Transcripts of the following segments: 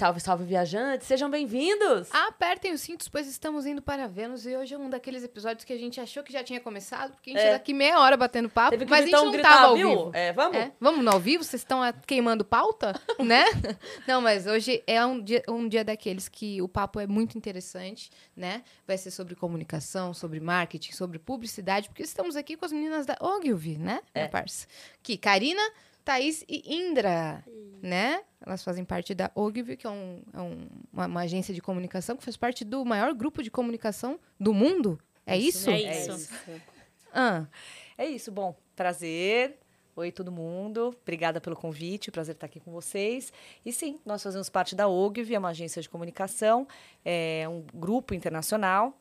Salve, salve, viajantes! Sejam bem-vindos! Apertem os cintos, pois estamos indo para Vênus e hoje é um daqueles episódios que a gente achou que já tinha começado, porque a gente É. é. daqui meia hora batendo papo, Teve que mas a gente não gritar, tava ao viu? vivo. É, vamos? É, vamos no ao vivo? Vocês estão ah, queimando pauta, né? Não, mas hoje é um dia, um dia daqueles que o papo é muito interessante, né? Vai ser sobre comunicação, sobre marketing, sobre publicidade, porque estamos aqui com as meninas da Ogilvy, né, É. parça? Que Karina, Thaís e Indra, né? Elas fazem parte da Ogilvy, que é, um- é um- uma, uma agência de comunicação que faz parte do maior grupo de comunicação do mundo. É isso? É É isso. isso. Ah, É isso, bom, prazer. Oi, todo mundo. Obrigada pelo convite, prazer estar aqui com vocês. E sim, nós fazemos parte da Ogilvy, é uma agência de comunicação, é um grupo internacional,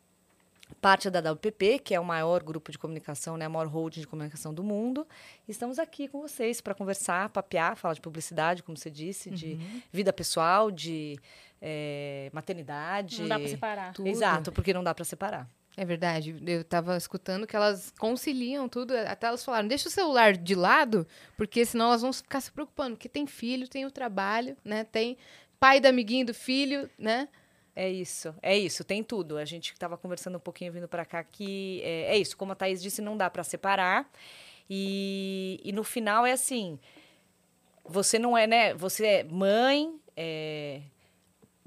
parte da WPP, que é o maior grupo de comunicação, né, a maior holding de comunicação do mundo. Estamos aqui com vocês para conversar, papear, falar de publicidade, como você disse, de vida pessoal, de eh, maternidade. Não dá pra separar. Tudo. Exato, porque não dá para separar. é verdade. Eu tava escutando que elas conciliam tudo. Até elas falaram, deixa o celular de lado, porque senão elas vão ficar se preocupando. Porque tem filho, tem o trabalho, né? Tem pai do amiguinho do filho, né? É isso, é isso, tem tudo. A gente estava conversando um pouquinho vindo para cá que é, é isso, como a Thaís disse, não dá para separar. E, e no final é assim, você não é, né? Você é mãe, é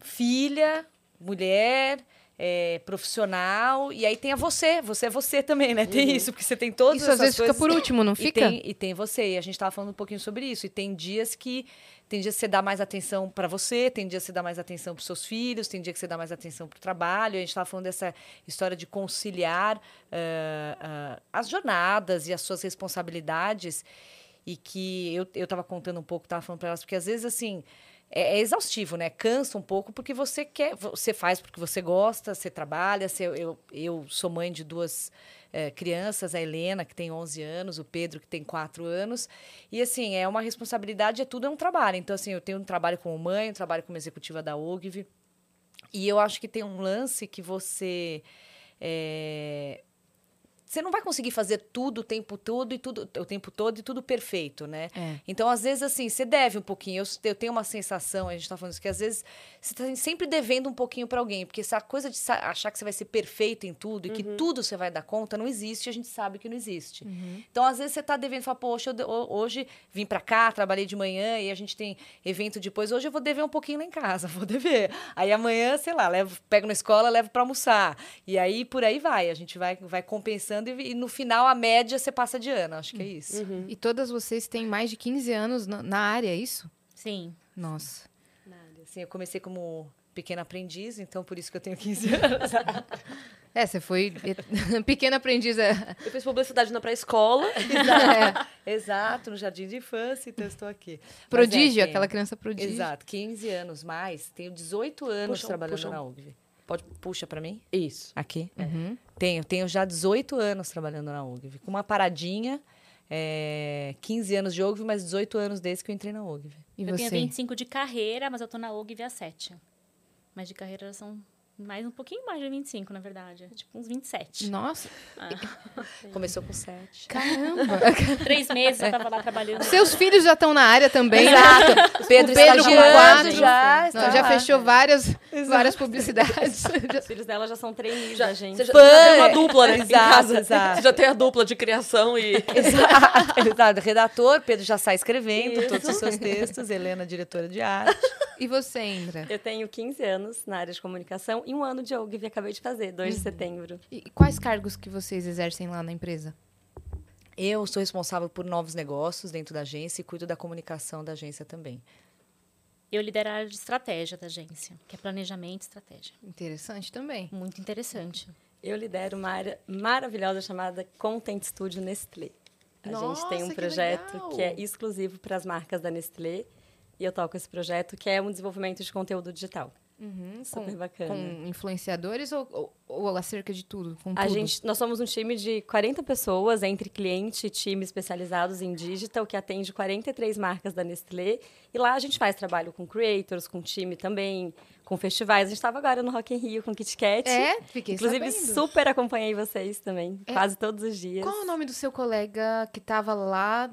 filha, mulher, é profissional, e aí tem a você, você é você também, né? Tem isso, porque você tem todas Isso às essas vezes fica coisas. por último, não E fica? tem, e tem você, e a gente estava falando um pouquinho sobre isso. E tem dias que tem dias que você dá mais atenção para você, tem dias que você dá mais atenção para seus filhos, tem dia que você dá mais atenção para o trabalho. A gente estava falando dessa história de conciliar ah, ah, as jornadas e as suas responsabilidades. E que eu estava contando um pouco, estava falando para elas, porque às vezes assim. É, é exaustivo, né? Cansa um pouco porque você quer, você faz porque você gosta, você trabalha. Você, eu, eu sou mãe de duas eh, crianças, a Helena, que tem 11 anos, o Pedro, que tem 4 anos. E, assim, é uma responsabilidade, é tudo é um trabalho. Então, assim, eu tenho um trabalho como mãe, um trabalho como executiva da OGV. E eu acho que tem um lance que você... eh, você não vai conseguir fazer tudo o tempo todo e tudo o tempo todo e tudo perfeito, né? É. Então, às vezes, assim, você deve um pouquinho. Eu, eu tenho uma sensação, a gente está falando isso, que às vezes você está sempre devendo um pouquinho para alguém. Porque essa coisa de achar que você vai ser perfeito em tudo e que tudo você vai dar conta não existe, a gente sabe que não existe. Então, às vezes, você está devendo falar, poxa, eu hoje vim para cá, trabalhei de manhã e a gente tem evento depois. Hoje eu vou dever um pouquinho lá em casa, vou dever. Aí amanhã, sei lá, levo, pego na escola, levo para almoçar. E aí, por aí vai. A gente vai, vai compensando e, e no final, a média, você passa de ano. Acho que é isso. E todas vocês têm mais de 15 anos na, na área, é isso? Sim. Nossa. Assim, eu comecei como pequena aprendiz, então por isso que eu tenho 15 anos. É, você foi pequena aprendiz. é. Eu fiz publicidade na pré-escola. Exato. Exato, no jardim de infância, então estou aqui. É, Prodígio, tenho- aquela criança prodígio. Exato, 15 anos mais, tenho 18 anos Puxa trabalhando puxa na UGV. Pode, puxa para mim? Isso. Aqui? Uhum. Tenho, tenho já 18 anos trabalhando na UGV. Com uma paradinha, é, 15 anos de UGV, mas 18 anos desde que eu entrei na UGV. E eu você? tenho 25 de carreira, mas eu tô na OG via 7. Mas de carreira são mais um pouquinho mais de 25, na verdade. Tipo uns 27. Nossa, Começou com 7. caramba. Três meses eu tava lá trabalhando. Seus filhos já estão na área também. né? Exato. Pedro, O Pedro com quatro. já. Não, está já fechou várias, várias publicidades. Os filhos dela já são trainees Já, da gente. você já, já tem uma dupla né, em exato, casa. exato. Você já tem a dupla de criação e... Exato, exato. Redator, Pedro já sai escrevendo Isso. todos os seus textos, Helena, diretora de arte. e você, Indra? Eu tenho 15 anos na área de comunicação e um ano de OGV acabei de fazer, 2 de Uhum. setembro. E quais cargos que vocês exercem lá na empresa? Eu sou responsável por novos negócios dentro da agência e cuido da comunicação da agência também. Eu lidero a área de estratégia da agência, que é planejamento e estratégia. Interessante também. Muito interessante. Eu lidero uma área maravilhosa chamada Content Studio Nestlé. A gente tem um Nossa, que projeto legal! que, é exclusivo para as marcas da Nestlé e eu toco esse projeto que é um desenvolvimento de conteúdo digital. Uhum, Super com, bacana. com influenciadores ou, ou, ou acerca de tudo? A tudo? gente, nós somos um time de 40 pessoas, entre cliente e time especializados em digital, que atende 43 marcas da Nestlé. E lá a gente faz trabalho com creators, com time também, com festivais. A gente estava agora no Rock in Rio com Kit Kat. É, fiquei Inclusive, sabendo. super acompanhei vocês também, É. quase todos os dias. Qual é o nome do seu colega que tava lá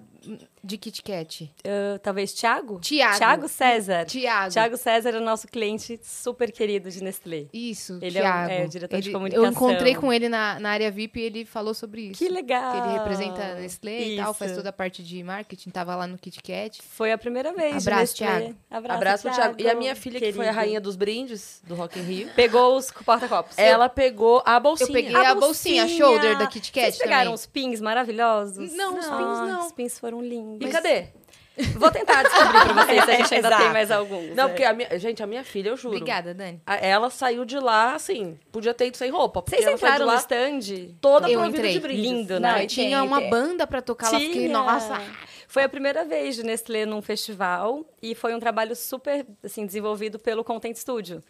de Kit Kat? Ah, talvez Thiago? Tiago. Tiago César. Tiago. Tiago César é o nosso cliente super querido de Nestlé. Isso, Ele é o- Thiago. é, o diretor de comunicação. Eu encontrei com ele na, na área VIP e ele falou sobre isso. Que legal! Que ele representa a Nestlé e tal, faz Isso. toda a parte de marketing, tava lá no Kit Kat. Foi a primeira vez. Abraço. Thiago. Abraço, Abraço pro Thiago. E a minha Thiago, filha, que foi a querido. rainha dos brindes do Rock in Rio, Pegou os porta-copos. ela pegou a bolsinha. Eu peguei a, bolsinha, a shoulder da Kit Kat Vocês pegaram também. os pins maravilhosos? Não, os pins não. Os pins foram lindos. E cadê? Vou tentar descobrir pra vocês se a gente ainda tem mais alguns. Não, é. porque a minha, gente, a minha filha, eu juro. Obrigada, Dani. a- Ela saiu de lá, assim, podia ter ido sem roupa. Porque Vocês ela saiu de entraram no lá stand? toda Eu entrei. de. Lindo, Não, né? e Tinha uma banda pra tocar lá, fiquei, Tinha. nossa. Foi a primeira vez de Nestlé num festival e foi um trabalho super assim, desenvolvido pelo Content Studio.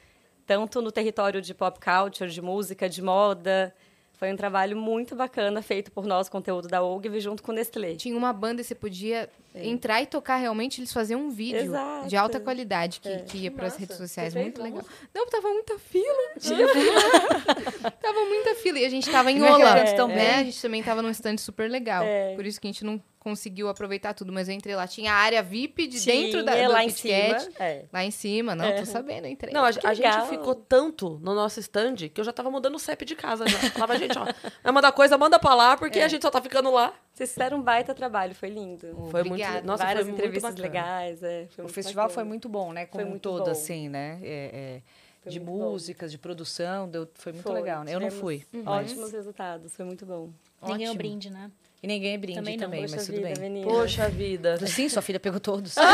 Tanto no território de pop culture, de música, de moda. Foi um trabalho muito bacana feito por nós, conteúdo da OGV, junto com Nestlé. Tinha uma banda e você podia entrar e tocar realmente, eles faziam um vídeo Exato. de alta qualidade que, que ia para as redes sociais. Muito fez? legal. Não, tava muita fila. Tinha fila. tava muita fila. E a gente tava em é Ola, tão né? A gente também tava num stand super legal. É. Por isso que a gente não conseguiu aproveitar tudo. Mas eu entrei lá. Tinha a área VIP de Tinha dentro da do lá em cima. É. Lá em cima. Não, tô sabendo, eu entrei. Não, a, a gente ficou tanto no nosso stand que eu já tava mudando o CEP de casa já. Falava, gente, ó, vai mandar coisa, manda pra lá, porque a gente só tá ficando lá. Vocês fizeram um baita trabalho, foi lindo. Foi Obrigada. Muito, nossa, Várias entrevistas legais. é, foi O muito festival bacana. foi muito bom, né? Como Foi um muito todo, bom. assim, né? É, é, de muito bom. músicas, de produção, deu, foi muito Foi, legal, né? Eu não fui. Uhum. mas- Ótimos resultados, foi muito bom. Ninguém é o Ótimo. brinde, né? E ninguém é brinde Também também, mas tudo vida, bem. menina. Poxa vida. Sim, sua filha pegou todos.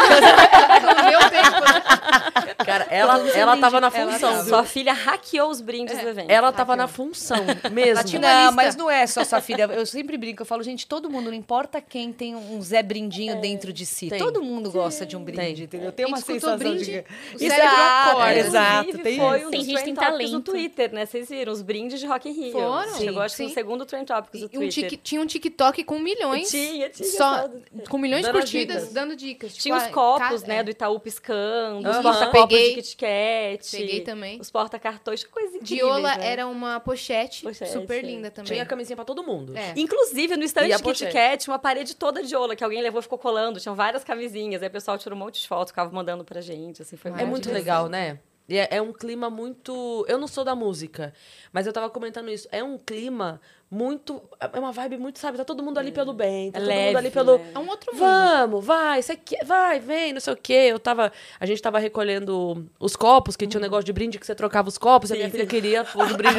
No meu tempo. Cara, ela, ela tava na função, viu? Sua filha hackeou os brindes do evento. Ela tava na função mesmo. Não, lista. mas não é só sua filha. Eu sempre brinco, eu falo, gente, todo mundo, não importa quem tem um Zé Brindinho dentro de si. Tem. Todo mundo gosta de um brinde, Tem. entendeu? Tem uma sensação brinde, de... o cérebro acorda. Exato, Inclusive, tem foi isso. um Tem gente tem topics no talento. Twitter, né? Vocês viram os brindes de Rock in Rio. Foram. Chegou, Sim, acho que sim. no segundo trend topics do Twitter. tinha um TikTok com milhões. Tinha, tinha. Só, com milhões de Dando curtidas, dicas. dando dicas. Tipo, Tinha os ah, copos, ca- né, é. do Itaú piscando, os Aham. porta-copos Peguei. de Kit Kat. Peguei também. Os porta-cartões, coisa incrível. Diola era uma pochete, Pochete, super é. linda também. Tinha camisinha pra todo mundo. É. Inclusive, no stand E a de Kit pochete? Kat, uma parede toda de ola que alguém levou e ficou colando. Tinham várias camisinhas. Aí o pessoal tirou um monte de fotos, ficava mandando pra gente. Assim, foi É muito Maravilhoso. legal, né? E é, é um clima muito. Eu não sou da música, mas eu tava comentando isso. É um clima muito. É uma vibe muito, sabe? Tá todo mundo ali pelo bem. Tá É todo leve, mundo ali pelo. né? É um outro mundo. Vamos, vai, você quer, vai, vem, não sei o quê. Eu tava, a gente tava recolhendo os copos, que tinha um negócio de brinde que você trocava os copos, e a minha Sim, filha sim. queria pôr o brinde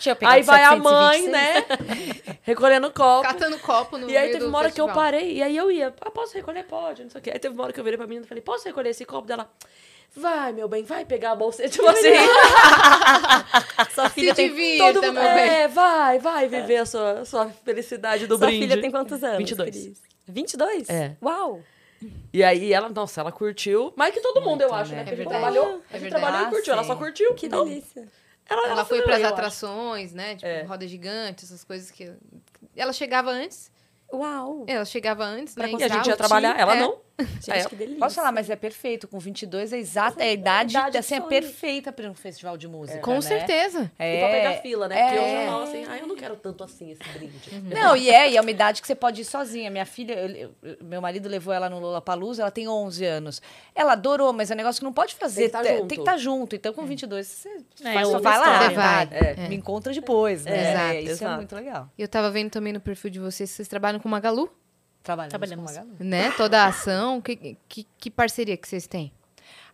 tinha pegado Aí vai a 726. mãe, né? Recolhendo copo. Catando copo no E aí teve uma hora que eu festival. parei, e aí eu ia, ah, posso recolher? Pode, não sei o quê. Aí teve uma hora que eu virei pra menina e falei, posso recolher esse copo dela? Vai, meu bem, vai pegar a bolsa. Tipo assim, Sua filha Se tem... todo mundo, meu bem. é, vai, vai viver a sua, sua felicidade do Sua brinde. filha tem quantos anos, 22. Cris? 22? É. Uau! E aí ela, nossa, ela curtiu. Mais que todo mundo, eu acho, né? né? Porque a gente É verdade. trabalhou, a É gente trabalhou e curtiu. Ela Ah, só curtiu. Que Então, delícia. Ela, Ela foi acelerou, pras eu acho. atrações, né? Tipo, É. roda gigante, essas coisas que. Ela chegava antes. Uau! Ela chegava antes, né? E a gente ia trabalhar, ela é. não. Gente, Aí, que delícia. Posso falar, mas é perfeito. Com 22 é exata, é a idade, Idade assim, é perfeita para um festival de música, Com né? certeza. É, E pra pegar fila, né? Porque eu é. já falo assim, ah, eu não quero tanto assim esse brinde. Não, e é, e é uma idade que você pode ir sozinha. Minha filha, eu- eu- meu marido levou ela no Lollapalooza, ela tem 11 anos. Ela adorou, mas é um negócio que não pode fazer. Tem que tá Tem junto. que estar junto. Então, com 22, você É, faz, só vai lá. Você vai, tá? é. me encontra depois, né? É, exato, Isso é exato. muito legal. E eu tava vendo também no perfil de vocês, vocês trabalham com Magalu, Trabalhamos, Trabalhamos. com Magalu. né? Toda a ação. Que, que, que parceria que vocês têm?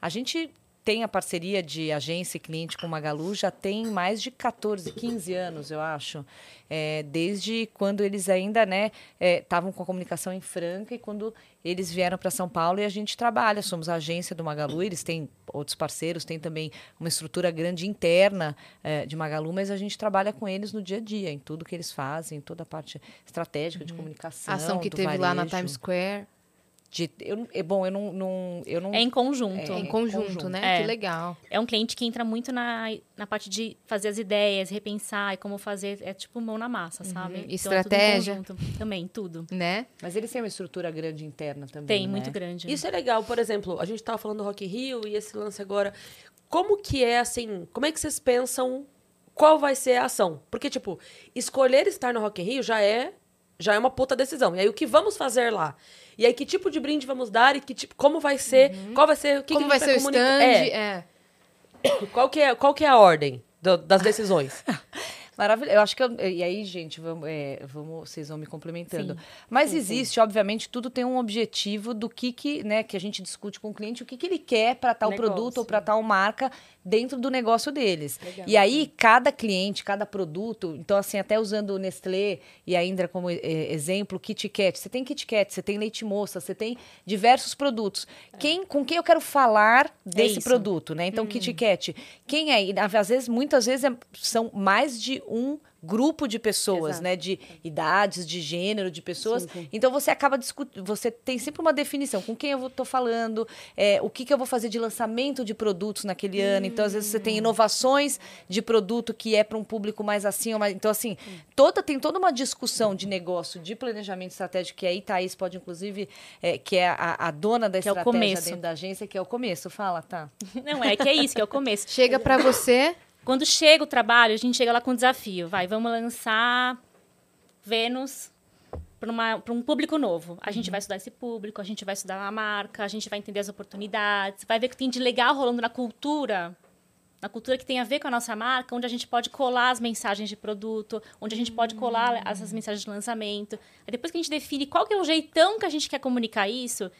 A gente tem a parceria de agência e cliente com o Magalu já tem mais de 14, 15 anos, eu acho. É, desde quando eles ainda né estavam com a comunicação em Franca e quando eles vieram para São Paulo e a gente trabalha. Somos a agência do Magalu, eles têm outros parceiros, tem também uma estrutura grande interna é, de Magalu, mas a gente trabalha com eles no dia a dia, em tudo que eles fazem, toda a parte estratégica de comunicação. A ação que teve lá na varejo. Times Square. De eu, é bom, eu não, não eu não É em conjunto. Em É, conjunto, conjunto. né? É. Que legal. É um cliente que entra muito na, na parte de fazer as ideias, repensar e como fazer. É tipo mão na massa, sabe? Então, é tudo em Estratégia. conjunto. Também, tudo. Né? Mas eles têm uma estrutura grande interna também, Tem, né? muito grande. Isso é legal, por exemplo, a gente tava falando do Rock Rio e esse lance agora. Como que é assim? Como é que vocês pensam qual vai ser a ação? Porque tipo, escolher estar no Rock in Rio já é já é uma puta decisão. E aí o que vamos fazer lá? E aí que tipo de brinde vamos dar e que tipo, como vai ser? Qual vai ser o que Como que vai ser o stand? É, É. qual que é qual que é a ordem do- das decisões? Maravilhoso. Eu acho que. eu- e aí, gente, vamos, é, vamos, vocês vão me complementando. Mas existe, obviamente, tudo tem um objetivo do que, que, né, que a gente discute com o cliente, o que, que ele quer para tal Negócio. produto ou para tal marca dentro do negócio deles. E aí, cada cliente, cada produto, então, assim, até usando o Nestlé e a Indra como eh, exemplo, Kit Kat. Você tem Kit Kat, você tem leite moça, você tem diversos produtos. Quem, com quem eu quero falar desse isso. produto, né? Então, Kit Kat. Quem é? E, Às vezes, muitas vezes, é- são mais de um grupo de pessoas, Exato. né? De idades, de gênero, de pessoas. Então você acaba discutindo, você tem sempre uma definição com quem eu estou falando, é, o que, que eu vou fazer de lançamento de produtos naquele ano. Então, às vezes, você tem inovações de produto que é para um público mais assim. ou mais- Então, assim, toda, tem toda uma discussão de negócio, de planejamento estratégico, que aí Thaís pode, inclusive, é, que é a, a dona da Que é o estratégia começo. dentro da agência, que é o começo. Fala, tá. Não, é que é isso, que é o começo. Chega pra você. Quando chega o trabalho, a gente chega lá com um desafio. Vai, vamos lançar Vênus para um público novo. A gente vai estudar esse público, a gente vai estudar a marca, a gente vai entender as oportunidades, vai ver o que tem de legal rolando na cultura, na cultura que tem a ver com a nossa marca, onde a gente pode colar as mensagens de produto, onde a gente pode colar essas mensagens de lançamento. Aí depois que a gente define qual que é o jeitão que a gente quer comunicar isso,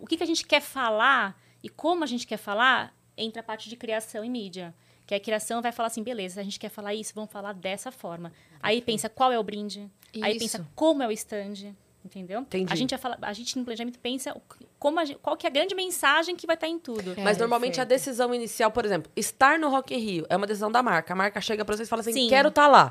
o que, que a gente quer falar e como a gente quer falar, entra a parte de criação e mídia. Que a criação vai falar assim, beleza, a gente quer falar isso, vamos falar dessa forma. Aí pensa qual é o brinde, aí Isso. pensa como é o stand, entendeu? Entendi. A gente, vai falar, a gente no planejamento pensa como a qual que é a grande mensagem que vai estar em tudo. Mas É, normalmente a decisão inicial, por exemplo, estar no Rock in Rio é uma decisão da marca. A marca chega pra vocês e fala assim: Sim. quero estar lá.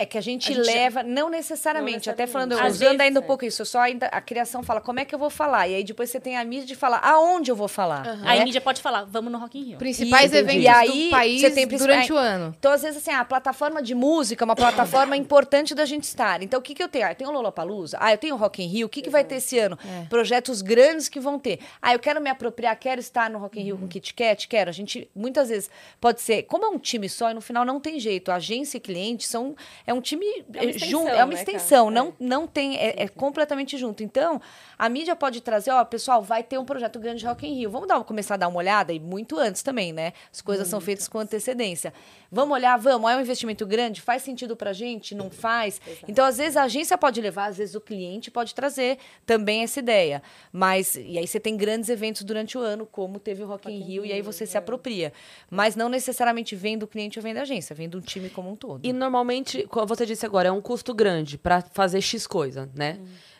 É que a gente, A gente- leva, não necessariamente, Não até falando, necessariamente. Às usando vezes, ainda um é. pouco isso, só ainda a criação fala como é que eu vou falar, e aí depois você tem a mídia de falar aonde eu vou falar. Aí né? a mídia pode falar, vamos no Rock in Rio. Principais Entendi. eventos E aí, do país você tem princip- durante aí- o ano. Então, às vezes, assim, a plataforma de música é uma plataforma importante da gente estar. Então, o que, que eu tenho? Ah, eu tenho o Lollapalooza, ah, eu tenho o Rock in Rio, o que, que vai ter esse ano? É. Projetos grandes que vão ter. Ah, eu quero me apropriar, quero estar no Rock in Rio com Kit Kat, quero. A gente, muitas vezes, pode ser, como é um time só, e no final não tem jeito, agência e cliente são, é um time É uma extensão, junto, é uma né, extensão, cara? não, não tem, é, é completamente junto. Então, a mídia pode trazer, ó, pessoal, vai ter um projeto grande de Rock in Rio. Vamos dar, começar a dar uma olhada, e muito antes também, né? As coisas são feitas com antecedência. Vamos olhar, vamos, é um investimento grande, faz sentido pra gente, não faz? Então, às vezes, a agência pode levar, às vezes o cliente pode trazer também essa ideia. Mas, e aí você tem grandes eventos durante o ano, como teve o Rock, in Rio, e aí você se apropria. Mas não necessariamente vem do cliente ou vem da agência, vem do time como um todo. E normalmente, você disse agora, é um custo grande pra fazer X coisa, né?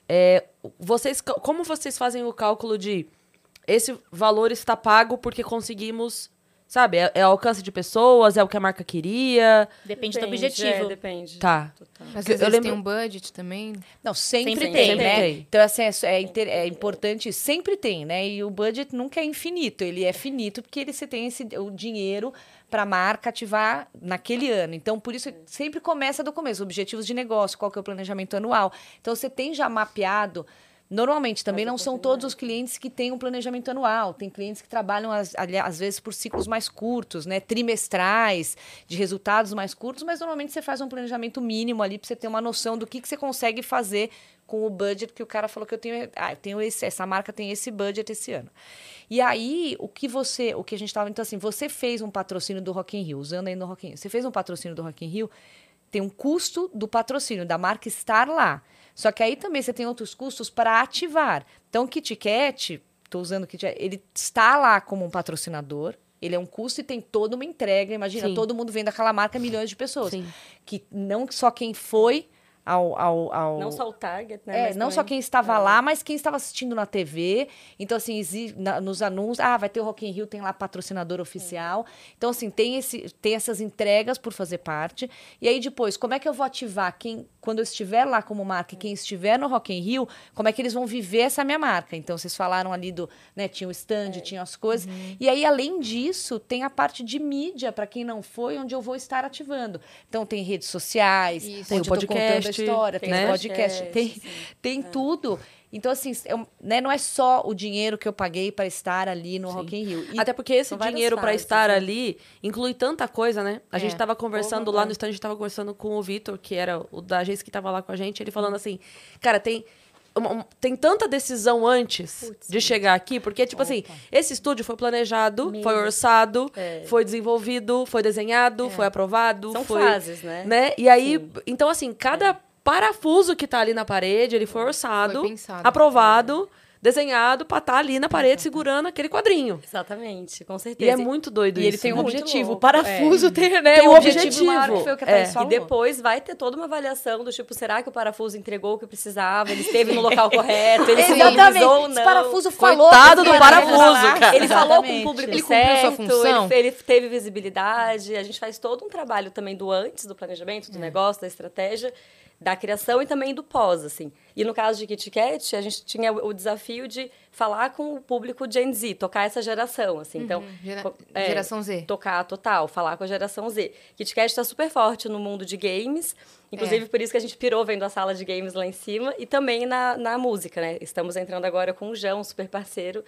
É, vocês, como vocês fazem o cálculo de esse valor está pago porque conseguimos, sabe? É, é alcance de pessoas, é o que a marca queria. Depende, do É, objetivo. depende. Tá. Às Eu vezes eles lembro- têm um budget também. Não, sempre, Sempre tem, tem. né? Sempre tem. Então, assim, é, é, inter- é importante, sempre tem, né? E o budget nunca é infinito, ele é finito porque ele, você tem esse, o dinheiro para a marca ativar naquele ano. Então, por isso, sempre começa do começo, objetivos de negócio, qual que é o planejamento anual. Então, você tem já mapeado... Normalmente, também não são todos os clientes que têm um planejamento anual. Tem clientes que trabalham, às, às vezes, por ciclos mais curtos, né? Trimestrais, de resultados mais curtos, mas normalmente você faz um planejamento mínimo ali para você ter uma noção do que, que você consegue fazer com o budget que o cara falou que eu tenho. Ah, eu tenho esse, essa marca tem esse budget esse ano. E aí, o que você, o que a gente estava então assim, você fez um patrocínio do Rock in Rio, usando aí no Rock in Rio. Você fez um patrocínio do Rock in Rio, tem um custo do patrocínio da marca estar lá. Só que aí também você tem outros custos para ativar. Então, o Kit Kat, estou usando o Kit Kat, ele está lá como um patrocinador. Ele é um custo e tem toda uma entrega. Imagina, Sim. todo mundo vendo aquela marca, milhões de pessoas. Sim. Que não só quem foi ao, ao, ao- Não só o target, né? é, mas não só também- quem estava lá, mas quem estava assistindo na TV. Então, assim, nos anúncios, ah, vai ter o Rock in Rio, tem lá patrocinador oficial. Então, assim, tem, esse, tem essas entregas por fazer parte. E aí, depois, como é que eu vou ativar quem, quando eu estiver lá como marca e quem estiver no Rock in Rio, como é que eles vão viver essa minha marca? Então, vocês falaram ali do, né, tinha o stand, tinha as coisas. E aí, além disso, tem a parte de mídia, para quem não foi, onde eu vou estar ativando. Então, tem redes sociais, Isso. Tem o podcast, história, tem né? podcast, tem, podcast, sim. tem tudo. Então, assim, é um- né, não é só o dinheiro que eu paguei para estar ali no Rock in Rio. E Até porque esse dinheiro para estar né? ali inclui tanta coisa, né? A É. gente tava conversando lá é. no stand, a gente tava conversando com o Vitor, que era o da agência que tava lá com a gente, ele falando assim, cara, tem um- tem tanta decisão antes de chegar aqui, porque, tipo assim, esse estúdio foi planejado, foi orçado, É. foi desenvolvido, foi desenhado, foi aprovado, São foi, fases, né? né? E aí, Sim. então assim, cada parafuso que tá ali na parede, ele foi orçado, Foi pensado. aprovado, desenhado pra estar ali na parede segurando aquele quadrinho. Exatamente, com E certeza. é muito doido E isso. ele tem um né? muito objetivo. O louco. parafuso tem, né? Tem um um objetivo, maior objetivo. que foi o que a É. E depois vai ter toda uma avaliação do tipo, será que o parafuso entregou o que precisava? Ele esteve no local correto? Ele Exatamente. ou Esse não? parafuso falou. Coitado do parafuso, cara. Ele falou com Exatamente. o público Ele cumpriu certo, sua função? Ele, ele teve visibilidade. A gente faz todo um trabalho também do antes do planejamento, do negócio, da estratégia, da criação e também do pós, assim. E no caso de Kit Kat, a gente tinha o desafio de falar com o público Gen Z, tocar essa geração, assim. Então, Gera- co- é, Geração Z. tocar total, falar com a geração Z. Kit Kat está super forte no mundo de games, inclusive por isso que a gente pirou vendo a sala de games lá em cima e também na, na música, né? Estamos entrando agora com o João, super parceiro.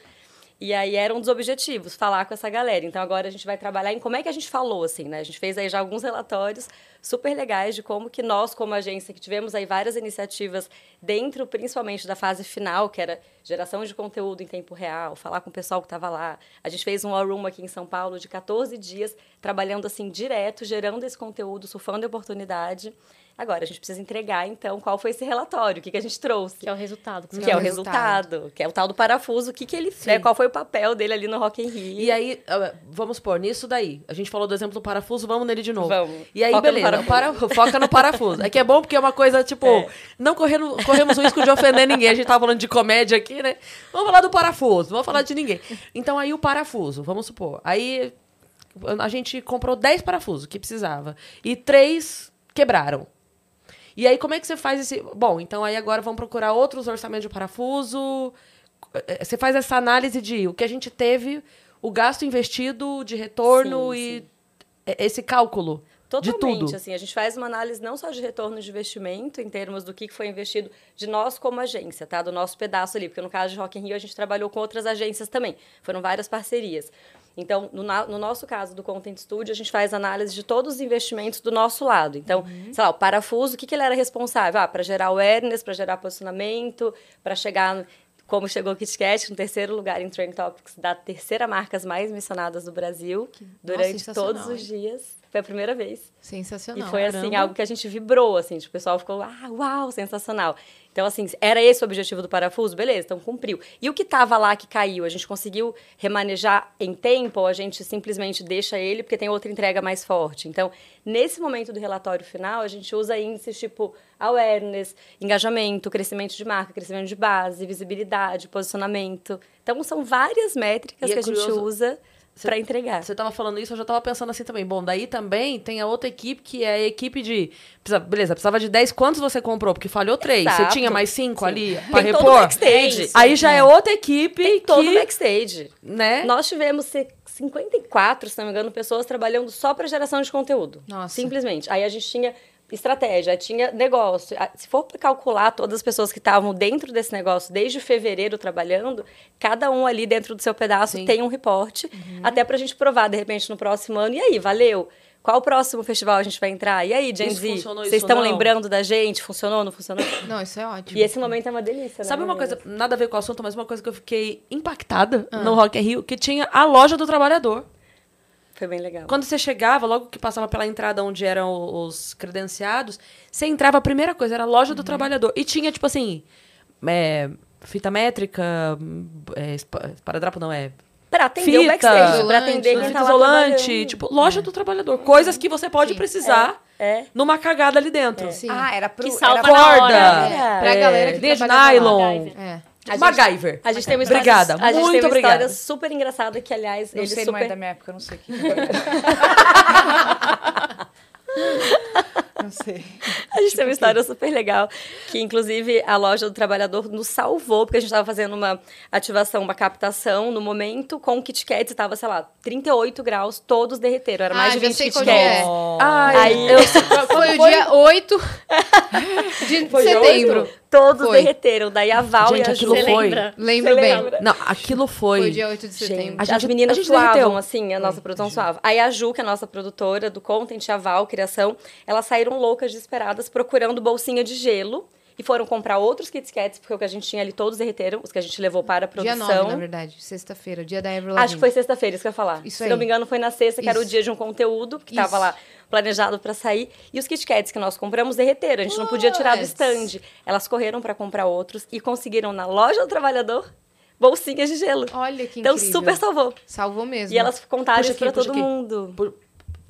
E aí era um dos objetivos, falar com essa galera. Então agora a gente vai trabalhar em como é que a gente falou, assim, né? A gente fez aí já alguns relatórios super legais de como que nós, como agência, que tivemos aí várias iniciativas dentro, principalmente da fase final, que era geração de conteúdo em tempo real, falar com o pessoal que estava lá. A gente fez um War Room aqui em São Paulo de 14 dias, trabalhando assim direto, gerando esse conteúdo, surfando oportunidade. Agora, a gente precisa entregar, então, qual foi esse relatório, o que, que a gente trouxe. Que é o resultado. Que é o o resultado. resultado, que é o tal do parafuso, o que, que ele né, qual foi o papel dele ali no Rock in Rio. E aí, vamos pôr, nisso daí. A gente falou do exemplo do parafuso, vamos nele de novo. Vamos. E aí, Foca no beleza, parafuso. o para- foca no parafuso. É que é bom porque é uma coisa, tipo, não correndo, corremos o risco de ofender ninguém. A gente tava falando de comédia aqui, né? Vamos falar do parafuso, não vamos falar de ninguém. Então, aí o parafuso, vamos supor. Aí a gente comprou 10 parafusos que precisava. E três quebraram. E aí, como é que você faz esse. Bom, então aí agora vamos procurar outros orçamentos de parafuso. Eh, Você faz essa análise de o que a gente teve, o gasto investido de retorno Sim, e sim. eh, esse cálculo de Totalmente, tudo. assim, a gente faz uma análise não só de retorno de investimento, em termos do que que foi investido de nós como agência, tá? Do nosso pedaço ali, porque no caso de Rock in Rio a gente trabalhou com outras agências também, foram várias parcerias. Então, no, no nosso caso do Content Studio, a gente faz análise de todos os investimentos do nosso lado. Então, sei lá, o parafuso, o que, que ele era responsável? Ah, para gerar awareness, para gerar posicionamento, para chegar como chegou o Kit Kat, no terceiro lugar em Trend Topics da terceira marcas mais mencionadas do Brasil, durante sensacional, todos os dias. Foi a primeira vez. Sensacional. E foi assim, caramba. algo que a gente vibrou, assim, tipo, o pessoal ficou, ah, uau, sensacional. Então, assim, era esse o objetivo do parafuso? Beleza, então cumpriu. E o que estava lá que caiu? A gente conseguiu remanejar em tempo ou a gente simplesmente deixa ele porque tem outra entrega mais forte? Então, nesse momento do relatório final, a gente usa índices tipo awareness, engajamento, crescimento de marca, crescimento de base, visibilidade, posicionamento. Então, são várias métricas E é que a gente usa para entregar. Você tava falando isso, eu já tava pensando assim também. Bom, daí também tem a outra equipe que é a equipe de. precisa- Beleza, precisava de 10. Quantos você comprou? Porque falhou 3. Você tinha mais 5 Sim. ali pra Tem todo repor? backstage. Aí já é outra equipe Todo que. backstage. Né? Nós tivemos ce- 54, se não me engano, pessoas trabalhando só para geração de conteúdo. Nossa. Simplesmente. Aí a gente tinha estratégia, tinha negócio. Ah, Se for calcular todas as pessoas que estavam dentro desse negócio desde fevereiro trabalhando, cada um ali dentro do seu pedaço Sim. tem um reporte, até pra gente provar, de repente, no próximo ano. E aí, valeu? Qual o próximo festival a gente vai entrar? E aí, Gen Isso Z? funcionou, Vocês estão lembrando da gente? Funcionou, não funcionou? Não, isso é ótimo. E esse momento é uma delícia, né? Sabe uma coisa, nada a ver com o assunto, mas uma coisa que eu fiquei impactada no Rock in Rio, que tinha a loja do trabalhador. Foi bem legal. Quando você chegava, logo que passava pela entrada onde eram os credenciados, você entrava, a primeira coisa era a loja do trabalhador. E tinha, tipo assim, é, fita métrica, é, espa- esparadrapo não, é Pra atender o Fita, backstage, pra isolante, atender né? quem fita tá isolante, tipo, loja do trabalhador. Coisas que você pode Sim. precisar É. numa cagada ali dentro. Sim. Ah, era pro... Que salva era... na Corda, hora. Pra é, galera que de trabalhava nylon, MacGyver. A gente-. A gente tem uma história, Obrigada, a gente muito tem uma obrigada. história super engraçada que, aliás, Não ele sei, super... não é da minha época, eu não sei o que. não sei. A gente tem uma história super legal, que inclusive a loja do trabalhador nos salvou, porque a gente estava fazendo uma ativação, uma captação no momento, com o Kit Kat estava, sei lá, 38 graus, todos derreteram. Era Ah, mais de já 20 sei Kit Kats. é. Ai, Aí- eu Foi o dia 8 de Foi setembro. oito? Todos Foi. derreteram. Daí a Val Gente, e a aquilo Ju... Foi. lembra? Lembro Você bem. lembra? Não, aquilo foi. Foi dia 8 de setembro. Gente, A gente- as meninas a gente suavam, derreteu. assim, a nossa produção suava. Aí a Ju, que é a nossa produtora do Content, a Val, Criação, elas saíram loucas, desesperadas, procurando bolsinha de gelo. E foram comprar outros Kit Kats, porque o que a gente tinha ali todos derreteram, os que a gente levou para a Dia produção. 9, na verdade. Sexta-feira, dia da Avril Acho que foi sexta-feira, isso que eu ia falar. Isso Se aí. não me engano, foi na sexta, que era o dia de um conteúdo, que estava lá planejado para sair. E os Kit Kats que nós compramos derreteram. A gente não podia tirar do stand. Elas correram para comprar outros e conseguiram na loja do trabalhador bolsinhas de gelo. Olha que então incrível. super salvou. Salvou mesmo. E elas contaram Puxa isso para puxa todo aqui.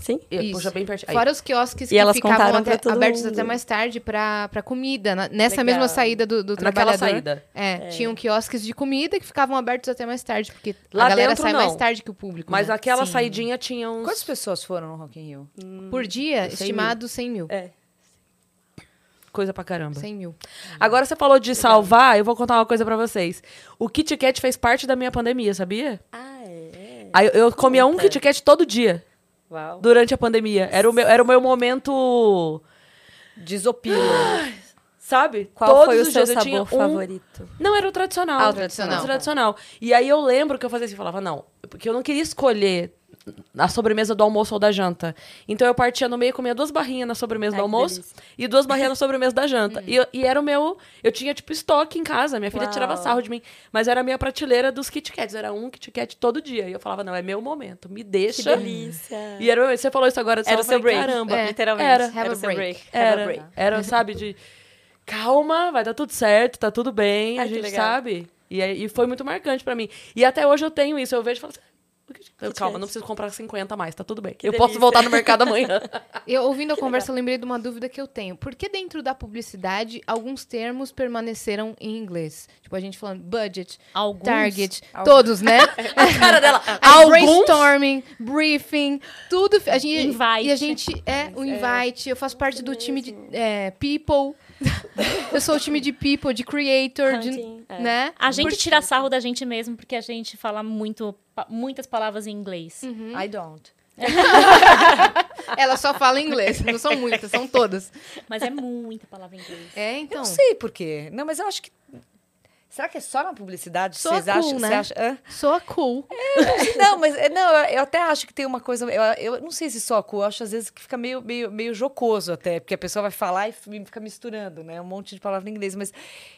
Sim? Ih, Puxa bem pertinho. Fora os quiosques E que elas ficavam até- abertos mundo. até mais tarde pra, pra comida. Na- nessa Legal. mesma saída do, do Naquela trabalhador. saída. É, tinham quiosques de comida que ficavam abertos até mais tarde, porque Lá a galera dentro, sai não. mais tarde que o público. Mas né? aquela Sim. saidinha tinha uns... Quantas pessoas foram no Rock in Rio? Por dia, 100 estimado 100 mil. É. Coisa pra caramba. 100 mil. Agora você falou de salvar, eu vou contar uma coisa pra vocês. O Kit Kat fez parte da minha pandemia, sabia? Ah, é? Aí eu, eu comia um. Kit Kat todo dia, Uau. durante a pandemia. Era o meu, era o meu momento, Desopilo. sabe? Qual Todos foi o seu eu sabor um- favorito? Não, era o tradicional. Ah, o tradicional. o tradicional. E aí eu lembro que eu fazia assim, falava, não, porque eu não queria escolher a sobremesa do almoço ou da janta. Então eu partia no meio, comia duas barrinhas na sobremesa Ai, do que almoço e duas barrinhas na sobremesa da janta. E, eu- e era o meu. Eu tinha, tipo, estoque em casa. Minha filha Uau. tirava sarro de mim. Mas era a minha prateleira dos Kit Kats. Era um Kit Kat todo dia. E eu falava, não, é meu momento. Me Que deixa. delícia. E era, você falou isso agora. Era o seu falei, break. Caramba. É. Literalmente. Era. Have Era o seu break. Era, break. era, sabe, de calma, vai dar tudo certo, tá tudo bem, Ai, a que gente legal. sabe. E, e foi muito marcante pra mim. E até hoje eu tenho isso, eu vejo e falo assim, "O que- calma, não preciso comprar 50 mais, tá tudo bem. Que eu posso delícia. voltar no mercado amanhã. Eu, ouvindo a conversa, eu lembrei de uma dúvida que eu tenho. Por que dentro da publicidade alguns termos permaneceram em inglês? Tipo, a gente falando budget, Alguns. target, todos, né? a cara dela, alguns... brainstorming, briefing, tudo. A gente, Invite. E a gente é o invite. Eu faço parte do time de é, people. eu sou o time de people, de creator, de, Hunting, é. né? A gente tira sarro da gente mesmo porque a gente fala muito, muitas palavras em inglês. I don't. Ela só fala inglês. Não são muitas, são todas. Mas é muita palavra em inglês. É, Eu então. não sei por quê. Não, mas eu acho que. Será que é só na publicidade? Soa Vocês cool, acham? né? Você acha? Hã? Soa cool. Não, mas é, não, eu- eu até acho que tem uma coisa. Eu, eu não sei se só cool, eu acho às vezes que fica meio, meio, meio jocoso até, porque a pessoa vai falar e fica misturando, né? Um monte de palavra em inglês. Mas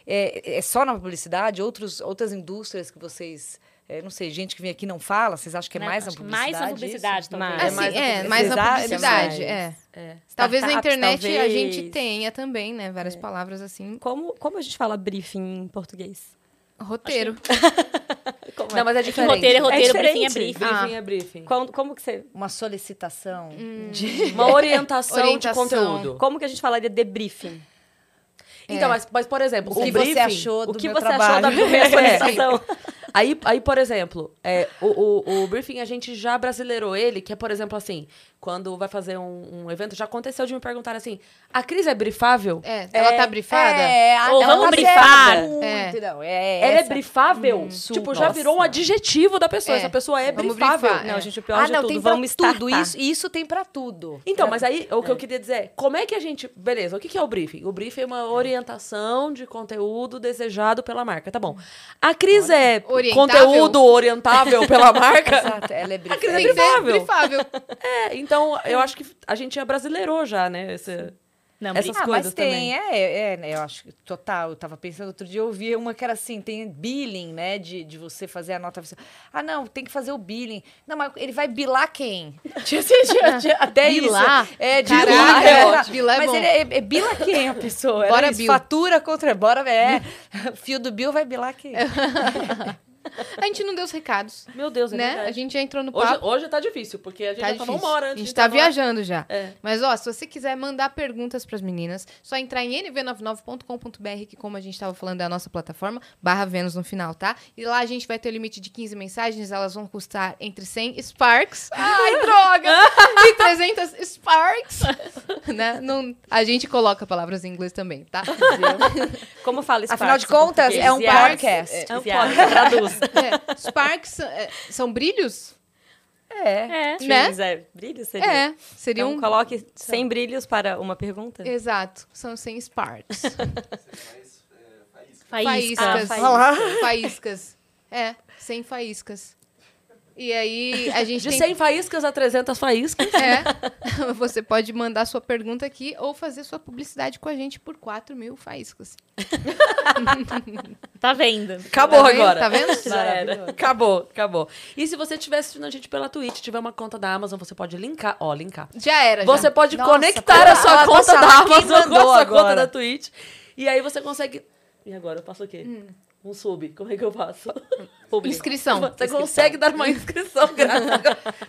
é, é só na publicidade? Outros, outras indústrias que vocês. É, não sei, gente que vem aqui não fala, vocês acham que é Né? mais que publicidade? mais na publicidade, talvez. Mais. Assim, mais na é, mais na publicidade, publicidade. mais. É. É. Talvez na internet a talvez. gente tenha também, né? Várias palavras assim. Como, como a gente fala briefing em português? Roteiro. Como Não, mas é É que diferente. roteiro é roteiro, É briefing é briefing. Briefing é briefing. Como, como que você... Uma solicitação Hum. de. Uma orientação, Orientação. de conteúdo. Como que a gente falaria de briefing? Então, mas, mas, por exemplo, O que briefing... você achou do O que meu você trabalho? achou da minha solicitação? Aí, aí, por exemplo, é, o, o, o briefing a gente já brasileirou ele, que é, por exemplo, assim, quando vai fazer um, um evento, já aconteceu de me perguntar assim, a Cris é brifável? É, ela tá brifada? É, a- Ou ela vamos tá brifar. É. não, é Ela é essa. brifável? tipo, já nossa. virou um adjetivo da pessoa. É. Essa pessoa é Vamos brifável. brifar, Não, É. gente, o pior Ah, de não, tudo, tem pra vamos tudo. startar. Isso, isso tem pra tudo. Então, mas aí o que eu queria dizer é, como é que a gente. Beleza, o que que é o briefing? O briefing é uma orientação de conteúdo desejado pela marca, tá bom. A Cris é Orientável. conteúdo orientável pela marca. Exato, ela é Cris brifada. é Tem que ser brifável. brifável. É, então eu acho que a gente já brasileirou já, né? esse- Não, Essas. Ah, coisas mas tem, também. é, é, né, eu acho que total. Eu tava pensando outro dia, eu ouvi uma que era assim, tem billing, né, de, de você fazer a nota. Ah, não, tem que fazer o billing. Não, mas ele vai bilar quem? Até Bilar? isso. É, de bilar, é é. Bilar é Mas bom. ele é, é bila quem a pessoa? Bora bill. Fatura contra, bora, é. Fio do bill vai bilar quem? a gente não deu os recados, Meu Deus, é né? verdade. A gente já entrou no Hoje, papo. hoje tá difícil, porque a gente Tá já falou difícil. uma hora antes a gente tá viajando já. É. Mas, ó, se você quiser mandar perguntas pras meninas, só entrar em nv99.com.br, que como a gente tava falando, é a nossa plataforma, barra Vênus no final, tá? E lá a gente vai ter o limite de 15 mensagens, elas vão custar entre 100 Sparks. Ai, droga! e 300 Sparks. né? Não, a gente coloca palavras em inglês também, tá? Como fala Sparks Afinal de contas, é um podcast. É um podcast, traduz. É, Sparks é, são brilhos? É. É. Né? É, brilho seria. É, seria Então, um... coloque 100 brilhos para uma pergunta. Exato, são 100 Sparks. Faísca. Faíscas. Ah, faíscas. É, 100 faíscas. E aí, a gente De tem... 100 faíscas a 300 faíscas. É, você pode mandar sua pergunta aqui ou fazer sua publicidade com a gente por 4 mil faíscas. Tá vendo? Acabou Tá vendo? agora. Tá vendo? Já era. Acabou, acabou. E se você estiver assistindo a gente pela Twitch, tiver uma conta da Amazon, você pode linkar. Ó, linkar. Já era, Você já. pode Nossa, conectar a sua conta da Amazon com a sua agora? conta da Twitch. E aí você consegue. E agora eu faço o quê? Um sub. Como é que eu faço? Inscrição. Você consegue dar uma inscrição grátis.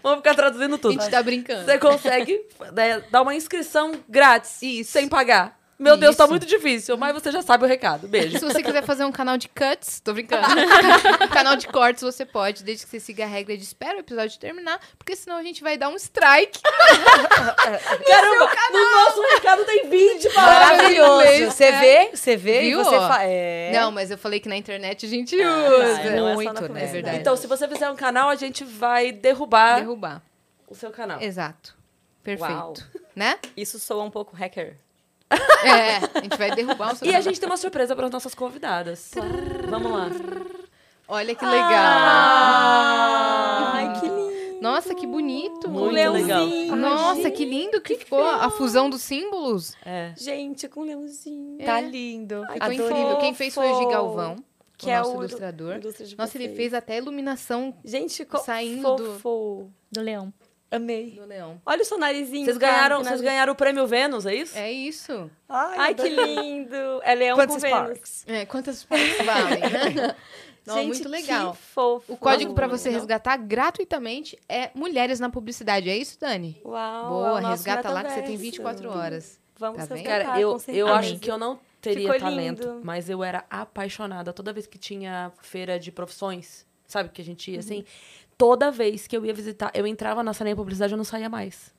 Vamos ficar traduzindo A tudo. gente tá brincando. Você consegue né, dar uma inscrição grátis, Isso. sem pagar. Meu Deus, tá muito difícil, mas você já sabe o recado. Beijo. Se você quiser fazer um canal de cuts, tô brincando. canal de cortes você pode, desde que você siga a regra de espera o episódio terminar, porque senão a gente vai dar um strike. Caramba, no nosso recado tem 20 palavras. Maravilhoso. Você é. vê, você vê Viu, e você. É. Não, mas eu falei que na internet a gente Ah, usa. não é só Muito, na né? É verdade. Então, se você fizer um canal, a gente vai derrubar Derrubar. o seu canal. Exato. Perfeito. Uau. Né? Isso soa um pouco hacker. É, a gente vai derrubar o seu E a gente tem uma surpresa para as nossas convidadas. Vamos lá. Olha que legal. Ai, que lindo. Nossa, que bonito. Muito legal. Nossa, que lindo que ficou a fusão dos símbolos. É. Gente, com um leãozinho. É. Tá lindo. Ficou Adorei. incrível. Quem fez foi o Gi Galvão, Que o é nosso o ilustrador. Nossa, ele vocês. fez até iluminação Gente, saindo do- fofo. Do leão. Amei. do leão. Olha o seu narizinho. Vocês ganharam, vocês nariz- ganharam o prêmio Vênus, é isso? É isso. Ai, que lindo. É leão Quantos com Vênus. É, quantas Sparks valem, né? Não, Gente, muito legal. Que fofo. O código para você Não? resgatar gratuitamente é Mulheres na Publicidade. É isso, Dani? Uau. Boa, é resgata lá que você tem metaverso. 24 horas. Vamos Tá vendo? resgatar, Cara, eu, eu acho que eu não teria Ficou talento, lindo. mas eu era apaixonada. Toda vez que tinha feira de profissões, sabe, que a gente ia assim, toda vez que eu ia visitar, eu entrava na salinha de publicidade, eu não saía mais.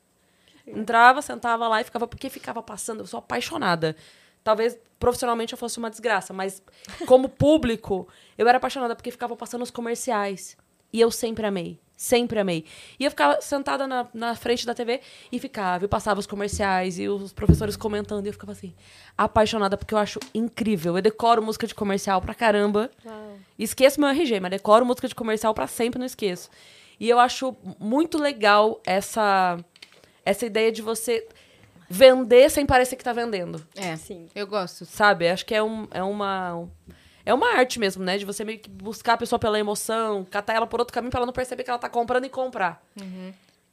Entrava, sentava lá e ficava, porque ficava passando, eu sou apaixonada. Talvez profissionalmente eu fosse uma desgraça, mas como público, eu era apaixonada porque ficava passando os comerciais. E eu sempre amei. Sempre amei. E eu ficava sentada na, na frente da TV e ficava, e passava os comerciais e os professores comentando. E eu ficava assim, apaixonada, porque eu acho incrível. Eu decoro música de comercial pra caramba. Esqueço meu RG, mas decoro música de comercial pra sempre, não esqueço. E eu acho muito legal essa, essa ideia de você vender sem parecer que tá vendendo. É, Sim. eu gosto. Sabe? Acho que é, um, é uma. É uma arte mesmo, né? De você meio que buscar a pessoa pela emoção, catar ela por outro caminho pra ela não perceber que ela tá comprando e comprar.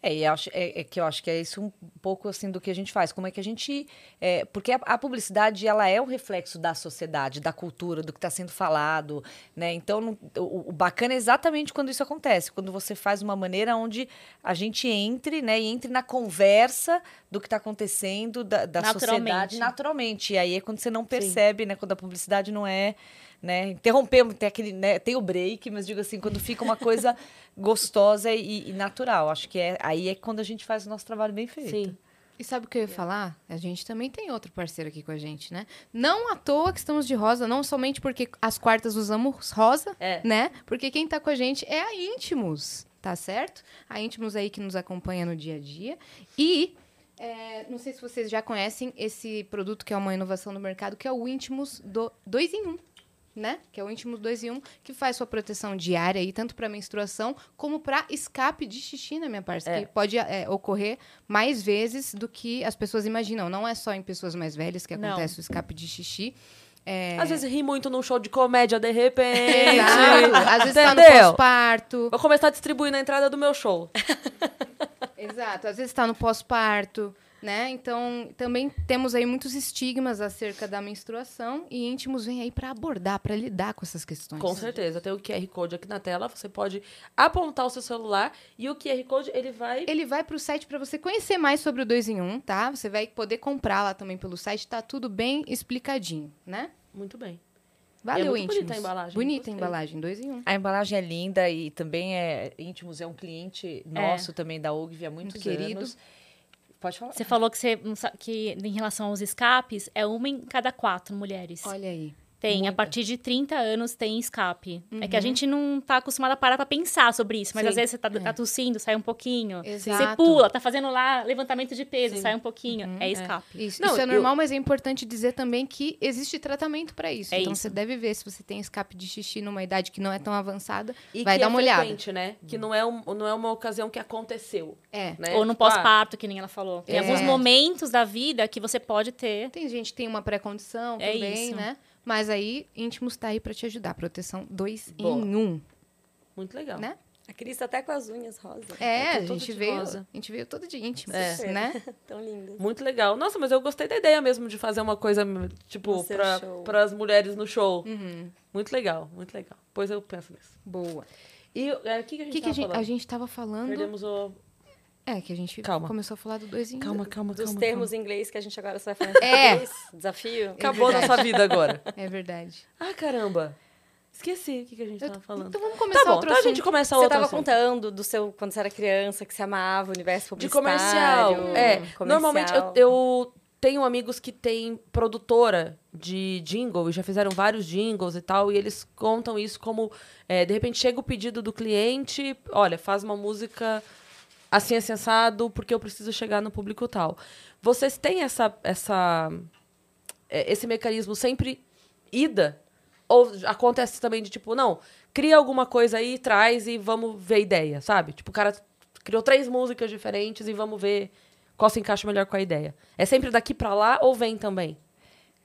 É, e acho, é, é que eu acho que é isso um pouco assim do que a gente faz. Como é que a gente. é, porque a, a publicidade ela é um reflexo da sociedade, da cultura, do que está sendo falado, né? Então não- o, o bacana é exatamente quando isso acontece, quando você faz uma maneira onde a gente entre, né? E entre na conversa do que está acontecendo da, da sociedade Naturalmente. naturalmente. E aí é quando você não percebe, né? Quando a publicidade não é né? Interrompemos, tem aquele, né? Tem o break, mas digo assim, quando fica uma coisa gostosa e, e natural. Acho que é aí é quando a gente faz o nosso trabalho bem feito. Sim. E sabe o que eu ia falar? A gente também tem outro parceiro aqui com a gente, né? Não à toa que estamos de rosa, não somente porque as quartas usamos rosa, É. né? Porque quem tá com a gente é a Íntimos, tá certo? A Íntimos aí que nos acompanha no dia a dia. E é, não sei se vocês já conhecem esse produto que é uma inovação no mercado, que é o Íntimos 2 em 1. Né? Que é o Íntimos 2 em 1, que faz sua proteção diária aí, tanto para menstruação como para escape de xixi, né, minha parça? É. Que pode é, ocorrer mais vezes do que as pessoas imaginam. Não é só em pessoas mais velhas que Não. acontece o escape de xixi. É... Às vezes ri muito num show de comédia, de repente. Exato. Às vezes tá no Entendeu? pós-parto. Vou começar a distribuir na entrada do meu show. Exato. Às vezes tá no pós-parto. né? Então, também temos aí muitos estigmas acerca da menstruação e íntimos vem aí para abordar, para lidar com essas questões. Com certeza. Tem o QR Code aqui na tela, você pode apontar o seu celular e o QR Code, ele vai... Ele vai para o site para você conhecer mais sobre o 2 em 1, um, tá? Você vai poder comprar lá também pelo site, tá tudo bem explicadinho, né? Muito bem. Valeu, é muito íntimos. bonita a embalagem, Bonita a embalagem, 2 em 1. Um. A embalagem é linda e também é íntimos, é um cliente nosso também da Ogvi há muitos Muito querido. anos. Pode falar. Você falou que, você, que em relação aos escapes, é uma em cada quatro mulheres. Olha aí. Tem, a muita. partir de 30 anos tem escape. É que a gente não tá acostumada a parar pra pensar sobre isso, mas Sim. às vezes você tá, tá tossindo, sai um pouquinho. Exato. Você pula, tá fazendo lá levantamento de peso, Sim. sai um pouquinho. É escape. Isso, Não, isso é eu- normal, mas é importante dizer também que existe tratamento para isso. É então isso. você deve ver se você tem escape de xixi numa idade que não é tão avançada, E vai que dar é uma olhada. né? Que não é, um, não é uma ocasião que aconteceu. É. Né? Ou no Tipo, ah, pós-parto, que nem ela falou. Tem É. alguns momentos da vida que você pode ter. Tem gente que tem uma pré-condição É também, isso. né? Mas aí, íntimos tá aí para te ajudar. Proteção 2 em Boa. 1, um, Muito legal. né? A Cris tá até com as unhas rosa. É, a tô todo gente de veio, rosa. a gente veio todo de íntimos, É. né? Tão lindas. Muito legal. Nossa, mas eu gostei da ideia mesmo de fazer uma coisa, tipo, show. pras mulheres no show. Uhum. Muito legal, muito legal. Pois eu penso nisso. Boa. E é, o que, que a gente que, que a, gente, a falando? gente tava falando? Perdemos o... É, que a gente Calma. começou a falar do 2 em 1. Calma, calma, Dos calma. termos em inglês que a gente agora só vai falar em É. Desafio. Acabou a nossa vida agora. É verdade. Ah, caramba. Esqueci o que, que a gente tava falando. Então vamos começar Tá bom, outro então a gente começa Você outro tava assunto. contando do seu quando você era criança, que você amava o universo De publicitário. comercial. É, comercial. normalmente eu, eu tenho amigos que têm produtora de jingle e já fizeram vários jingles e tal, e eles contam isso como, é, de repente chega o pedido do cliente, olha, faz uma música assim assim, assado, porque eu preciso chegar no público tal. Vocês têm essa, essa, é, esse mecanismo sempre ida? Ou acontece também de tipo, não, cria alguma coisa aí, traz e vamos ver a ideia, sabe? Tipo, o cara criou três músicas diferentes e vamos ver qual se encaixa melhor com a ideia. É sempre daqui pra lá ou vem também?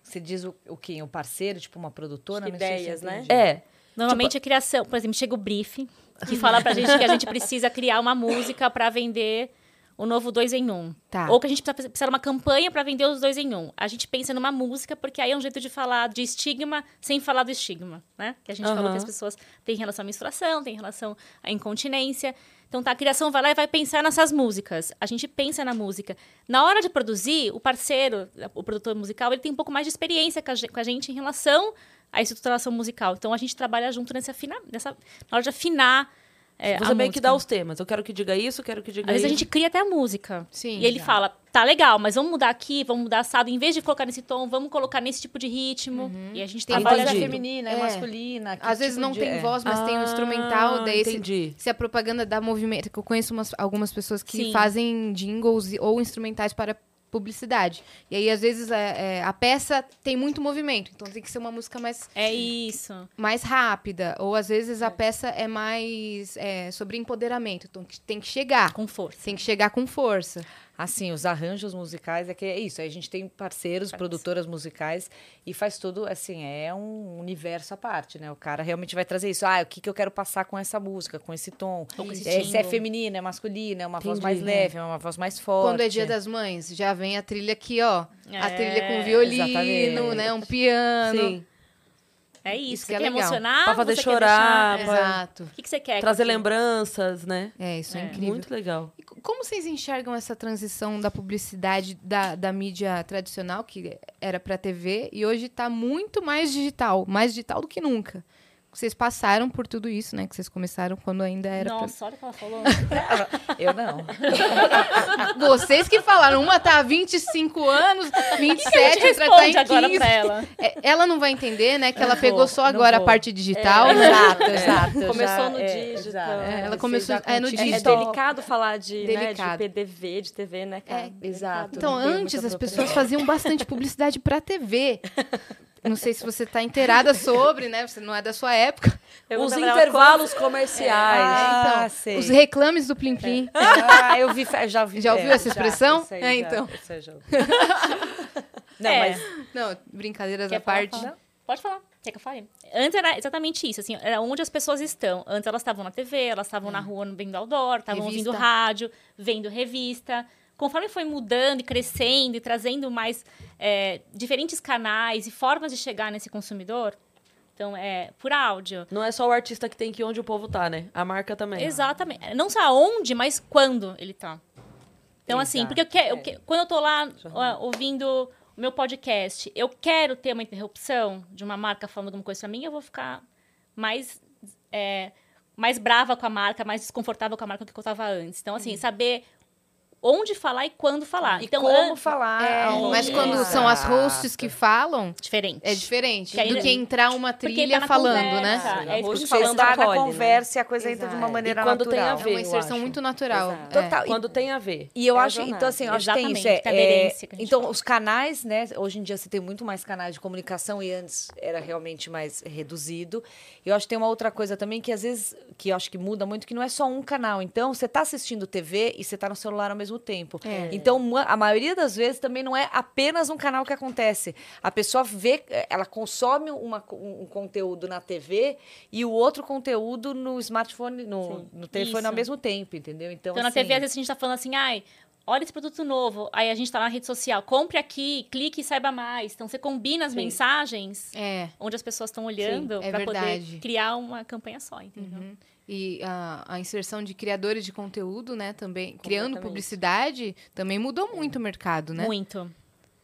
Você diz o, o quê? Um parceiro, tipo uma produtora? Ideias, né? entendi. É. Normalmente a criação, por exemplo, chega o brief, que fala pra gente que a gente precisa criar uma música pra vender o novo dois em um. Tá. Ou que a gente precisa precisa de uma campanha pra vender os dois em um. A gente pensa numa música, porque aí é um jeito de falar de estigma sem falar do estigma, né? Que a gente falou Aham. que as pessoas têm relação à menstruação, têm relação à incontinência. Então tá, a criação vai lá e vai pensar nessas músicas. A gente pensa na música. Na hora de produzir, o parceiro, o produtor musical, ele tem um pouco mais de experiência com a gente em relação à estruturação musical. Então a gente trabalha junto nessa, afina, nessa na hora de afinar é, Você a meio que dá os temas. Eu quero que diga isso, quero que diga Às vezes a isso. gente cria até a música. Sim, E ele já. fala, tá legal, mas vamos mudar aqui, vamos mudar assado. Em vez de colocar nesse tom, vamos colocar nesse tipo de ritmo. E a gente Tem A voz é feminina, é, É. masculina. que Às vezes tipo não de- tem é. voz, mas tem um Ah, instrumental. Daí se, entendi. se a propaganda dá movimento, que eu conheço umas- algumas pessoas que Sim. fazem jingles ou instrumentais para publicidade. E aí, às vezes, é- é, a peça tem muito movimento. Então tem que ser uma música mais, É isso. mais rápida. Ou às vezes a peça é mais é, sobre empoderamento. Então tem que chegar. Com força. Tem que chegar com força. Assim, os arranjos musicais é que é isso. A gente tem parceiros, produtoras musicais e faz tudo assim, é um universo à parte, né? O cara realmente vai trazer isso. Ah, o que, que eu quero passar com essa música, com esse tom? Com esse É, se é feminina, é masculina, é uma voz Entendi. mais leve, é uma voz mais forte. Quando é dia das mães, já vem a trilha aqui, ó. a É, trilha com violino, exatamente. né? Um piano. Sim. É isso. Isso você que é quer legal. emocionar? Pra fazer você quer chorar, deixar- pra- Exato. O que, que você quer? Trazer lembranças, né? É, isso é, É. incrível. Muito legal. E Como vocês enxergam essa transição da publicidade da, da mídia tradicional, que era para TV, e hoje está muito mais digital, mais digital do que nunca? Vocês passaram por tudo isso, né? Que vocês começaram quando ainda era pra... Nossa, olha o que ela falou. Eu não. Vocês que falaram, uma tá há 25 anos, 27, a gente outra tá em responde agora 15. pra ela. É, ela não vai entender, né? Que ela Não pegou vou, só agora a vou. parte digital. exato, exato. Começou já- no é, digital. É, ela começou- é, no É, digital. é delicado falar de, né, de Delicado. PDV, de TV, né, cara? É, exato. Então, antes as pessoas faziam bastante publicidade pra TV. Não sei se você tá inteirada sobre, né? Você não é da sua época. Eu Os intervalos comerciais. Ah, então, sei. os reclames do Plim Plim. Ah, eu vi, já vi. Já ouviu essa expressão? isso aí É, já- então. já ouvi. Não, É. mas Não, brincadeiras Quer à falar? parte. Fala. Pode falar. Quer que eu fale? Antes era exatamente isso, assim, era onde as pessoas estão. Antes elas estavam na TV, elas estavam na rua vendo outdoor, estavam ouvindo rádio, vendo revista. Conforme foi mudando e crescendo e trazendo mais é, diferentes canais e formas de chegar nesse consumidor, então é por áudio. Não é só o artista que tem que ir onde o povo tá, né? A marca também. Exatamente. Não só onde, mas quando ele tá. Então, assim, porque eu quero, eu que- quando eu tô lá ó, ouvindo o meu podcast, eu quero ter uma interrupção de uma marca falando alguma coisa pra mim, eu vou ficar mais, é, mais brava com a marca, mais desconfortável com a marca do que eu tava antes. Então, assim, saber onde falar e quando falar. E então, como an- falar. É, mas quando são as hosts que falam, diferente. é diferente Que aí- do que entrar uma trilha tá na falando, conversa, né? É isso que falando. está na acolhe, né? conversa e a coisa entra de uma maneira quando tem a natural. ver, É uma eu inserção acho. muito natural. Exato. É. Total. E- Quando tem a ver. E eu É a acho, então assim, eu acho que tem isso. É, é a é, a então, fala. os canais, né? Hoje em dia você tem muito mais canais de comunicação e antes era realmente mais reduzido. Eu acho que tem uma outra coisa também que às vezes, que eu acho que muda muito, que não é só um canal. Então, você está assistindo TV e você está no celular ao mesmo tempo. É. Então, a maioria das vezes também não é apenas um canal que acontece. A pessoa vê, ela consome uma, um, conteúdo na TV e o outro conteúdo no smartphone, no, Sim. no telefone Isso. ao mesmo tempo, entendeu? Então, Então, na assim, TV, às vezes, a gente tá falando assim, ai, olha esse produto novo. Aí a gente tá na rede social, compre aqui, clique e saiba mais. Então, você combina as Sim. mensagens É. onde as pessoas estão olhando é para poder criar uma campanha só, entendeu? Uhum. E a, a inserção de criadores de conteúdo, né, também, criando publicidade, também mudou muito o mercado, né? Muito.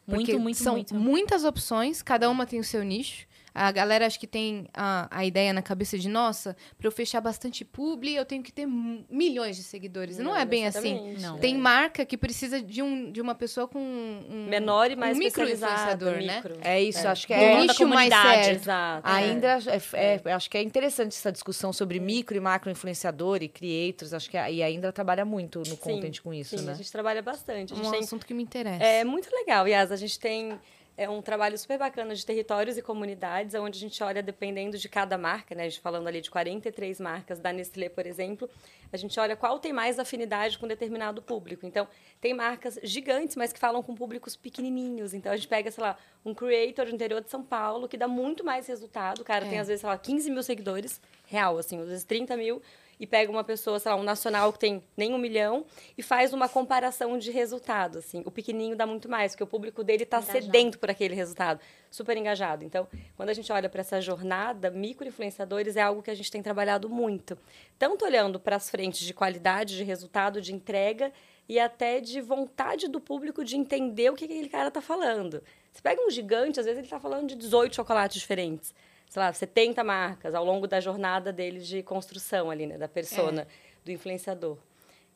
Porque Muito, muito, são muito. muitas opções, cada uma tem o seu nicho. A galera acho que tem a, a ideia na cabeça de, nossa, para eu fechar bastante publi, eu tenho que ter milhões de seguidores. E não, é bem assim. Não. Tem marca que precisa de, um, de uma pessoa com um Menor e mais um especializado, micro-influenciador, né? micro. É isso, acho que é. da nicho mais certo. Exato. Ainda é, é, acho que é interessante essa discussão sobre micro e macro influenciador e creators. Acho que a- e ainda trabalha muito no content com isso, Sim, né? a gente trabalha bastante. A gente um tem assunto que me interessa. É muito legal, Yas. A gente tem é, um trabalho super bacana de territórios e comunidades, onde a gente olha dependendo de cada marca, né? A gente falando ali de 43 marcas da Nestlé, por exemplo, a gente olha qual tem mais afinidade com determinado público. Então, tem marcas gigantes, mas que falam com públicos pequenininhos. Então, a gente pega, sei lá, um creator do interior de São Paulo, que dá muito mais resultado. O cara É. tem, às vezes, sei lá, 15 mil seguidores, real, assim, às vezes 30 mil, e pega uma pessoa, sei lá, um nacional que tem nem um milhão e faz uma comparação de resultado, assim. O pequenininho dá muito mais, porque o público dele está sedento por aquele resultado, super engajado. Então, quando a gente olha para essa jornada, microinfluenciadores é algo que a gente tem trabalhado muito. Tanto olhando para as frentes de qualidade, de resultado, de entrega e até de vontade do público de entender o que aquele cara está falando. Você pega um gigante, às vezes ele está falando de 18 chocolates diferentes sei lá, 70 marcas ao longo da jornada dele de construção ali, né, da persona, do influenciador.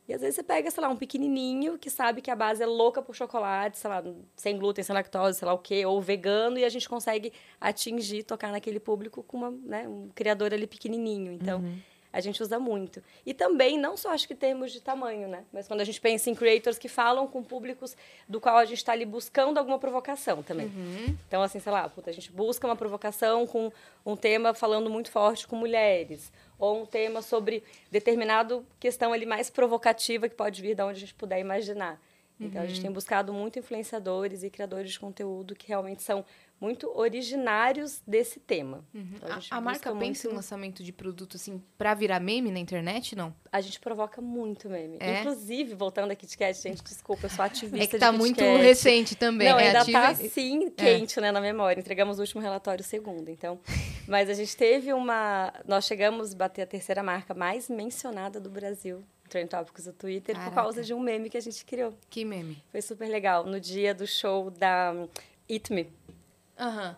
E às vezes você pega, sei lá, um pequenininho que sabe que a base é louca por chocolate, sei lá, sem glúten, sem lactose, sei lá o quê, ou vegano, e a gente consegue atingir, tocar naquele público com uma, né, um criador ali pequenininho. Então, a gente usa muito. E também, não só acho que termos de tamanho, né? Mas quando a gente pensa em creators que falam com públicos do qual a gente está ali buscando alguma provocação também. Então, assim, sei lá, puta, a gente busca uma provocação com um tema falando muito forte com mulheres. Ou um tema sobre determinada questão ali mais provocativa que pode vir de onde a gente puder imaginar. Então, a gente tem buscado muito influenciadores e criadores de conteúdo que realmente são muito originários desse tema. Então, A, a marca busca pensa em muito- lançamento de produto assim pra virar meme na internet, não? A gente provoca muito meme. É? Inclusive, voltando a Kit Kat, gente, desculpa, eu sou ativista É que tá muito recente também. Não, é ainda ativa- tá assim, quente, né, na memória. Entregamos o último relatório segundo, então. Mas a gente teve uma... Nós chegamos a bater a terceira marca mais mencionada do Brasil, Trend Topics do Twitter, Caraca. por causa de um meme que a gente criou. Que meme. Foi super legal. No dia do show da It Me, Aham.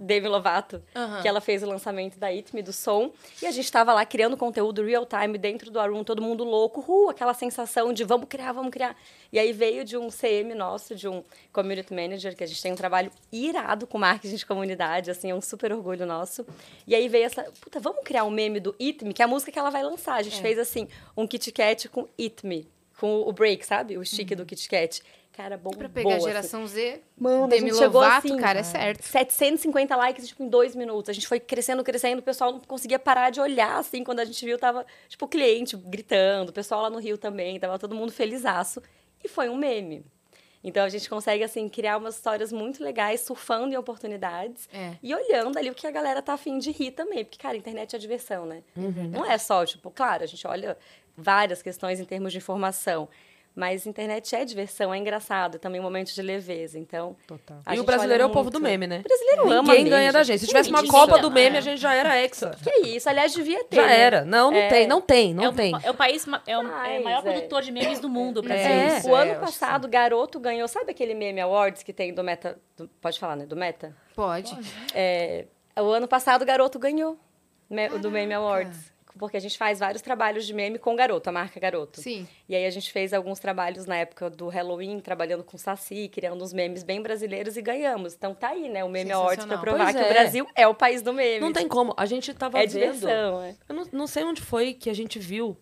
Demi Lovato, Aham. que ela fez o lançamento da It Me, do som, e a gente estava lá criando conteúdo real time dentro do Arum, todo mundo louco, uh, aquela sensação de vamos criar, vamos criar. E aí veio de um CM nosso, de um community manager, que a gente tem um trabalho irado com marketing de comunidade, assim, é um super orgulho nosso. E aí veio essa, puta, vamos criar um meme do It Me, que é a música que ela vai lançar. A gente É. fez assim, um Kit Kat com It Me, com o break, sabe? O stick do Kit Kat. Cara, bom. Uhum. Pra pegar a geração Z, Mano, a Demi gente chegou Lovato, assim, cara, é certo. 750 likes, tipo, em dois minutos. A gente foi crescendo, crescendo, o pessoal não conseguia parar de olhar, assim, quando a gente viu, tava, tipo, o cliente gritando, o pessoal lá no Rio também, tava todo mundo felizaço. E foi um meme. Então, a gente consegue, assim, criar umas histórias muito legais, surfando em oportunidades É. e olhando ali o que a galera tá afim de rir também. Porque, cara, a internet é diversão, né? Não é só, tipo, claro, a gente olha várias questões em termos de informação. Mas internet é diversão, é engraçado, também um momento de leveza. Então, E o brasileiro é o povo do meme, né? O brasileiro ama Ninguém ganha da gente. Se tivesse uma. Copa do meme, É. a gente já era hexa. Que isso, aliás, devia ter. Já né? era. Não, não É. tem, não tem, não é, o, tem. é o país, é o, é o Mas, maior é. produtor de memes do mundo, o Brasil. É. isso, O ano passado, Garoto ganhou. Sabe aquele meme awards que tem do Meta? do- pode falar, né? Do Meta? Pode. É, o ano passado, o Garoto ganhou me- do Meme Awards. Porque a gente faz vários trabalhos de meme com Garoto, a marca Garoto. Sim. E aí a gente fez alguns trabalhos na época do Halloween, trabalhando com Saci, criando uns memes bem brasileiros e ganhamos. Então tá aí, né? O Meme Awards pra Sensacional. provar Pois que é. o Brasil é o país do meme. Não tem como. A gente tava É vendo... diversão, é. Eu não, não sei onde foi que a gente viu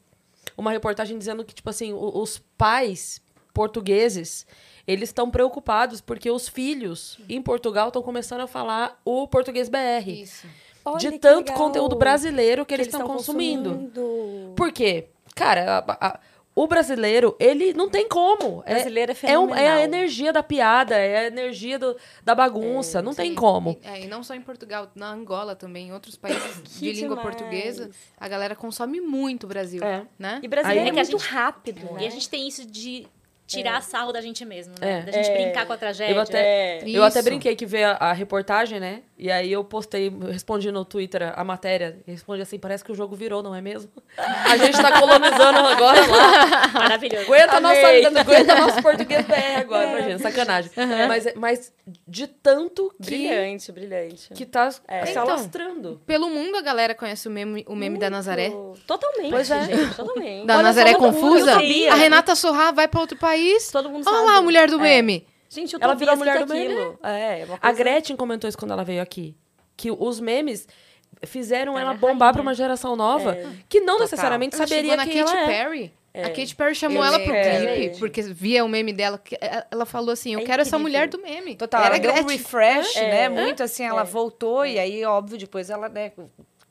uma reportagem dizendo que, tipo assim, os pais portugueses, eles estão preocupados porque os filhos em Portugal estão começando a falar o português BR. Isso. Olha de que tanto legal conteúdo brasileiro que, eles tão estão consumindo. consumindo. Por quê? Cara, a- a- o brasileiro, ele não tem como. É- Brasileiro é é, um- é a fenomenal. energia da piada, é a energia do- da bagunça. não tem Sim. como. E, é, e não só em Portugal, na Angola também, em outros países de língua demais. portuguesa, a galera consome muito o Brasil, É. né? E brasileiro Aí- é É que a muito gente- rápido, E né? a gente tem isso de tirar sarro da gente mesmo, né? É. Da gente É. brincar com a tragédia. Eu até, É. eu até brinquei que ver a, a reportagem, né? E aí eu postei, respondi no Twitter a matéria. E respondi assim, parece que o jogo virou, não é mesmo? A gente tá colonizando agora lá. Maravilhoso. Aguenta a nossa vida, aguenta nosso português BR agora, imagina, sacanagem. Mas, mas de tanto que, Brilhante, brilhante. que tá É. se Então, alastrando. Pelo mundo a galera conhece o meme, o meme da Nazaré. Totalmente, Pois é. gente, totalmente. Da Olha Nazaré Confusa? A Renata Sorra vai pra outro país. Todo mundo Olha sabe. lá a mulher do É. meme. Gente, eu Ela tô virou a mulher do meme, aquilo. É, uma A coisa... Gretchen comentou isso quando ela veio aqui. Que os memes fizeram Ela ela é bombar pra uma geração nova que não necessariamente Ela saberia quem Katy ela é. Perry. A Katy Perry chamou Eu ela pro clipe, porque via o meme dela. que ela- Ela falou assim: Eu É quero essa mulher do meme. Total, Era ela deu um refresh, É. né? Muito assim, ela É. voltou e aí, óbvio, depois ela, né,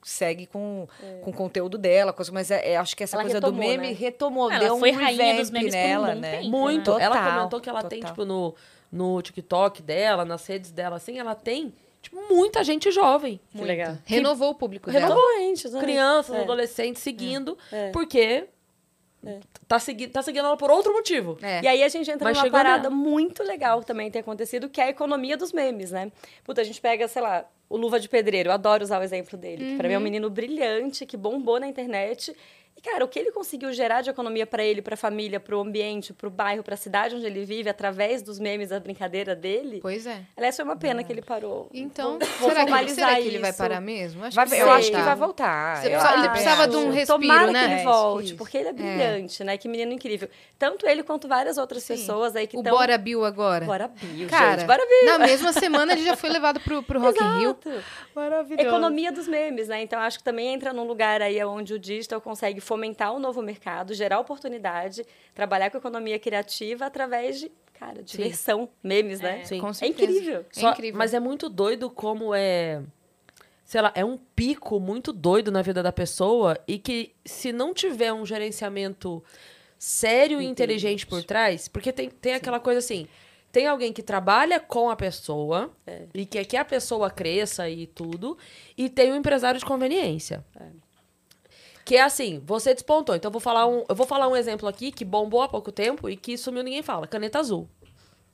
segue com, com o conteúdo dela, coisa, mas é, é, acho que essa Ela coisa do retomou, meme né? retomou, Ela deu foi um rainha dos memes por um nela, bom né? tempo. Muito. ela Total, comentou que ela tem, total. tipo, no, no TikTok dela, nas redes dela, assim, ela tem, tipo, muita gente jovem. Que legal. Renovou o público dela. Exatamente, exatamente. Crianças, É. adolescentes seguindo, É. porque tá, segui tá seguindo ela por outro motivo. É. E aí a gente entra numa parada nela. muito legal também ter acontecido, que é a economia dos memes, né? Puta, a gente pega, sei lá, o Luva de Pedreiro, eu adoro usar o exemplo dele. que Pra mim é um menino brilhante, que bombou na internet. E, cara, o que ele conseguiu gerar de economia pra ele, pra família, pro ambiente, pro bairro, pra cidade onde ele vive, através dos memes, da brincadeira dele. Pois é. Aliás, foi uma pena que ele parou. Então, Vou- será, que, será que ele vai parar mesmo? Acho Vai- eu sim, acho que vai voltar. Ele acho. precisava de um respiro, Tomara né? que ele É, volte, isso. porque ele é brilhante, né? Que menino incrível. Tanto ele quanto várias outras Sim. pessoas aí que O estão... Bora Bill agora. Bora Bill, Cara, gente. Bora Bill. na mesma semana ele já foi levado pro, pro Rock. Exato. Maravilhoso. Economia dos memes, né? Então, acho que também entra num lugar aí onde o digital consegue fomentar o novo mercado, gerar oportunidade, trabalhar com economia criativa através de, cara, diversão, memes, né? Sim. Com É certeza. incrível. É Só- incrível. Mas é muito doido como é. Sei lá, é um pico muito doido na vida da pessoa e que se não tiver um gerenciamento sério e inteligente por trás, porque tem, tem aquela coisa assim. Tem alguém que trabalha com a pessoa e quer que a pessoa cresça e tudo, e tem um empresário de conveniência. Que é assim, você despontou. Então eu vou falar um, eu vou falar um exemplo aqui que bombou há pouco tempo e que sumiu ninguém fala. Caneta azul.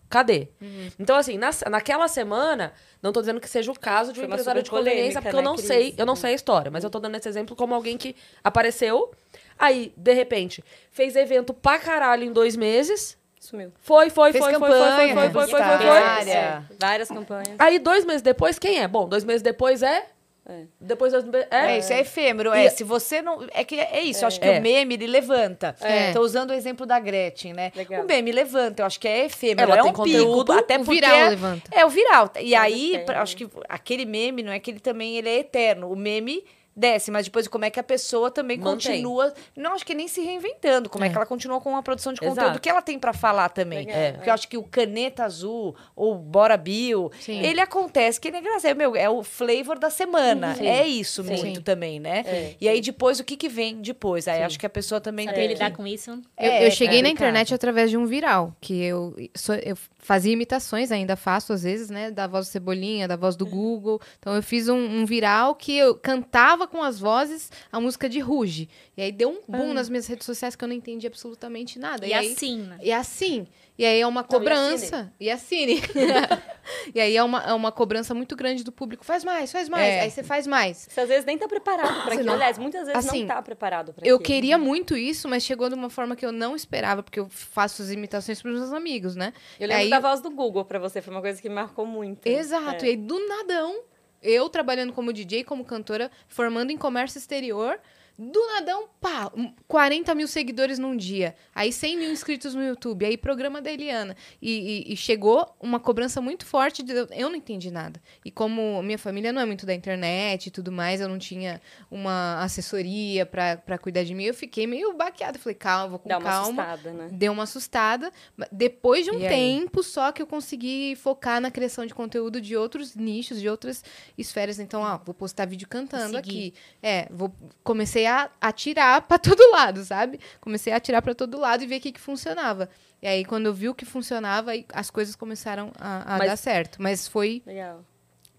Cadê? Uhum. Então, assim, na- naquela semana, não tô dizendo que seja o caso de um Foi empresário de conveniência, porque eu né, não Cris? sei, eu não sei a história, mas eu tô dando esse exemplo como alguém que apareceu, aí, de repente, fez evento pra caralho em dois meses. Sumiu. Foi, foi, Fez foi, foi, foi, foi, foi, foi, foi, foi, foi. É, várias campanhas. Aí, dois meses depois, quem é? Bom, dois meses depois é. É. Depois. É, É. isso é efêmero. E- É, se você não. É que é isso, eu acho que É. o meme ele levanta. É. Tô usando o exemplo da Gretchen, né? Legal. O meme levanta, eu acho que é efêmero. Ela é tem um conteúdo, pico, até o porque viral é, levanta. É o viral. E aí, acho que aquele meme não é que ele também ele é eterno. O meme desce, mas depois como é que a pessoa também Mantém. continua, não acho que nem se reinventando, como é, É. que ela continua com uma produção de Exato. conteúdo que ela tem pra falar também. É. Porque eu acho que o Caneta Azul ou Bora Bill, Sim. ele acontece que ele é engraçado, meu, é o flavor da semana. Sim. É isso Sim. muito Sim. também, né? É. E aí depois o que que vem depois? Aí acho que a pessoa também Saber tem lidar que... com isso. Eu, É, eu cheguei é na complicado. internet através de um viral, que eu, sou- eu fazia imitações, ainda faço às vezes, né? Da voz do Cebolinha, da voz do Google. Então eu fiz um, um viral que eu cantava tava com as vozes a música de Ruge. E aí deu um Ah. boom nas minhas redes sociais que eu não entendi absolutamente nada. E, aí, assim, né? e assim. E aí é uma cobrança. E assim. e aí é uma, é uma cobrança muito grande do público. Faz mais, faz mais. É. Aí você faz mais. Você às vezes nem tá preparado para aquilo. Aliás, muitas vezes Assim, não tá preparado para Eu aquilo. queria muito isso, mas chegou de uma forma que eu não esperava, porque eu faço as imitações pros meus amigos, né? Eu lembro Aí- da voz do Google pra você, foi uma coisa que me marcou muito. Exato. É. E aí, do nadão, eu trabalhando como DJ, como cantora, formando em comércio exterior, do nadão, pá, um, 40 mil seguidores num dia. Aí 100 mil inscritos no YouTube. Aí programa da Eliana. E, e- e chegou uma cobrança muito forte. De, eu não entendi nada. E como minha família não é muito da internet e tudo mais, eu não tinha uma assessoria pra pra cuidar de mim, eu fiquei meio baqueada. Falei, calma, vou com Dá uma calma. assustada, né? Deu uma assustada. Depois de um E aí? tempo, só que eu consegui focar na criação de conteúdo de outros nichos, de outras esferas. Então, ó, vou postar vídeo cantando Seguir. aqui. É, vou comecei a atirar pra todo lado, sabe? Comecei a atirar pra todo lado e ver o que, que funcionava. E aí, quando eu vi o que funcionava, as coisas começaram a, a Mas- dar certo. Mas foi Legal.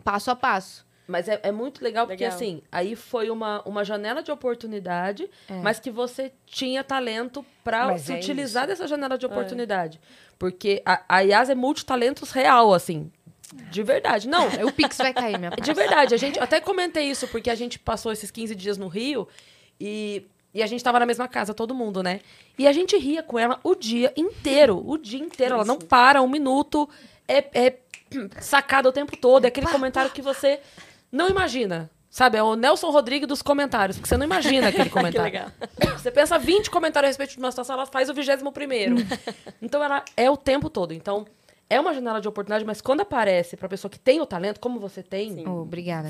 passo a passo. Mas é, é muito legal porque, Legal. assim, aí foi uma, uma janela de oportunidade, É. mas que você tinha talento pra Mas se é utilizar isso. dessa janela de oportunidade. Porque a, a Yas é multitalentos real, assim. De verdade. Não, O Pix vai cair, minha de verdade. A gente até comentei isso, porque a gente passou esses 15 dias no Rio e, e a gente tava na mesma casa, todo mundo, né? E a gente ria com ela o dia inteiro. O dia inteiro. Ela não para um minuto. É, é sacada o tempo todo. É aquele comentário que você não imagina. Sabe? É o Nelson Rodrigues dos comentários. Porque você não imagina aquele Que comentário. legal. Você pensa 20 comentários a respeito de uma situação, ela faz o 21 primeiro. então ela é o tempo todo. Então, é uma janela de oportunidade, mas quando aparece pra pessoa que tem o talento, como você tem, Oh, obrigada.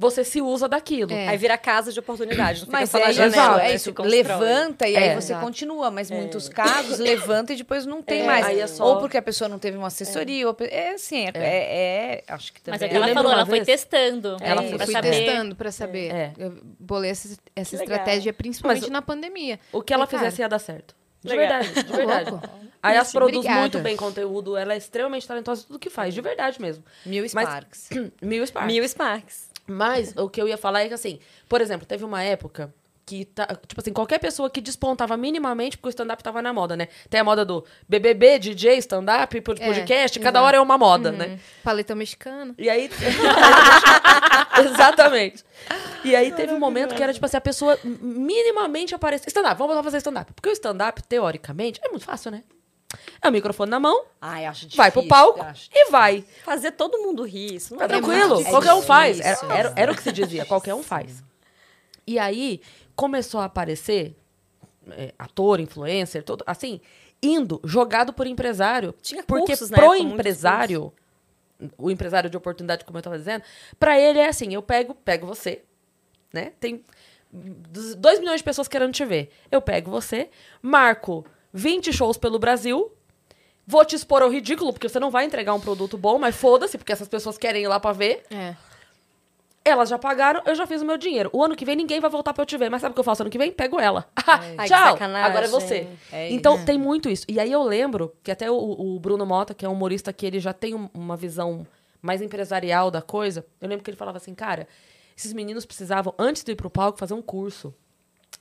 Você se usa daquilo. É. Aí vira casa de oportunidade. Não fica Mas é, isso, janela, é né? isso. Se constrói. Levanta e aí É. você Exato. continua. Mas muitos casos levanta e depois não tem É, mais. aí é só- Ou porque a pessoa não teve uma assessoria. Ou... É assim, é, é- é- Acho que Mas também. é o que ela falou, uma ela foi testando. Ela fui saber. testando pra saber. É. Eu bolei essa, essa estratégia, principalmente Mas na pandemia. O que ela cara, fizesse ia dar certo. De Legal. verdade, de verdade. Aí ela Isso, produz obrigada. muito bem conteúdo, ela é extremamente talentosa em tudo que faz, de verdade mesmo. Mil Mas- Sparks. Mil Sparks. Mil Sparks. Mas o que eu ia falar é que, assim, por exemplo, teve uma época que, tá, tipo assim, qualquer pessoa que despontava minimamente, porque o stand-up tava na moda, né? Tem a moda do BBB, DJ, stand-up, É, podcast, cada exato. hora é uma moda, Uhum. né? Paleta mexicana. E aí. Exatamente. E aí teve um momento que era, tipo assim, a pessoa minimamente aparecia. Stand-up, vamos lá fazer stand-up. Porque o stand-up, teoricamente, é muito fácil, né? É o microfone na mão, Ai, acho difícil. vai pro palco e vai. Fazer todo mundo rir, isso não Tá é tranquilo, muito qualquer um faz. Era, era, era o que se dizia, qualquer um faz. E aí começou a aparecer é, ator, influencer, todo, assim, indo, jogado por empresário. Tinha porque cursos, né, pro muitos empresário, o empresário de oportunidade, como eu tava dizendo, pra ele é assim, eu pego, pego você, né? Tem 2 milhões de pessoas querendo te ver. Eu pego você, marco 20 shows pelo Brasil, vou te expor ao ridículo, porque você não vai entregar um produto bom, mas foda-se, porque essas pessoas querem ir lá pra ver. É. Elas já pagaram, eu já fiz o meu dinheiro. O ano que vem ninguém vai voltar pra eu te ver. Mas sabe o que eu faço ano que vem? Pego ela. Ai, Tchau. Agora é você. É então tem muito isso. E aí eu lembro que até o, o Bruno Mota, que é um humorista que ele já tem um- uma visão mais empresarial da coisa, eu lembro que ele falava assim, cara, esses meninos precisavam, antes de ir pro palco, fazer um curso.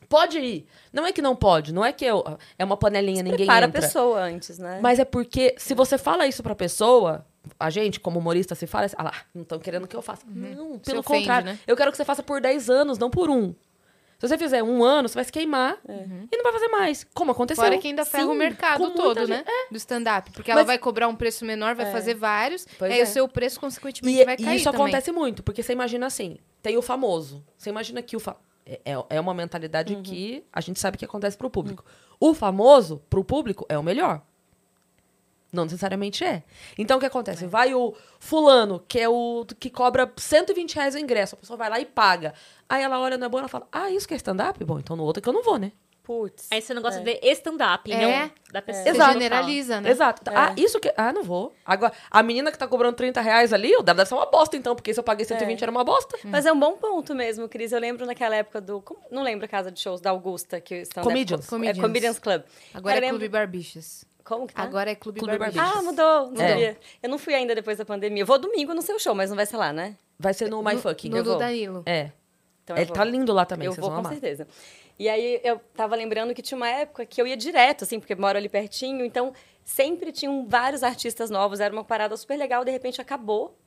Pode ir. Não é que não pode, não é que eu, é uma panelinha, ninguém Prepara a entra. pessoa antes, né? Mas é porque se você fala isso pra pessoa, a gente, como humorista, se fala assim, ah lá, não estão querendo que eu faça. Não, pelo ofende, contrário. né? Eu quero que você faça por 10 anos, não por um. Se você fizer um ano, você vai se queimar e não vai fazer mais. Como aconteceu. Fora que ainda ferra Sim, o mercado todo, gente. né? Do stand-up. Porque ela Mas- vai cobrar um preço menor, vai fazer vários. Pois aí é. o seu preço, consequentemente, E, vai e cair isso também. acontece muito, porque você imagina assim, tem o famoso. Você imagina que o fa... é, é- é uma mentalidade que a gente sabe que acontece pro público. O famoso, pro público, é o melhor. Não necessariamente é. Então, o que acontece? Vai o fulano, que é o que cobra 120 reais o ingresso. A pessoa vai lá e paga. Aí ela olha, não é boa, ela fala, ah, isso que é stand-up? Bom, então no outro é que eu não vou, né? Putz. Aí você não gosta de stand-up, É. não da pessoa. Você Exato. generaliza, né? Exato. Ah, isso que... Ah, não vou. Agora, a menina que tá cobrando 30 reais ali, o deve ser uma bosta, então, porque se eu paguei 120 era uma bosta. Mas é um bom ponto mesmo, Cris. Eu lembro naquela época do. como- Não lembro a casa de shows da Augusta, que o stand-up- Comedians. É Comedians. Comedians Club. Agora Eu é lembro- Clube Barbichas. Como que tá? Agora é Clube, Clube Barbichas. Ah, mudou. Não É. sabia. Eu não fui ainda depois da pandemia. Eu vou domingo no seu show, mas não vai ser lá, né? Vai ser no My Fucking. No eu do vou. Danilo. É. Então Ele vou. tá lindo lá também, Eu vocês vou vão com amar. certeza. E aí eu tava lembrando que tinha uma época que eu ia direto, assim, porque moro ali pertinho, então sempre tinham vários artistas novos, era uma parada super legal, de repente acabou.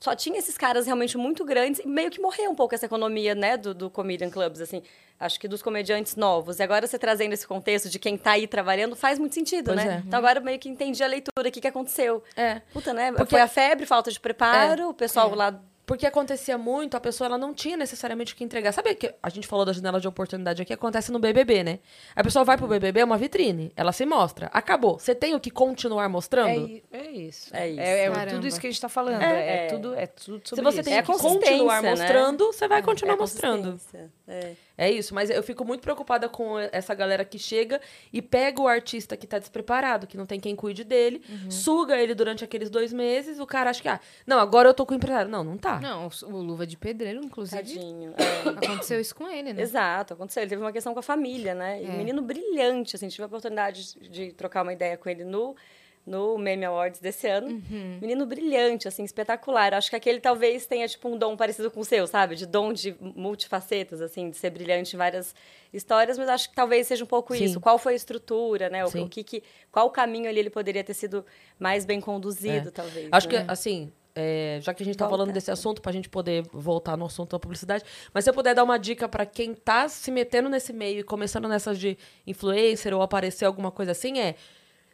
Só tinha esses caras realmente muito grandes e meio que morreu um pouco essa economia, né, do, do comedian clubs, assim. Acho que dos comediantes novos. E agora você trazendo esse contexto de quem tá aí trabalhando faz muito sentido, Pois né? é. Então agora eu meio que entendi a leitura, o que, que aconteceu. É. Puta, né? Porque- Foi a febre, falta de preparo, o pessoal É. lá Porque acontecia muito, a pessoa ela não tinha necessariamente o que entregar. Sabe que a gente falou da janela de oportunidade aqui, acontece no BBB, né? A pessoa vai pro BBB, é uma vitrine, ela se mostra. Acabou. Você tem o que continuar É, mostrando? i- é isso. É isso. É, é tudo isso que a gente tá falando. É. É, tudo, é tudo Se sobre você isso. tem É que continuar né? mostrando, você vai é continuar a mostrando. É. É isso, mas eu fico muito preocupada com essa galera que chega e pega o artista que tá despreparado, que não tem quem cuide dele, Uhum. suga ele durante aqueles dois meses, o cara acha que, ah, não, agora eu tô com o empresário. Não, não tá. Não, o, Luva de Pedreiro, inclusive, Tadinho. é. aconteceu isso com ele, né? Exato, aconteceu. Ele teve uma questão com a família, né? E É. um menino brilhante, assim, tive a oportunidade de, de trocar uma ideia com ele no, no Meme Awards desse ano. Uhum. Menino brilhante, assim, espetacular. Acho que aquele talvez tenha, tipo, um dom parecido com o seu, sabe? De dom de multifacetas, assim, de ser brilhante em várias histórias, mas acho que talvez seja um pouco Sim. isso. Qual foi a estrutura, né? O, o que que, qual o caminho ali ele poderia ter sido mais bem conduzido, É. talvez. Acho né? que, assim, é, já que a gente tá Volta. falando desse assunto, pra gente poder voltar no assunto da publicidade, mas se eu puder dar uma dica pra quem tá se metendo nesse meio e começando nessas de influencer ou aparecer alguma coisa assim, é.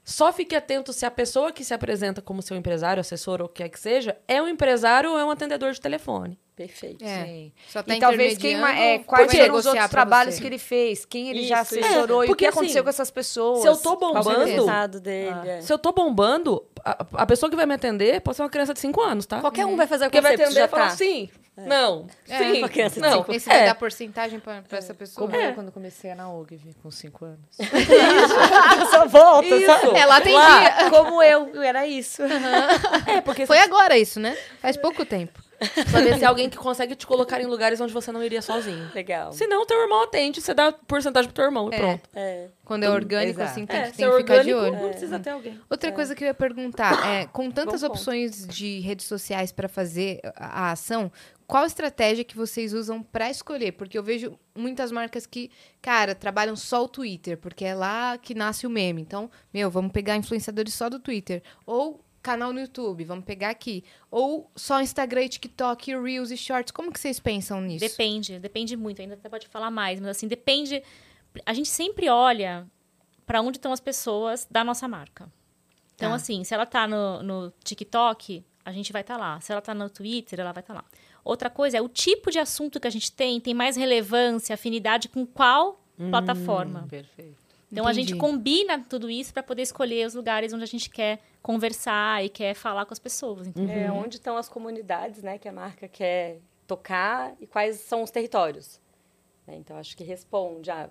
Só fique atento se a pessoa que se apresenta como seu empresário, assessor ou o que quer que seja, é um empresário ou é um atendedor de telefone. Perfeito. É. Sim. Só tá e talvez quem é, quais foram os outros pra trabalhos você. que ele fez, quem ele já Isso, isso. assessorou É, e o porque, que aconteceu assim, com essas pessoas. se eu tô o bombando, dele? é. se eu tô bombando, a, a pessoa que vai me atender pode ser uma criança de 5 anos, tá? Qualquer um vai fazer o Porque vai atender já e falar tá. assim, não, É, sim, uma criança de não. cinco você vai É. dar porcentagem pra, pra essa pessoa. Como É. eu quando comecei na OGV, com 5 anos. Só volta, Isso. É, lá tem Lá, dia. como eu, era isso. É, porque Foi agora isso, né? Faz pouco tempo. Saber se é alguém que consegue te colocar em lugares onde você não iria sozinho. Legal. Se não, teu irmão atende, você dá porcentagem pro teu irmão e É. pronto. É. Quando é orgânico, Exato. assim, tem, É, que- se tem é que ficar de olho. não precisa ter alguém. Outra coisa que eu ia perguntar é, com tantas Bom ponto. opções de redes sociais para fazer a, a ação, qual estratégia que vocês usam para escolher? Porque eu vejo muitas marcas que, cara, trabalham só o Twitter, porque é lá que nasce o meme. Então, meu, vamos pegar influenciadores só do Twitter. Ou canal no YouTube, vamos pegar aqui. Ou só Instagram, e TikTok, Reels e Shorts. Como que vocês pensam nisso? Depende, depende muito. Ainda até pode falar mais, mas assim, depende. A gente sempre olha para onde estão as pessoas da nossa marca. Então, Tá. assim, se ela tá no, no TikTok, a gente vai estar lá. Se ela tá no Twitter, ela vai estar lá. Outra coisa é o tipo de assunto que a gente tem, tem mais relevância, afinidade com qual plataforma. Perfeito. Então a gente Entendi. combina tudo isso para poder escolher os lugares onde a gente quer conversar e quer falar com as pessoas. entendeu? É, onde estão as comunidades, né, que a marca quer tocar e quais são os territórios. né? Então, acho que responde. Ah,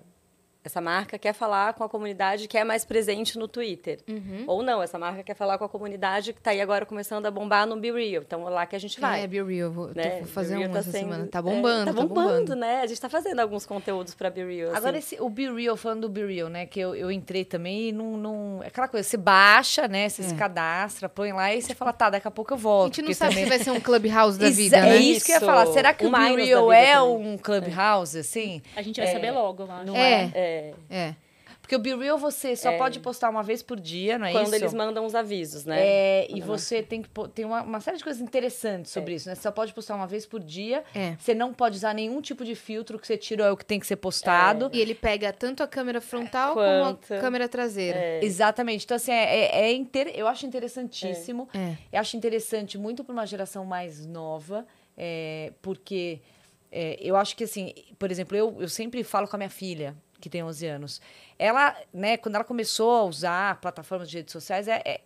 essa marca quer falar com a comunidade que é mais presente no Twitter. Uhum. Ou não, essa marca quer falar com a comunidade que está aí agora começando a bombar no Be Real. Então, é lá que a gente vai. É, Be Real. Vou, né? vou fazer um tá essa sendo- semana. Tá é, bombando, tá tá bombando, bombando. né? A gente está fazendo alguns conteúdos para Be Real. assim. Agora, esse, o Be Real, falando do Be Real, né? Que eu, eu entrei também e não, não. É aquela coisa, você baixa, né? Você se cadastra, põe lá e você fala, tá, daqui a pouco eu A volto. gente não sabe também- se vai ser um clubhouse da vida, É né? isso que eu ia falar. Será que Um o Be Real é também. um clubhouse, assim? A gente vai saber logo, eu acho. Não É. é? É. É. Porque o Be Real você só É. pode postar uma vez por dia, não é Quando isso? eles mandam os avisos, né? É, e Quando a você tem que tem uma, uma série de coisas interessantes sobre isso, né? Você só pode postar uma vez por dia. É. Você não pode usar nenhum tipo de filtro que você tira é o que tem que ser postado. E ele pega tanto a câmera frontal como Quanto. a câmera traseira. É. Exatamente. Então, assim, é, é, é inter- eu acho interessantíssimo. É. Eu acho interessante muito para uma geração mais nova, é, porque é, eu acho que, assim, por exemplo, eu, eu sempre falo com a minha filha, que tem 11 anos. Ela, né, quando ela começou a usar plataformas de redes sociais, é, é-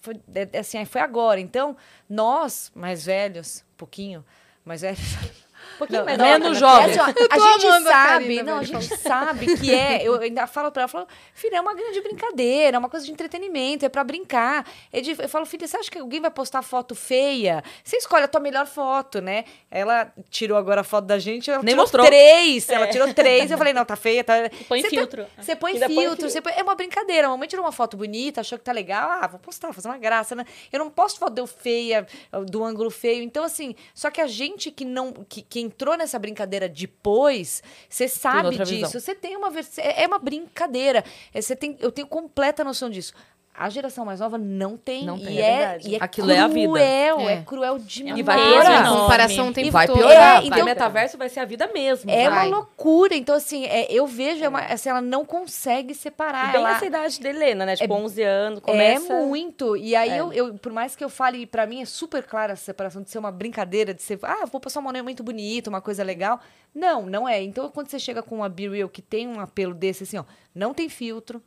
foi, é, assim, foi agora. Então, nós, mais velhos, um pouquinho, mais velhos. Pouquinho Não, menos né? jovem. É assim, ó, a gente amando a sabe, Karina, não, a gente sabe que é. Eu ainda falo pra ela, falo, filha, é uma grande brincadeira, é uma coisa de entretenimento, é pra brincar. É eu falo, filha, você acha que alguém vai postar foto feia? Você escolhe a tua melhor foto, né? Ela tirou agora a foto da gente, ela Nem tirou mostrou. três. Ela tirou três. Eu falei, não, tá feia, tá. põe Você filtro. Tá, você põe Ainda põe filtro, filtro. você põe- é uma brincadeira. A mamãe tirou uma foto bonita, achou que tá legal. Ah, vou postar, fazer uma graça, né? Eu não posto foto de eu feia, do ângulo feio. Então, assim, só que a gente que não. que, quem entrou nessa brincadeira depois, você sabe disso. Você tem uma é é uma brincadeira. É, Você tem, eu tenho completa noção disso. A geração mais nova não tem. Não e, tem, é, é verdade. e é Aquilo é a vida. cruel, é, É. cruel demais. E vai piorar. A comparação o tempo E vai todo. piorar. É, então- o metaverso vai ser a vida mesmo. É Vai. uma loucura. Então, assim, é, eu vejo, é uma, assim, ela não consegue separar. E bem ela... essa idade da Helena, né? Tipo, 11 anos, É começa... muito. E aí, É. eu, eu- por mais que eu fale, pra mim é super clara essa separação de ser uma brincadeira, de ser, ah, vou passar um momento bonito, uma coisa legal. Não, não é. Então, quando você chega com uma Be Real que tem um apelo desse, assim, ó, não tem filtro.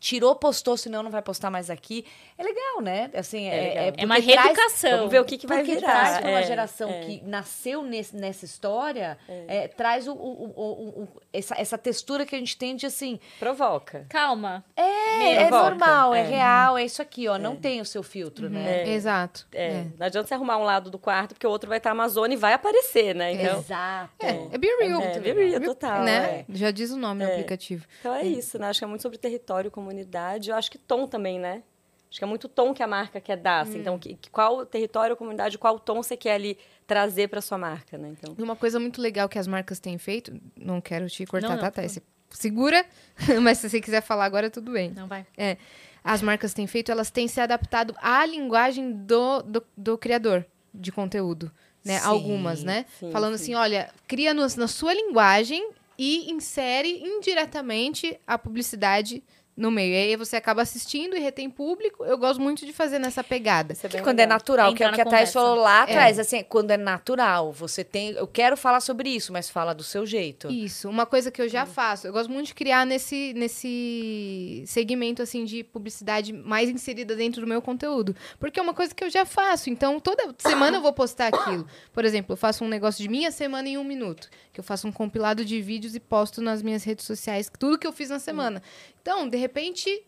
Tirou, postou, senão não vai postar mais aqui. É legal, né? Assim, é, legal. É porque uma traz- reeducação. Vamos ver o que, que vai porque virar. traz para uma É, geração é. que nasceu nesse- nessa história, é, traz o, o- o- o- o- essa, essa textura que a gente tem de assim. Provoca. Calma. É, é Provoca, normal, é, é. real, é isso aqui, ó. Não tem o seu filtro, né? É. Exato. É, É. Não adianta você arrumar um lado do quarto, porque o outro vai estar Amazônia e vai aparecer, né? Então, Exato. É, é Be Real. É, Be Real, total, Né? é. Já diz o nome do aplicativo. então é isso, né? Acho que é muito sobre território, comunidade. Eu acho que tom também, né? Acho que é muito tom que a marca quer dar. assim. Então, que, que- qual território, comunidade, qual tom você quer ali trazer para sua marca, né? Então, uma coisa muito legal que as marcas têm feito, não quero te cortar, Não, não, tá, Thay? Você segura, mas se você quiser falar agora, tudo bem. Não vai. É, as marcas têm feito, elas têm se adaptado à linguagem do, do, do criador de conteúdo, né? Sim, Algumas, né? sim, Falando sim. assim, olha, cria no- na sua linguagem e insere indiretamente a publicidade no meio. E aí você acaba assistindo e retém público. Eu gosto muito de fazer nessa pegada. é Quando é legal. natural, que é o Entrar que a Thais falou lá atrás, assim, quando é natural, você tem, eu quero falar sobre isso, mas fala do seu jeito. Isso, uma coisa que eu já faço. Eu gosto muito de criar nesse, nesse segmento assim de publicidade mais inserida dentro do meu conteúdo. Porque é uma coisa que eu já faço. Então, toda semana eu vou postar aquilo. Por exemplo, eu faço um negócio de minha semana em um minuto. Que eu faço um compilado de vídeos e posto nas minhas redes sociais tudo que eu fiz na semana. Então, de repente.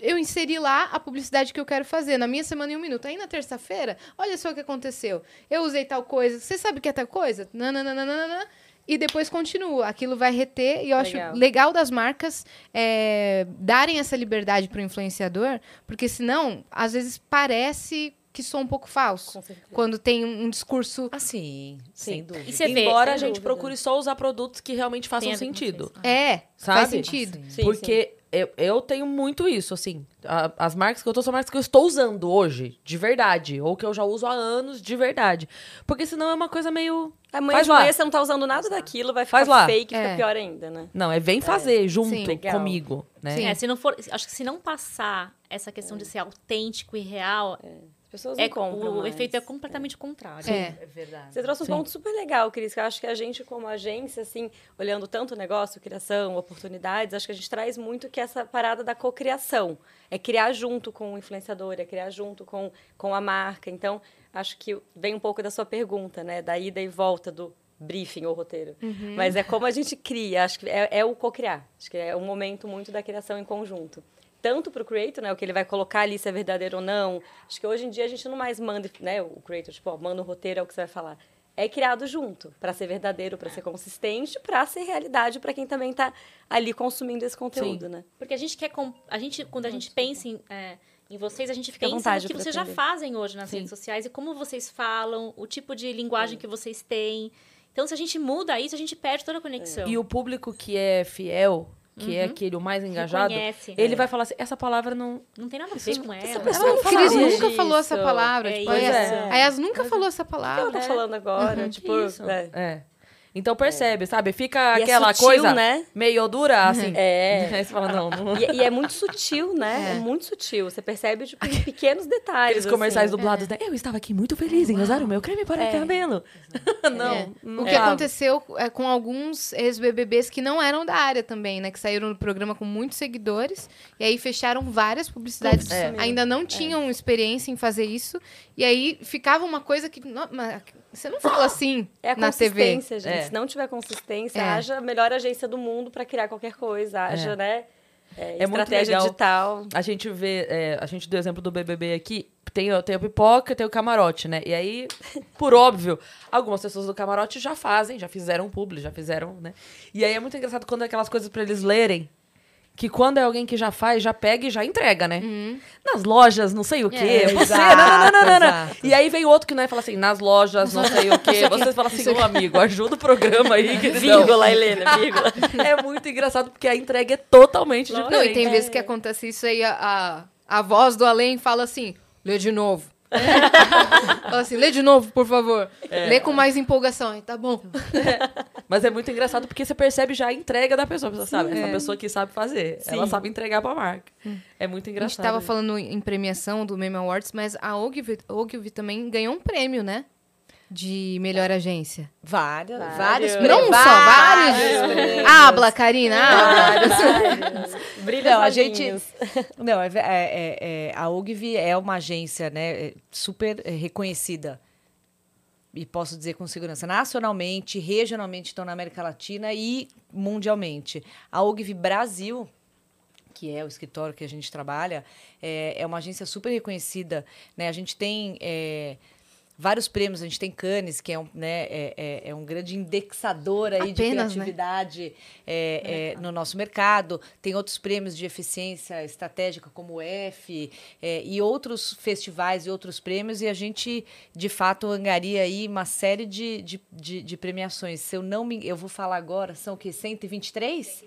Eu inseri lá a publicidade que eu quero fazer na minha semana em um minuto. Aí na terça-feira, olha só o que aconteceu. Eu usei tal coisa. Você sabe o que é tal coisa? Nananana. E depois continua. Aquilo vai reter. E eu acho Legal. legal das marcas é, darem essa liberdade para o influenciador, porque senão, às vezes, parece que sou um pouco falso. Com certeza. Quando tem um, um discurso. Ah, sim, sem dúvida. E você vê, Embora sem a gente dúvida. procure só usar produtos que realmente façam sentido. vocês. É, Sabe? faz sentido. Sim, Porque Eu, eu tenho muito isso, assim. A- as marcas que eu tô são marcas que eu estou usando hoje, de verdade. Ou que eu já uso há anos, de verdade. Porque senão é uma coisa meio. Amanhã Faz de lá. manhã você não tá usando nada daquilo, vai ficar Faz lá. fake, É. fica pior ainda, né? Não, é vem fazer junto Sim. Comigo, né? Sim. É, se não for, acho que se não passar essa questão de ser autêntico e real, As pessoas é, não compram o mais. efeito é completamente contrário. É. É verdade. Você trouxe um Sim. ponto super legal, Cris, que eu acho que a gente, como agência, assim, olhando tanto o negócio, criação, oportunidades, acho que a gente traz muito que essa parada da cocriação. É criar junto com o influenciador, é criar junto com, com a marca. Então, acho que vem um pouco da sua pergunta, né? Da ida e volta do briefing ou roteiro. Mas é como a gente cria, acho que é, é o cocriar. Acho que é um momento muito da criação em conjunto. Tanto para o creator, né, o que ele vai colocar ali, se é verdadeiro ou não. Acho que hoje em dia a gente não mais manda, né, o creator, tipo, ó, manda o roteiro, é o que você vai falar. É criado junto, para ser verdadeiro, para ser consistente, para ser realidade para quem também está ali consumindo esse conteúdo, né? Porque a gente quer. A gente, quando a gente pensa em, é, em vocês, a gente Fica vontade no que vocês já atender. fazem hoje nas Sim. redes sociais e como vocês falam, o tipo de linguagem que vocês têm. Então, se a gente muda isso, a gente perde toda a conexão. E o público que é fiel, que é aquele o mais engajado, Reconhece. ele vai falar assim: essa palavra não. Não tem nada a ver com ela. pessoa não O fala Cris nunca falou essa palavra. É tipo, isso. a Yas- É. a Yas nunca falou essa O que ela palavra. tá falando agora? tipo, Isso. é. É. Então percebe, sabe? Fica E é aquela sutil, coisa né? meio dura, assim. É. Aí você fala, não, não. E, e é muito sutil, né? É. muito sutil. Você percebe, tipo, em pequenos detalhes. Aqueles comerciais assim. dublados, né? Eu estava aqui muito feliz em usar o meu creme para cabelo. não, É. não O que aconteceu é, com alguns ex-BBBs que não eram da área também, né? Que saíram do programa com muitos seguidores. E aí fecharam várias publicidades. Ainda não tinham experiência em fazer isso. E aí ficava uma coisa que... não, mas você não fala assim É a na TV. consistência, gente. É. Se não tiver consistência, É. haja a melhor agência do mundo para criar qualquer coisa. Haja, É. né? É, É estratégia digital. A gente vê, é, a gente deu exemplo do BBB aqui, tem, o- tem a pipoca, tem o camarote, né? E aí, por óbvio, algumas pessoas do camarote já fazem, já fizeram publi, já fizeram, né? E aí é muito engraçado quando é aquelas coisas pra eles lerem. Que quando é alguém que já faz, já pega e já entrega, né? Nas lojas, não sei o quê. É, você, exato, não, não, não, não, não. exato. E aí vem outro que não é fala assim, nas lojas, não sei o quê. Você fala assim, ô amigo, ajuda o programa aí, queridão. Vírgula, Helena, vírgula. É muito engraçado porque a entrega é totalmente diferente. Não, e tem vezes que acontece isso aí, a, a, a voz do além fala assim, lê de novo. fala assim, lê de novo, por favor. Lê com mais empolgação. Aí, tá bom. Mas é muito engraçado porque você percebe já a entrega da pessoa. Você sabe, essa pessoa que sabe fazer. Ela sabe entregar pra marca. É muito A gente engraçado. tava falando em premiação do Meme Awards, mas a Ogilvy, Ogilvy também ganhou um prêmio, né? De melhor agência. Várias, Vários. vários Não só, vários. prêmios. Habla, Karina. Brilha Não, a gente. Não, é, é- é- a Ogilvy é uma agência né, é super é, reconhecida. E posso dizer com segurança, nacionalmente, regionalmente, então na América Latina e mundialmente. A Ogilvy Brasil, que é o escritório que a gente trabalha, é, é uma agência super reconhecida. Né? A gente tem é, vários prêmios, a gente tem Cannes, que é um, né, é, é- é um grande indexador aí de Apenas, né? criatividade é, é, no nosso mercado. Tem outros prêmios de eficiência estratégica, como o F, é, e outros festivais e outros prêmios, e a gente, de fato, angaria aí uma série de, de, de, de premiações. Se eu não me... Eu vou falar agora, são o quê? 123?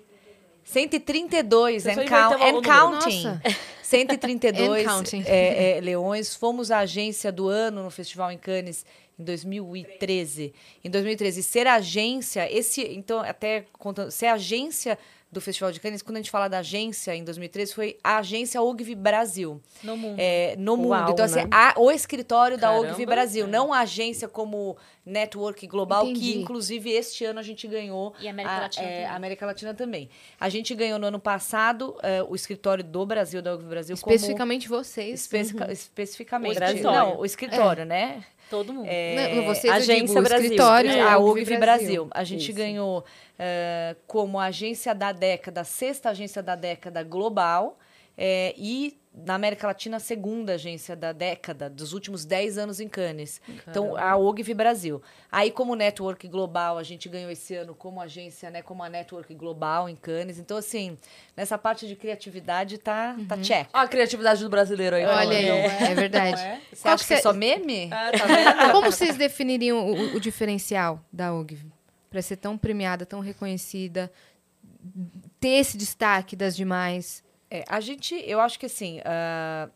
132, Você só and, count, um and counting. Nossa. 132 And counting. é, é, leões. Fomos a agência do ano no Festival em Cannes em 2013. Em 2013, ser agência, esse, então, até contando, ser agência do Festival de Cannes, quando a gente fala da agência em 2013, foi a agência Ogilvy Brasil. No mundo. É, no mundo. Uau, então, assim, né? a- o escritório da Caramba. Ogilvy Brasil, não a agência como network global, Entendi. que inclusive este ano a gente ganhou. E América a, Latina é, também. América Latina também. A gente ganhou no ano passado é, o escritório do Brasil, da Ogilvy Brasil, como Especificamente vocês. Especifica- Especificamente. O escritório. Não, o escritório, né? Todo mundo. É, Não, vocês, Agência digo, Brasil. escritório É, a Ogilvy Ogilvy Brasil. A gente Isso. ganhou eh, como agência da década, sexta agência da década global eh, e na América Latina, a segunda agência da década, dos últimos 10 anos em Cannes. Então, a Ogilvy Brasil. Aí, como network global, a gente ganhou esse ano como agência, né, como a network global em Cannes. Então, assim, nessa parte de criatividade tá, tá check. Olha a criatividade do brasileiro aí. Olha aí, é verdade. Você Qual acha que é só meme? Ah, tá? Como vocês definiriam o, o diferencial da Ogilvy? Para ser tão premiada, tão reconhecida, ter esse destaque das demais. É, a gente, eu acho que assim, ah,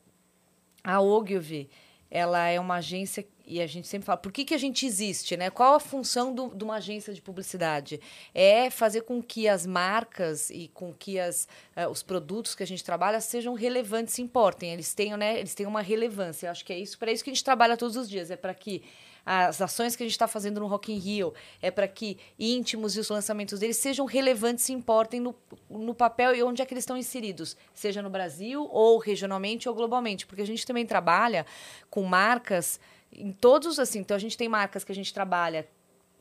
a Ogilvy, ela é uma agência e a gente sempre fala, por que, que a gente existe, né? Qual a função do- de uma agência de publicidade? É fazer com que as marcas e com que as, ah, os produtos que a gente trabalha sejam relevantes, se importem, eles tenham, né? Eles tenham uma relevância. Eu acho que é isso, para isso que a gente trabalha todos os dias, é para que as ações que a gente está fazendo no Rock in Rio é para que íntimos e os lançamentos deles sejam relevantes e importem no, no papel e onde é que eles estão inseridos, seja no Brasil ou regionalmente ou globalmente, porque a gente também trabalha com marcas em todos assim, então a gente tem marcas que a gente trabalha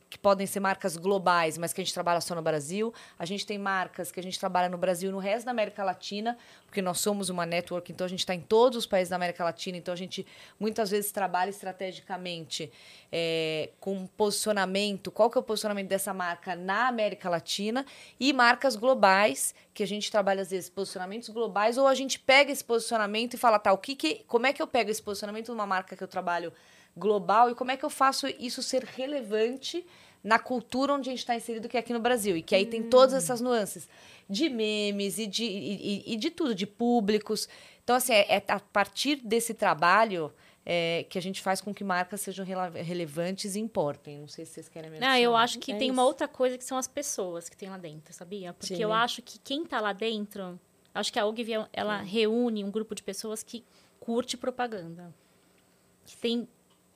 que podem ser marcas globais, mas que a gente trabalha só no Brasil. A gente tem marcas que a gente trabalha no Brasil e no resto da América Latina, porque nós somos uma network, então a gente está em todos os países da América Latina, então a gente muitas vezes trabalha estrategicamente é, com posicionamento, qual que é o posicionamento dessa marca na América Latina e marcas globais, que a gente trabalha às vezes posicionamentos globais, ou a gente pega esse posicionamento e fala, tá, o que que, como é que eu pego esse posicionamento numa marca que eu trabalho global e como é que eu faço isso ser relevante na cultura onde a gente está inserido, que é aqui no Brasil. E que aí tem todas essas nuances de memes e de, e, e- de tudo, de públicos. Então, assim, é, é a partir desse trabalho é, que a gente faz com que marcas sejam rela- relevantes e importem. Não sei se vocês querem me Ah, eu adicionar. acho que É tem isso. uma outra coisa que são as pessoas que tem lá dentro, sabia? Porque Sim. eu acho que quem tá lá dentro, acho que a Ogilvy, ela reúne um grupo de pessoas que curte propaganda. Que tem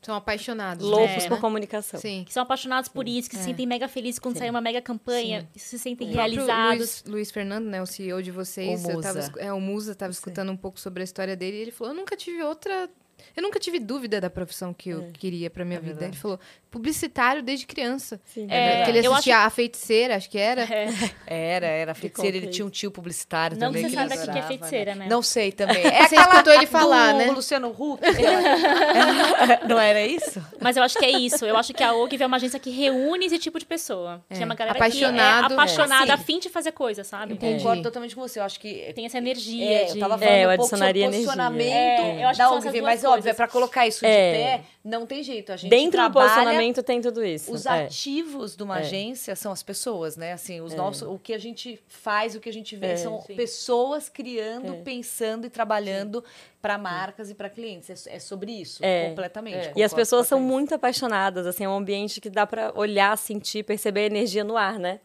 São apaixonados. Loucos né? por comunicação. Sim. que são apaixonados por isso, que se sentem mega felizes quando sai uma mega campanha, se sentem O próprio realizados. Luiz, Luiz Fernando, né, o CEO de vocês, O eu tava, Musa. é, o Musa estava escutando um pouco sobre a história dele e ele falou: Eu nunca tive outra Eu nunca tive dúvida da profissão que eu queria pra minha vida. Ele falou, publicitário desde criança. Sim. É, que ele eu assistia A Feiticeira, acho que era. É. Era, era feiticeira. Ele tinha um tio publicitário Não que também. você ele saiba o que que é adorava, feiticeira, né? Não sei também. É Você escutou ele falar, do né? Luciano Huck. Não era isso? Mas eu acho que é isso. Eu acho que a OGV é uma agência que reúne esse tipo de pessoa. É. Que é uma galera Apaixonado. que é apaixonada, É. a fim de fazer coisa, sabe? Entendi. Concordo totalmente com você. Eu acho que Tem essa energia É, de... eu tava falando É, eu um pouco sobre posicionamento É, eu acho da OGV, duas mas óbvio, é pra colocar isso de É. pé, não tem jeito. A gente Dentro do posicionamento tem tudo isso. Os é. ativos de uma É. agência são as pessoas, né? Assim, os nossos, o que a gente faz, o que a gente vê, são Sim. pessoas criando, É. pensando e trabalhando para marcas e para clientes. É, é sobre isso, É. completamente. É. E as pessoas são muito apaixonadas, assim, é um ambiente que dá pra olhar, sentir, perceber a energia no ar, né?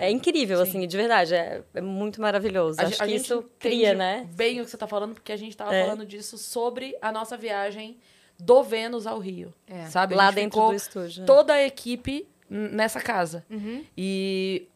É incrível, assim, de verdade, é, é muito maravilhoso. A, Acho a que gente isso cria, né? bem o que você tá falando, porque a gente tava É. falando disso sobre a nossa viagem do Vênus ao Rio. É. Sabe? A Lá dentro do estúdio. Toda a equipe nessa casa. Uhum. E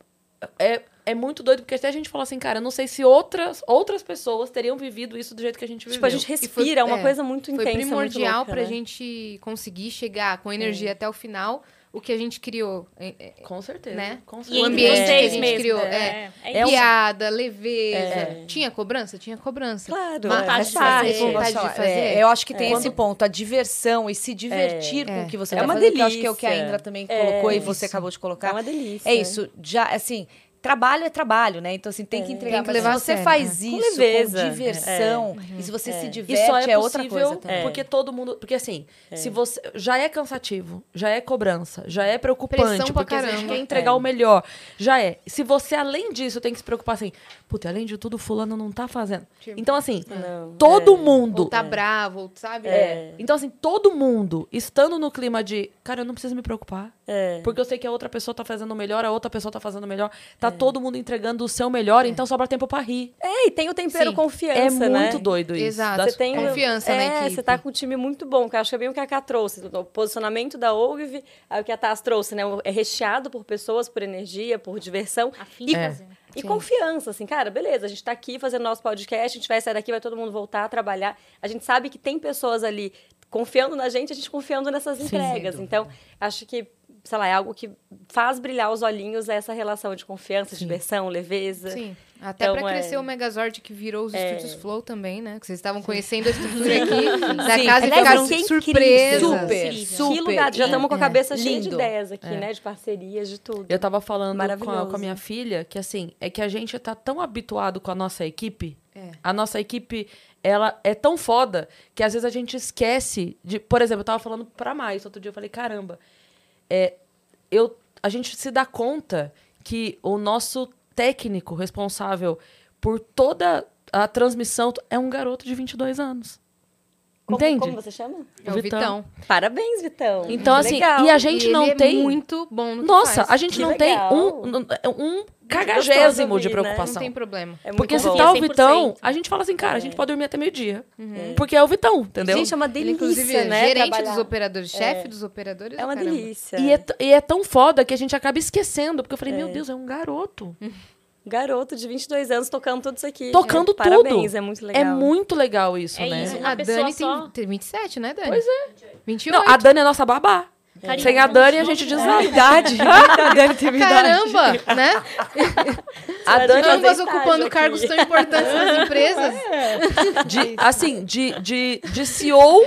é, é muito doido, porque até a gente falou assim, cara, eu não sei se outras, outras pessoas teriam vivido isso do jeito que a gente viveu. Tipo, a gente foi- respira, é uma é, coisa muito Foi intensa, muito primordial louca, pra né? gente conseguir chegar com energia até o final, o que a gente criou. é- é- Com certeza. Né? Com E certeza. o ambiente que a gente mesmo, criou. né? É, É, é piada, leveza. É. Tinha cobrança? Tinha cobrança. Claro, é, vontade faz de fazer. vontade de fazer. É, eu acho que tem É. esse ponto, a diversão e se divertir com É. o que você É tá uma fazendo, que eu acho que é o que a delícia. Indra também É. colocou e você Isso. acabou de É colocar. uma delícia. É isso, já, assim, trabalho é trabalho, né? Então, assim, tem que entregar. Tem que mas levar a se você sério, faz né? Com isso com, leveza. diversão, e se você se E diverte, só é, é, outra possível coisa também. porque todo mundo. Porque assim, se você. Já é cansativo, já é cobrança, já é preocupante, Pressão pra porque a gente caramba. quer entregar o melhor. Já é. Se você, além disso, tem que se preocupar assim, puta, além de tudo, fulano não tá fazendo. Tipo, Então, assim, Não. todo mundo. Ou tá bravo, ou sabe? É. Então, assim, todo mundo estando no clima de, cara, eu não preciso me preocupar. É. Porque eu sei que a outra pessoa tá fazendo o melhor, a outra pessoa tá fazendo melhor. Tá todo mundo entregando o seu melhor, então sobra tempo pra rir. É, e tem o tempero Sim. confiança, É né? muito doido isso. Exato. Das- Você tem Confiança é, na equipe. Você tá com um time muito bom, que eu acho que é bem o que a Ká trouxe. O posicionamento da OGV, é o que a Taz trouxe, né? É recheado por pessoas, por energia, por diversão. A fim E, de fazer. e Sim. confiança, assim, cara, beleza, a gente tá aqui fazendo nosso podcast, a gente vai sair daqui, vai todo mundo voltar a trabalhar. A gente sabe que tem pessoas ali confiando na gente, a gente confiando nessas Sim, entregas. sem Então, acho que, sei lá, é algo que faz brilhar os olhinhos essa relação de confiança, diversão, leveza. Sim. Até Então, pra crescer é- o Megazord que virou os É. estúdios Flow também, né? Que vocês estavam conhecendo a estrutura aqui da Sim. casa e ficaram incrível. surpresas. Super, super. que lugar, já estamos com a É, cabeça cheia de ideias aqui, né? De parcerias, de tudo. Eu tava falando com a, com a minha filha que, assim, é que a gente tá tão habituado com a nossa equipe. É. A nossa equipe, ela é tão foda que às vezes a gente esquece de... Por exemplo, eu tava falando pra mais outro dia, eu falei, caramba, é, eu, a gente se dá conta que o nosso técnico responsável por toda a transmissão é um garoto de 22 anos. Como, Entende? como você chama? É o Vitão. Vitão. Parabéns, Vitão. Então, assim, Legal. e a gente E não ele é tem... muito bom no que Nossa, faz. a gente Que não legal. tem um, um cagagésimo de né? preocupação. Não tem problema. É muito Porque se bom. tá o 100%. Vitão, a gente fala assim, cara, a gente pode dormir até meio-dia. Porque é o Vitão, entendeu? Gente, é uma Ele, delícia, inclusive, é né? gerente trabalhar. dos operadores, chefe dos operadores. É uma caramba. delícia. e, é, e é tão foda que a gente acaba esquecendo. Porque eu falei, meu Deus, é um garoto. Garoto de 22 anos tocando tudo isso aqui. Tocando É, tudo. Parabéns, é muito legal. É muito legal isso, É né? isso. A Dani só- tem, tem 27, né, Dani? Pois é. 28. Não, a Dani é nossa babá. Carinho, Sem a? Dani, a gente diz É. nada. Idade. a Dani teve idade. Caramba, né? A Dani, Ambas ocupando aqui. cargos tão importantes nas empresas. de, assim, de, de, de CEO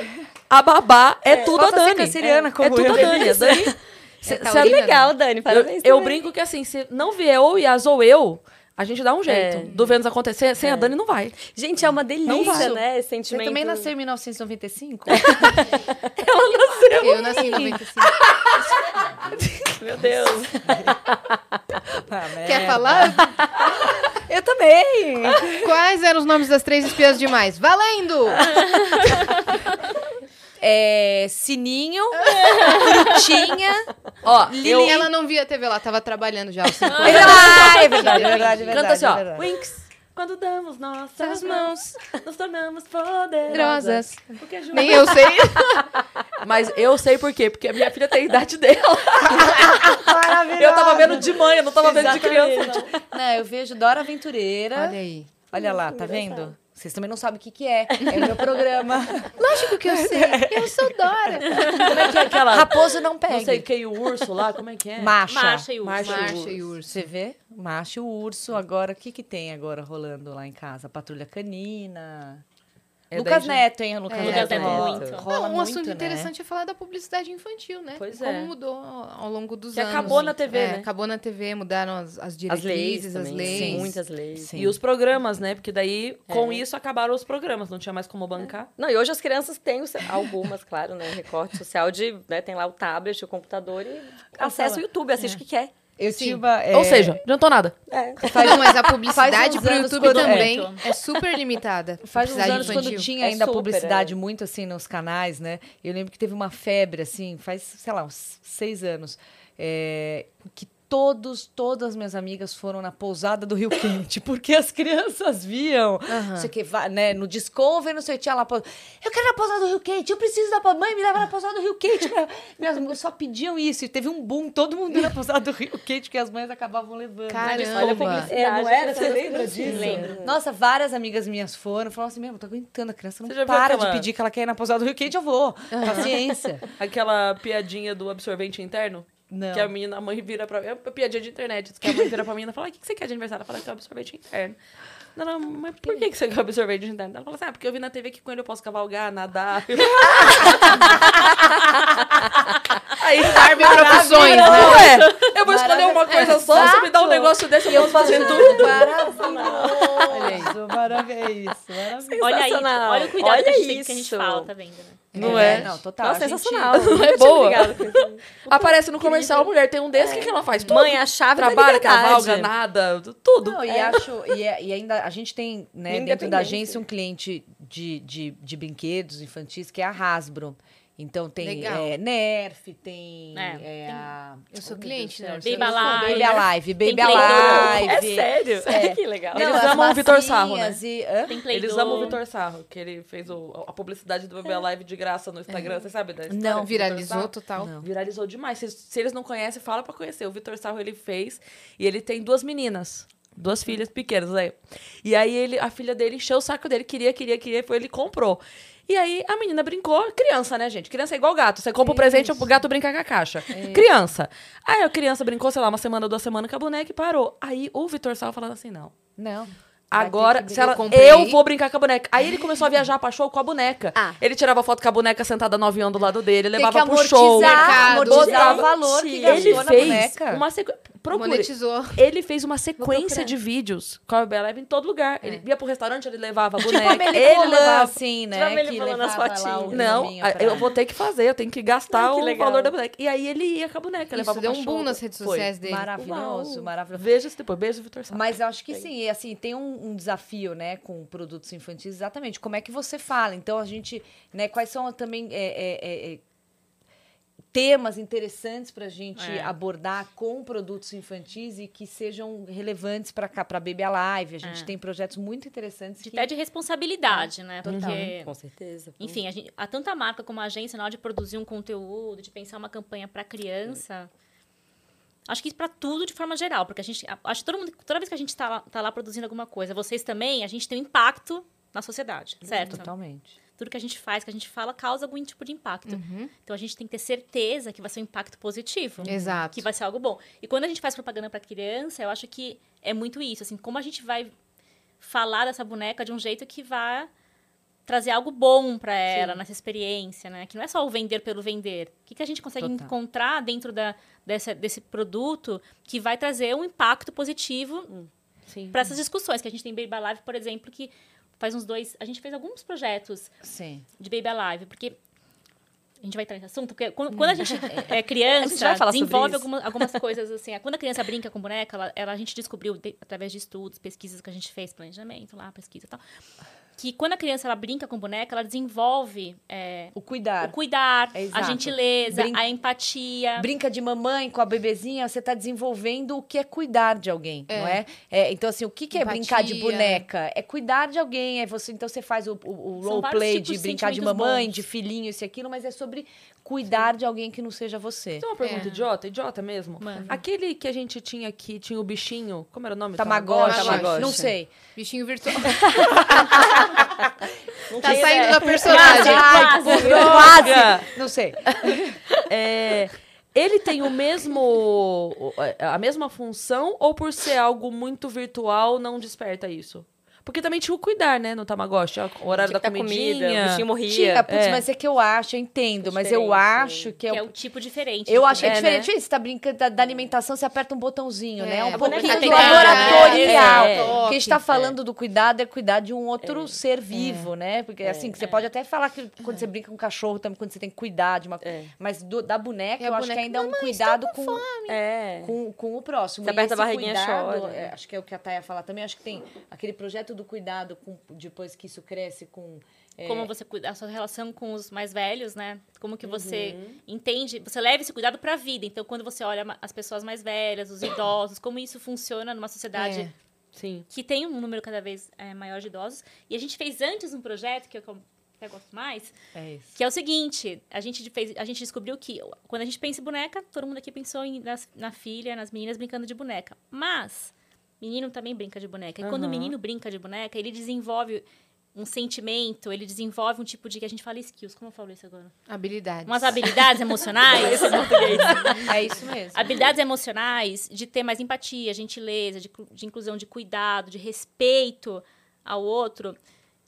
a babá é, tudo a Dani. canceriana é, como é tudo eu. a Dani. A Dani se- É taurina, Que legal, Dani. eu, Parabéns. eu também. brinco que assim, se não vier ou Yas ou eu, a gente dá um jeito. É. Do Vênus acontecer, sem a Dani não vai. Gente, é uma delícia, né? Esse Você sentimento. também nasceu em 1995? Eu nasci em 95. Meu Deus. Quer falar? Eu também. Quais eram os nomes das três espiãs demais? Valendo! É, Sininho, Frutinha. Ó, Lili, ela não via TV, ela tava trabalhando já. anos. Ah, é verdade, é verdade, é verdade. Canta assim, é ó. verdade. Winx. Quando damos nossas As mãos, nos tornamos poderosas. juntas- Nem eu sei. Mas eu sei por quê. Porque a minha filha tem a idade dela. Maravilhoso. Eu tava vendo de mãe, eu não tava vendo de criança. Não, eu vejo Dora Aventureira. Olha aí. Olha lá, tá vendo? Vocês também não sabem o que, que é. É o meu programa. Lógico que eu sei. Eu sou Dora. Como é que é aquela. Raposo não pega. Não sei quem, o urso lá, como é que é? Marcha. Marcha e urso. Marcha e Marcha e urso. Você vê? Macho e urso. Agora, o que, que tem agora rolando lá em casa? Patrulha canina. É Lucas já- Neto, hein? Lucas É, Neto. Lucas Neto muito. Não, um muito, assunto né? interessante é falar da publicidade infantil, né? Pois Como é. mudou ao longo dos Que anos. acabou na TV, É, né? Acabou na TV, mudaram as, as As leis diretrizes, as também. leis. Sim. Muitas leis. Sim. E os programas, né? Porque daí, com É. isso, acabaram os programas. Não tinha mais como bancar. Não, e hoje as crianças têm algumas, claro, né? Recorte social de, né, tem lá o tablet, o computador e acessa o YouTube, assiste o que quer. Eu Sim. tive uma, é, Ou seja, não adiantou nada. É. Faz, mas a publicidade pro YouTube quando- também é. é super limitada. Faz uns anos quando infantil. tinha É ainda super, publicidade é. muito assim nos canais, né? Eu lembro que teve uma febre, assim, faz, sei lá, uns seis anos, é, que todos, todas as minhas amigas foram na pousada do Rio Quente, porque as crianças viam, não sei o que, né, no Discovery, não sei o que, tinha lá, eu quero ir na pousada do Rio Quente, eu preciso da mãe, me leva na pousada do Rio Quente. pra-" Minhas mães só pediam isso, e teve um boom, todo mundo ia na pousada do Rio Quente, que as mães acabavam levando. Caramba. Publicidade. É, não era? Você lembra disso? Lembro. Nossa, várias amigas minhas foram. Falaram assim, mesmo, não tô aguentando, a criança não para de pedir que ela quer ir na pousada do Rio Quente, eu vou. Paciência. Aquela piadinha do absorvente interno. Não. Que a menina, a mãe vira pra mim. É uma piadinha de internet. Que a mãe vira pra mim e fala: "Ah, o que que você quer de aniversário? Ela fala que é absorvente interno. Não, não, mas por que que você quer absorvente interno? Ela fala assim: ah, porque eu vi na TV que com ele eu posso cavalgar, nadar. Aí, Barbie Profissões, né? não é? Eu vou escolher uma coisa só, você me dá um negócio desse, eu posso fazer tudo. Olha isso, maravilhoso. maravilhoso. Olha aí, olha o cuidado que a Olha gente tem que a gente isso. fala, tá vendo? Né? Não é? Não, total. Nossa, a gente- sensacional. É boa. Aparece no comercial, mulher tem um desse, o que, que ela faz? Tudo. Mãe, a chave Trabalha, cavalga, nada, tudo. Não, e acho, e, é- e ainda a gente tem, né, dentro da agência um cliente de, de, de brinquedos infantis que é a Hasbro. Então tem é, Nerf, tem, É, é, tem- a... Eu sou Oh, cliente, né? Baby Alive. Baby Alive, Baby. Alive. É sério? É. que legal. Eles as amam o Vitor Sarro, né? E, Eles amam o Vitor Sarro, que ele fez o- a publicidade do Bebê Live de graça no Instagram. Você sabe da história? Não, Viralizou total. Não. Viralizou demais. Se, se eles não conhecem, fala pra conhecer. O Vitor Sarro ele fez e ele tem duas meninas. Duas filhas pequenas, aí. E aí ele, a filha dele encheu o saco dele, queria, queria, queria, foi ele comprou. E aí a menina brincou, criança, né, gente? Criança é igual gato. Você compra o presente, o gato brinca com a caixa. Criança. Aí a criança brincou, sei lá, uma semana, duas semanas com a boneca e parou. Aí o Vitor Sarro falando assim: não. Não. Agora, que se ela, eu eu vou brincar com a boneca. Aí ele começou a viajar pra show com a boneca. Ah. Ele tirava foto com a boneca sentada no avião do lado dele, Tem levava que pro show. amortizar, amortizar botava- o valor que Ele Ele fez boneca. uma sequência. Procure. Monetizou. Ele fez uma sequência de vídeos com a Bela Eve em todo lugar. Ele ia pro restaurante, ele levava a Tipo boneca. ele Colan, levava. assim, Tipo a né? Meli que Colan nas levava lá fotinhas. Não, eu vou ter que fazer, eu tenho que gastar Ah, que o valor da boneca. E aí ele ia com a boneca, Isso levava deu um show. boom nas redes Foi. sociais dele. Maravilhoso, Uau. maravilhoso. Veja isso depois. Beijo, Vitor Sá. Mas eu acho que sim, assim, tem um, um desafio, né, com produtos infantis, exatamente. Como é que você fala? Então, a gente, né, quais são também é, é, é, é, temas interessantes para a gente É. abordar com produtos infantis e que sejam relevantes para cá, para Baby Alive. A gente É. tem projetos muito interessantes De que... até de responsabilidade, né? Porque, Com certeza. enfim, a gente, há tanta marca como a agência na hora de produzir um conteúdo, de pensar uma campanha para criança. Acho que para tudo de forma geral, porque a gente, acho que todo mundo, toda vez que a gente está lá, tá lá produzindo alguma coisa, vocês também, a gente tem um impacto na sociedade, certo? Totalmente. Tudo que a gente faz, que a gente fala, causa algum tipo de impacto. Então a gente tem que ter certeza que vai ser um impacto positivo. Exato. Que vai ser algo bom. E quando a gente faz propaganda para criança, eu acho que é muito isso. Assim, como a gente vai falar dessa boneca de um jeito que vai trazer algo bom para ela nessa experiência, né? Que não é só o vender pelo vender. O que, que a gente consegue Total. encontrar dentro da, dessa, desse produto que vai trazer um impacto positivo Sim. para essas discussões que a gente tem Baby Alive, por exemplo, que faz uns dois, a gente fez alguns projetos Sim. de Baby Alive, porque a gente vai entrar nesse assunto, porque quando, quando a gente é criança, gente desenvolve isso. alguma- algumas coisas assim. Quando a criança brinca com boneca, ela, ela- a gente descobriu, de- através de estudos, pesquisas que a gente fez, planejamento lá, pesquisa e tal, que quando a criança ela brinca com boneca, ela desenvolve é, O cuidar. o cuidar, É a gentileza, a empatia. Brinca de mamãe com a bebezinha, você está desenvolvendo o que é cuidar de alguém, É. não é? É, Então, assim, o que, que é Empatia. brincar de boneca? É cuidar de alguém. É você, então, você faz o, o, o role play de brincar de mamãe, bons. de filhinho, isso e aquilo, mas é sobre cuidar de alguém que não seja você. Tem uma pergunta É. idiota? Idiota mesmo? Manda. Aquele que a gente tinha aqui, tinha o bichinho. Como era o nome? Tamagotchi, Tamagotchi. não sei. Bichinho virtual. Tá saindo ideia. da personagem. Quase. Droga! Não sei. É, ele tem o mesmo. a mesma função ou por ser algo muito virtual não desperta isso? Porque também tinha o cuidar, né, no Tamagotchi. O horário Tinha da dar comidinha. comida, o bichinho morria. Tinha, putz, É. mas é que eu acho, eu entendo, mas eu Diferente. acho que é, Que é o- o tipo diferente. Eu acho que é, É, diferente. né? Você tá brincando da, da alimentação, você aperta um botãozinho, É, né? Um a pouquinho do laboratorial. É, é. O que a gente tá falando do cuidado é cuidar de um outro ser vivo, né? Porque assim, que você pode até falar que quando você brinca com um cachorro, também quando você tem que cuidar de uma É. Mas do- da boneca, eu acho que ainda é um "Mamãe, cuidado com, É. com, com o próximo. Você aperta a barriguinha, chora. é, acho que é o que a Taya fala também. Acho que tem aquele projeto do cuidado com, depois que isso cresce com. é, Como você cuida, a sua relação com os mais velhos, né? Como que você Uhum. entende, você leva esse cuidado para a vida. Então, quando você olha as pessoas mais velhas, os idosos, como isso funciona numa sociedade É. Sim. que tem um número cada vez é, maior de idosos. E a gente fez antes um projeto que eu até gosto mais, É que é o seguinte: a gente, fez, a gente descobriu que quando a gente pensa em boneca, todo mundo aqui pensou em, nas- na filha, nas meninas brincando de boneca. Mas menino também brinca de boneca. E quando o menino brinca de boneca, ele desenvolve um sentimento, ele desenvolve um tipo de que a gente fala skills. Como eu falo isso agora? Habilidades. Umas habilidades emocionais. É isso mesmo. habilidades emocionais, de ter mais empatia, gentileza, de, de inclusão, de cuidado, de respeito ao outro,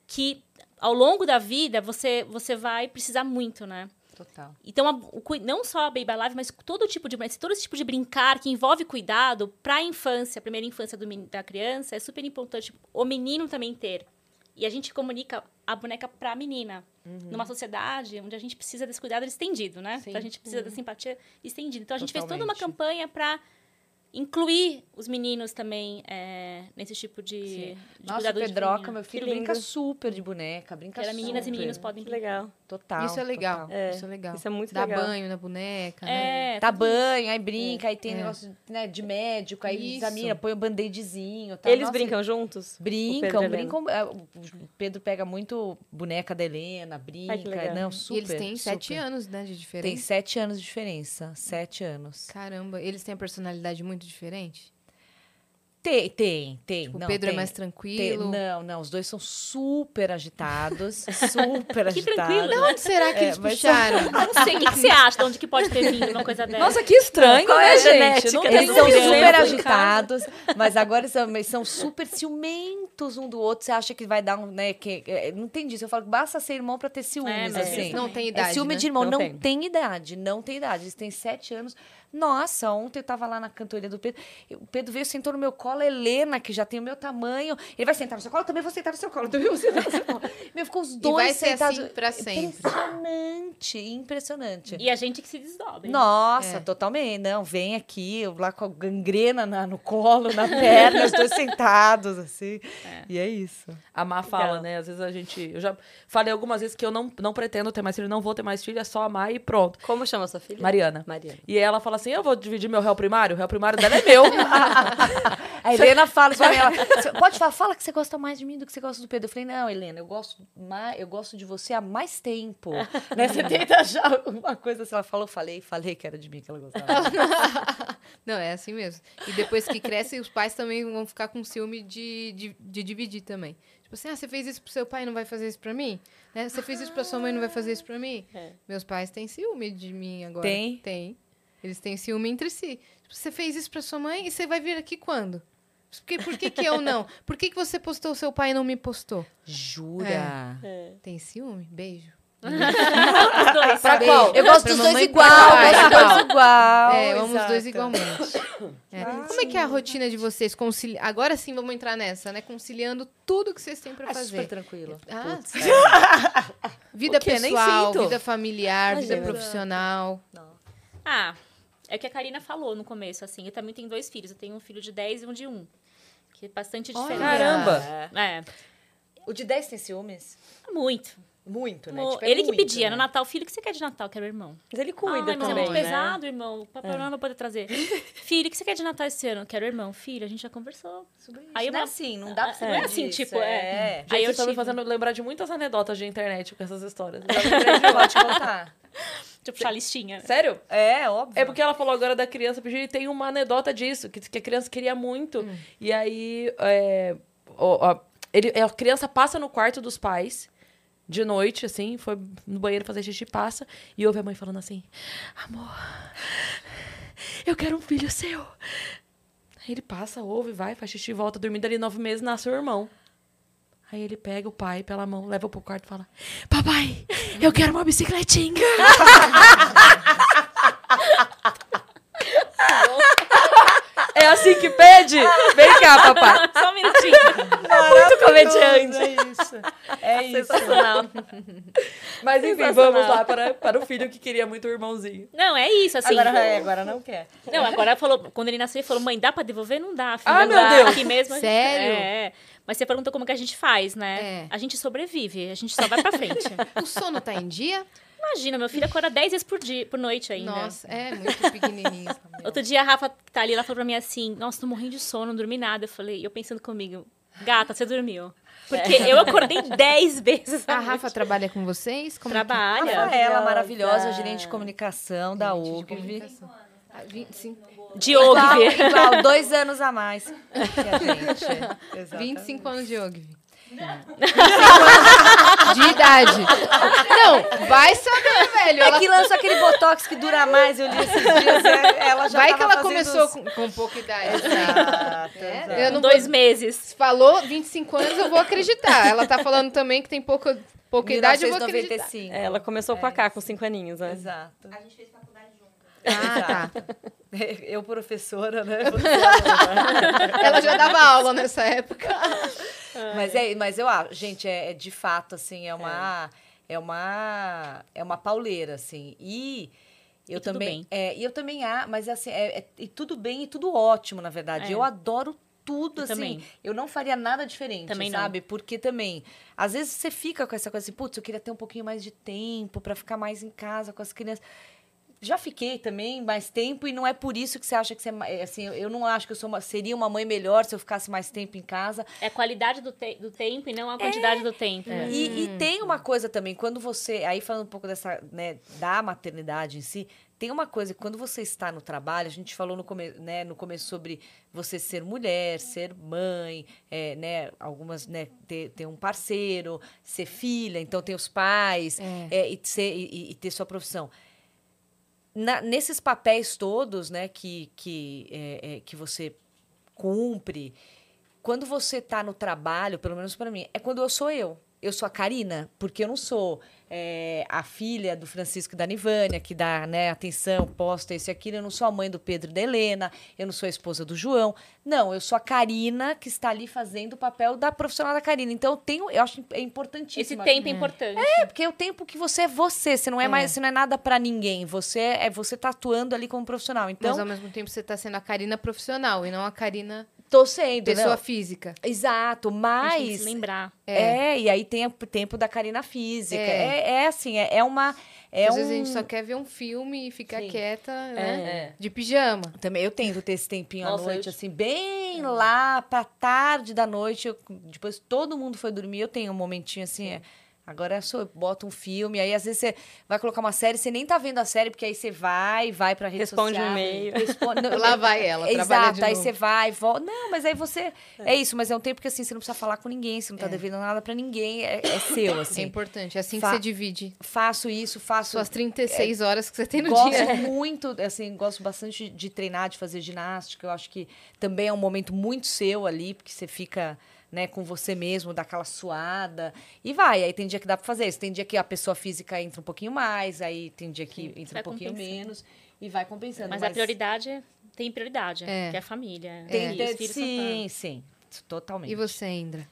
que ao longo da vida você, você vai precisar muito, né? Total. Então, a- o não só a Baby Alive, mas todo tipo de todo esse tipo de brincar que envolve cuidado para a infância, a primeira infância do da criança, é super importante o menino também ter. E a gente comunica a boneca para a menina. Numa sociedade onde a gente precisa desse cuidado estendido, né? Então, a gente precisa dessa empatia estendida. Então, a gente fez toda uma Totalmente. campanha para incluir os meninos também é, nesse tipo de, de Nossa, cuidado o de Pedroca, menina. meu filho, Que brinca lindo. super de boneca, brinca Que era meninas e super. meninos podem Que legal. Total. Isso é legal. É, Isso é legal. isso é muito Dá legal. banho na boneca, né? É, Dá tudo isso. banho, aí brinca, aí tem É. negócio né, de médico, aí Isso. examina, põe o band-aidzinho. Tá? Eles Nossa, brincam juntos? O e Brincam, Helena? brincam. é, O Pedro pega muito boneca da Helena, brinca. legal. Não, E super. eles têm sete super. anos, né, de Tem diferença. sete anos de diferença. Sete anos. Caramba, eles têm a personalidade muito diferente? Tem, tem, tem. Tipo, o Pedro é tem. mais Tem- tranquilo. não, não, os dois são super agitados. super agitados. tranquilo, De onde será que É, eles puxaram? Não sei, o que, que você acha? De onde que pode ter vindo uma coisa dessa? Nossa, que estranho, Qual é né, a gente? Não tem Eles são super agitados, mas agora são, eles são super ciumentos um do outro. Você acha que vai dar um, né? Que, é, não tem disso. Eu falo que basta ser irmão pra ter ciúmes, É, mas assim. Não tem É idade, ciúme né? de irmão, Não não, tem. tem. idade, não tem idade. Eles têm sete anos. Nossa, ontem eu tava lá na cantoria do Pedro. O Pedro veio, sentou no meu colo, a Helena, que já tem o meu tamanho. Ele vai sentar no seu colo, eu também vou sentar no seu colo, eu também vou sentar no seu colo. Meu, ficou os dois vai ser sentados. assim pra sempre. Impressionante, impressionante. E a gente que se desdobra. hein? Nossa, É. totalmente. Não, vem aqui, eu lá com a gangrena na- no colo, na perna, os dois sentados, assim. E é isso. A Má fala, Legal. né? Às vezes a gente. Eu já falei algumas vezes que eu não, não pretendo ter mais filho, não vou ter mais filho, é só amar e pronto. Como chama sua filha? Mariana. Mariana. E ela fala assim: eu vou dividir meu réu primário, o réu primário dela é meu. A Helena fala pra mim, ela, "Você pode falar, fala que você gosta mais de mim do que você gosta do Pedro. Eu falei, não, Helena, eu gosto, mais, eu gosto de você há mais tempo. né? Você tenta achar uma coisa assim. Ela falou, falei, falei que era de mim que ela gostava. Não, é assim mesmo. E depois que cresce, os pais também vão ficar com ciúme de, de, de dividir também. Tipo assim, ah, você fez isso pro seu pai e não vai fazer isso pra mim? Né? Você fez isso pra sua mãe e não vai fazer isso pra mim? É. Meus pais têm ciúme de mim agora. Tem? Tem. Eles têm ciúme entre si. Tipo, você fez isso pra sua mãe e você vai vir aqui quando? Por que, por que, que eu não? Por que, que você postou o seu pai e não me postou? Jura? É. Tem ciúme? Beijo. Os dois. Pra Beijo. qual? Eu gosto Pra dos dois igual, eu gosto dos dois igual. É, eu amo os dois igualmente. É. Como é que é a rotina de vocês? Concili... Agora sim vamos entrar nessa, né? Conciliando tudo que vocês têm pra Ah, super fazer. tranquilo. Ah, Putz, vida pessoal, vida familiar, vida Imagina. profissional. Ah, é o que a Karina falou no começo, assim. Eu também tenho dois filhos. Eu tenho um filho de 10 e um de 1. Que é bastante Olha. diferente. Caramba! É, O de 10 tem ciúmes? muito. Muito, né? Mo- Tipo, é ele que muito, pedia né? no Natal, filho, o que você quer de Natal? Quero irmão. Mas ele cuida Ai, mas é também, muito né? pesado, irmão. O papai não vai poder trazer. filho, o que você quer de Natal esse ano? Quero irmão. Filho, a gente já conversou. Sobre isso. Aí eu não é assim, não dá pra você Não é assim, disso, tipo, é. é. Gente, Aí eu me tive- fazendo lembrar de muitas anedotas de internet com essas histórias. Já lembrei de pode contar. Eu puxar a listinha. né? Sério? É, óbvio. É porque ela falou agora da criança pedir e tem uma anedota disso, que, que a criança queria muito. E aí, é, ó, ó, ele, a criança passa no quarto dos pais de noite, assim, foi no banheiro fazer xixi, passa, e ouve a mãe falando assim: Amor, eu quero um filho seu. Aí ele passa, ouve, vai, faz xixi, volta, dormindo ali nove meses, nasce o irmão. Aí ele pega o pai pela mão, leva pro quarto e fala: Papai, eu quero uma bicicletinha. É assim que pede? Vem cá, papai. Só um minutinho. Muito comediante. É isso. É isso. Mas enfim, vamos lá para, para o filho que queria muito o irmãozinho. Não, é isso, assim. Agora, é, agora não quer. Não, agora falou, quando ele nasceu, ele falou, mãe, dá pra devolver? Não dá, filho. Ah, não meu dá. Deus. Aqui mesmo. Sério? É. Mas você perguntou como que a gente faz, né? É. A gente sobrevive, a gente só vai pra frente. O sono tá em dia? Imagina, meu filho acorda 10 vezes por dia, por noite ainda. Nossa, é muito pequenininho. Outro dia a Rafa tá ali, ela falou pra mim assim: Nossa, tô morrendo de sono, não dormi nada. Eu falei, eu pensando comigo, gata, você dormiu. Porque eu acordei 10 vezes. A Rafa noite. trabalha com vocês? Como é que- trabalha. Rafaela, Maravilhosa. maravilhosa, gerente de comunicação da UGV. comunicação. Ah, 25, Diogo. Igual, igual, dois anos a mais que a gente. Exatamente. 25 anos de Ogvi. 25 anos de idade. Não, vai saber, velho. É Ela- que lançou aquele botox que dura mais, eu li esses dias. é, Ela já vai que ela começou os- com, com pouca idade. Exato, É, exato. eu não Dois vou- meses. Falou 25 anos, eu vou acreditar. Ela tá falando também que tem pouca, pouca idade, eu vou acreditar. 1995. É, ela começou com a K, com cinco aninhos, né? Exato. Ah, tá. Eu, professora, né? Ela já dava aula nessa época. mas, é, mas eu acho, gente, é, é de fato, assim, é uma. É, uma. É uma pauleira, assim. E. Eu tudo também. bem. É, e eu também, ah, mas assim, é, é- e tudo bem e tudo ótimo, na verdade. É. Eu adoro tudo, Eu assim. também. Eu não faria nada diferente, Também não. sabe? Porque também, às vezes você fica com essa coisa assim, putz, eu queria ter um pouquinho mais de tempo pra ficar mais em casa com as crianças. Já fiquei também mais tempo e não é por isso que você acha que você é é, assim, eu- não acho que eu sou uma- seria uma mãe melhor se eu ficasse mais tempo em casa. É a qualidade do, te- do tempo e não a quantidade do tempo. né? E, e tem uma coisa também, quando você. Aí falando um pouco dessa, né, da maternidade em si, tem uma coisa, quando você está no trabalho, a gente falou no, come, né, no começo sobre você ser mulher, ser mãe, é, né, algumas, né, ter, ter um parceiro, ser filha, então ter os pais, É. é, e, ser, e, e ter sua profissão. Na- nesses papéis todos, né, que, que, é, é, que você cumpre, quando você está no trabalho, pelo menos para mim, é quando eu sou eu. Eu sou a Karina, porque eu não sou é, a filha do Francisco e da Nivânia, que dá né, atenção, posta isso e aquilo. Eu não sou a mãe do Pedro e da Helena, eu não sou a esposa do João. Não, eu sou a Karina que está ali fazendo o papel da profissional da Karina. Então, eu tenho, eu acho é importantíssimo. Esse tempo é importante. É, porque é o tempo que você é você, você não é, mais, você não é nada para ninguém. Você é você tá atuando ali como profissional. Então, Mas ao mesmo tempo você tá sendo a Karina profissional e não a Karina tô sendo, pessoa não. física. Exato, A gente mas tem que se lembrar. é. e aí tem o tempo da Karina física. É. É, é assim, é, é uma. É Às um... vezes a gente só quer ver um filme e ficar Sim. quieta, né? É. De pijama. Também eu tento ter esse tempinho à Nossa, noite, eu- assim, bem lá pra tarde da noite. eu- depois todo mundo foi dormir, eu tenho um momentinho assim. é, agora eu sou, eu boto um filme, aí às vezes você vai colocar uma série, você nem tá vendo a série, porque aí você vai, vai pra rede Responde social. um e-mail. Responde, não, Lá vai ela, trabalha Exato, de aí novo. você vai, volta. Não, mas aí você. É. isso, mas é um tempo que assim, você não precisa falar com ninguém, você não tá É. devendo nada pra ninguém, é, é seu, É assim. importante. É assim Fa- que você divide Faço isso, faço. suas 36 horas que você tem no gosto dia. muito, assim, gosto bastante de treinar, de fazer ginástica. Eu acho que também é um momento muito seu ali, porque você fica né, com você mesmo, dá aquela suada. E vai, aí tem dia que dá pra fazer isso. Tem dia que a pessoa física entra um pouquinho mais, aí tem dia que entra vai um pouquinho compensando. menos e vai compensando. Mas, a prioridade é- tem prioridade, É. que é a família. tem E que os ter, filhos são sim, sim, totalmente. E você, Indra?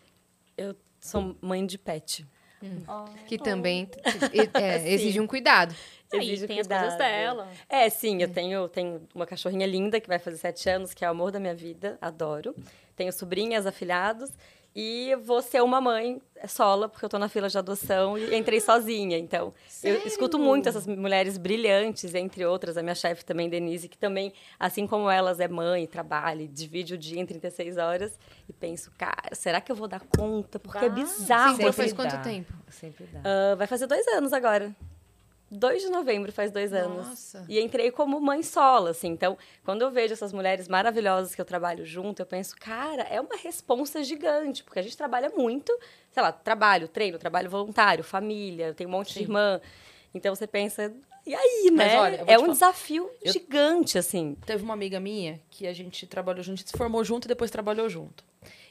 Eu sou mãe de pet. Que também t- t- é, exige um cuidado. Exige tem as coisas cuidado. dela. É, sim, eu tenho, tenho uma cachorrinha linda que vai fazer sete anos, que é o amor da minha vida, adoro. Tenho sobrinhas, afilhados. E vou ser uma mãe sola, porque eu tô na fila de adoção e entrei sozinha. Então, eu escuto muito essas mulheres brilhantes, entre outras, a minha chefe também, Denise, que também, assim como elas, é mãe, trabalha, e divide o dia em 36 horas. E penso, cara, será que eu vou dar conta? Porque é Vai. bizarro. Você Sempre faz quanto dá. tempo? Sempre dá. Ah, vai fazer dois anos agora. 2 de novembro, faz dois anos. Nossa. E entrei como mãe solo, assim. Então, quando eu vejo essas mulheres maravilhosas que eu trabalho junto, eu penso, cara, é uma responsa gigante, porque a gente trabalha muito, sei lá, trabalho, treino, trabalho voluntário, família, tem um monte de irmã. Então você pensa, e aí, Mas né? olha, é um falar. desafio Eu- gigante, assim. Teve uma amiga minha que a gente trabalhou junto, a gente se formou junto e depois trabalhou junto.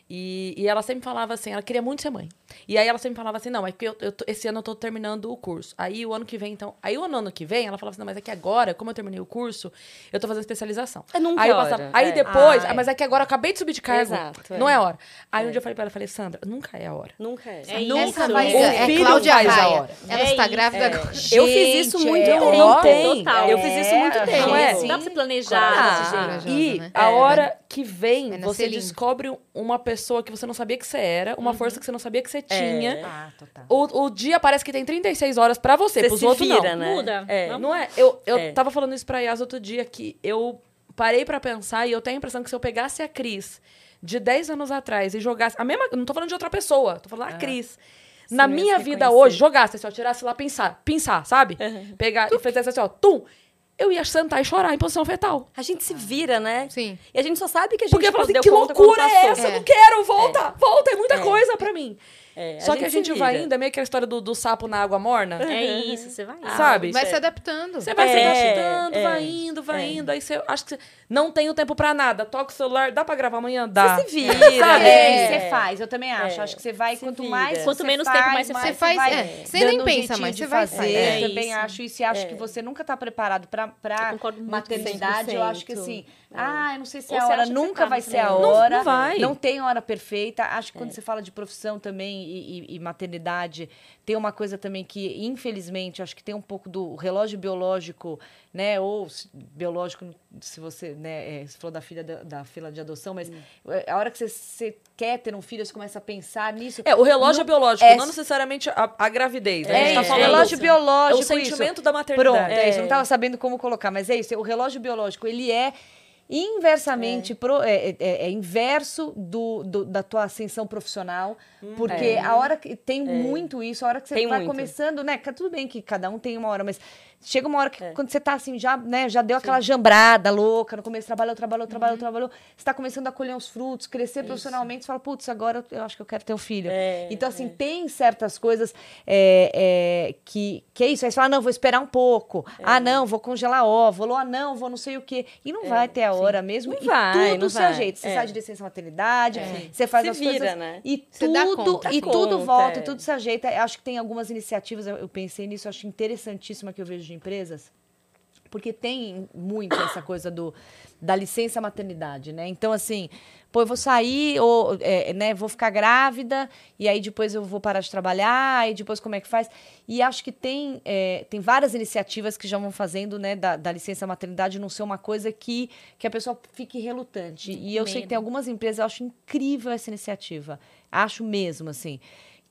E, e ela sempre falava assim, ela queria muito ser mãe. E aí ela sempre falava assim, não, é porque eu, eu tô- esse ano eu tô terminando o curso. Aí o ano que vem, então. Aí o ano, ano que vem, ela falava assim, não, mas é que agora, como eu terminei o curso, eu tô fazendo especialização. É nunca aí é hora, passava- aí é. depois, Ah, ah, é. mas é que agora eu acabei de subir de cargo. Exato, é. Não é hora. Aí um dia eu falei pra ela, falei, Sandra, nunca é a hora. Nunca é. É Nunca. Essa vai O é filho Cláudia faz a hora. Ela É está grávida é. agora. Eu fiz isso muito é tempo. Ontem. Total. Eu fiz isso muito É, tempo. não é? Não dá pra se planejar desse jeito. Corajosa, E né? a É. hora que vem, você descobre uma pessoa que você não sabia que você era, uma força que você não sabia que você tinha. Ah, total. O, o dia parece que tem 36 horas pra você, Você pros outros vira, não. né? Muda. É. Não é? Eu, eu É. tava falando isso pra Yas outro dia, que eu parei pra pensar e eu tenho a impressão que se eu pegasse a Cris de 10 anos atrás e jogasse... A mesma... Não tô falando de outra pessoa, tô falando da Cris. Na Você minha vida hoje, jogasse assim, ó, tirasse lá, pensar, pensar, sabe? Pegar e fizesse assim, ó, tum, eu ia sentar e chorar em posição fetal. A gente se vira, né? Sim. E a gente só sabe que a gente Porque eu falo assim, que loucura é essa? Eu É. não quero, volta, volta, é muita coisa pra mim. É, Só que a gente vai vira. indo, é meio aquela história do, do sapo na água morna. É isso, você vai. Sabe? Vai se adaptando. Você vai se É, adaptando, é, vai indo, vai é. indo. Aí você acha que você não tem o tempo pra nada. Toca o celular, dá pra gravar amanhã? Dá. Você se vira. Sabe? É, É. você faz, eu também acho. Acho que você vai, Se quanto vira. mais. Quanto você menos faz, tempo, mais você Você faz, vai é. Você nem pensa mais, você vai fazer. É também acho isso. E acho É. que você nunca tá preparado muito maternidade. Eu acho que 100%. assim, ah, eu não sei se Ou é a hora, nunca tá vai ser a. Não- hora. não vai. Não tem hora perfeita. Acho que quando você fala de profissão também e, e- e maternidade, tem uma coisa também que, infelizmente, acho que tem um pouco do relógio biológico, né? Ou se- biológico, se você, né? é, você falou da filha da, da fila de adoção, mas é, a hora que você, você quer ter um filho, você começa a pensar nisso. É, o relógio Não- é biológico, é- não necessariamente a, a gravidez. né? a É gente tá falando relógio isso. biológico. É o sentimento isso. da maternidade. Pronto, é isso. É. Não estava sabendo como colocar, mas é isso. O relógio biológico, ele é inversamente pro- é, é- é inverso do, do- da tua ascensão profissional, porque a hora que tem muito isso, a hora que você muito. começando, né? ca- Tudo bem que cada um tem uma hora, mas chega uma hora que É. quando você tá assim, já, né, já deu aquela jambrada louca, no começo trabalhou, trabalhou, trabalhou, trabalhou, você tá começando a colher os frutos, crescer profissionalmente, você fala, putz, agora eu, acho que eu quero ter um filho. É, então, assim, tem certas coisas é, é, que, que é isso. Aí você fala, não, vou esperar um pouco. É. Ah, não, vou congelar óvulo. Ah, não, vou não sei o quê. E não vai ter a hora mesmo. É, Não e vai, tudo não do seu vai. jeito. Você É. sai de licença maternidade, você faz Se as vira, coisas. né? E Você tudo, conta. e Dá tudo conta, volta, é. e tudo se ajeita. Acho que tem algumas iniciativas, eu pensei nisso, acho interessantíssima que eu vejo de empresas. Porque tem muito essa coisa do, da licença maternidade, né? Então, assim, pô, eu vou sair, ou, é, né, vou ficar grávida, e aí depois eu vou parar de trabalhar, aí depois como é que faz? E acho que tem, é, tem várias iniciativas que já vão fazendo, né, da, da licença maternidade não ser uma coisa que, que a pessoa fique relutante. E eu sei que tem algumas empresas, eu acho incrível essa iniciativa. Acho mesmo, assim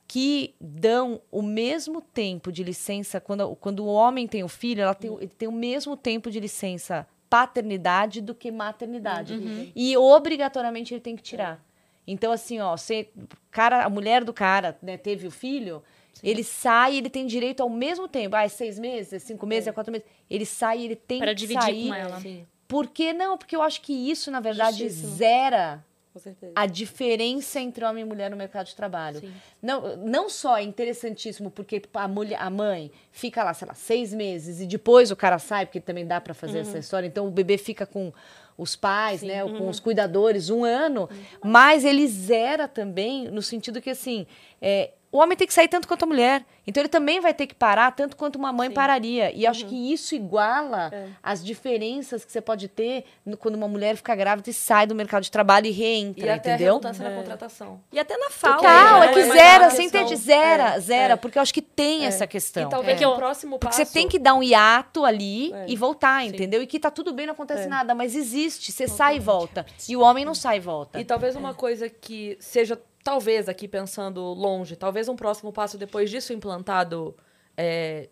que dão o mesmo tempo de licença quando, quando o homem tem o filho, ela tem, o- ele tem o mesmo tempo de licença paternidade do que maternidade. E obrigatoriamente ele tem que tirar. Então, assim, ó, você, cara, a mulher do cara né, teve o filho, ele sai ele tem direito ao mesmo tempo. Ah, é seis meses, é cinco meses, é quatro meses. Ele sai ele tem Para que dividir sair. com ela. Por que não? Porque eu acho que isso, na verdade, Justíssimo. zera Com certeza. a diferença entre homem e mulher no mercado de trabalho. Não, não só é interessantíssimo porque a, mulher, a mãe fica lá, sei lá, seis meses e depois o cara sai, porque também dá para fazer essa história. Então o bebê fica com os pais, né, ou com os cuidadores um ano, mas ele zera também no sentido que assim, é, o homem tem que sair tanto quanto a mulher. Então ele também vai ter que parar tanto quanto uma mãe pararia. E acho que isso iguala as diferenças que você pode ter no- quando uma mulher fica grávida e sai do mercado de trabalho e reentra, E até a entendeu? relutância na contratação. E até na falta. Total, né? é que zera, a sem ter de zera, é, zera, é. porque eu acho que tem É. essa questão. E talvez É. o próximo Porque passo... você tem que dar um hiato ali É. e voltar, Sim. entendeu? E que tá tudo bem, não acontece nada, mas existe, você sai e volta. E o homem não sai e volta. E talvez uma coisa que seja, talvez aqui pensando longe, talvez um próximo passo depois disso implantado é,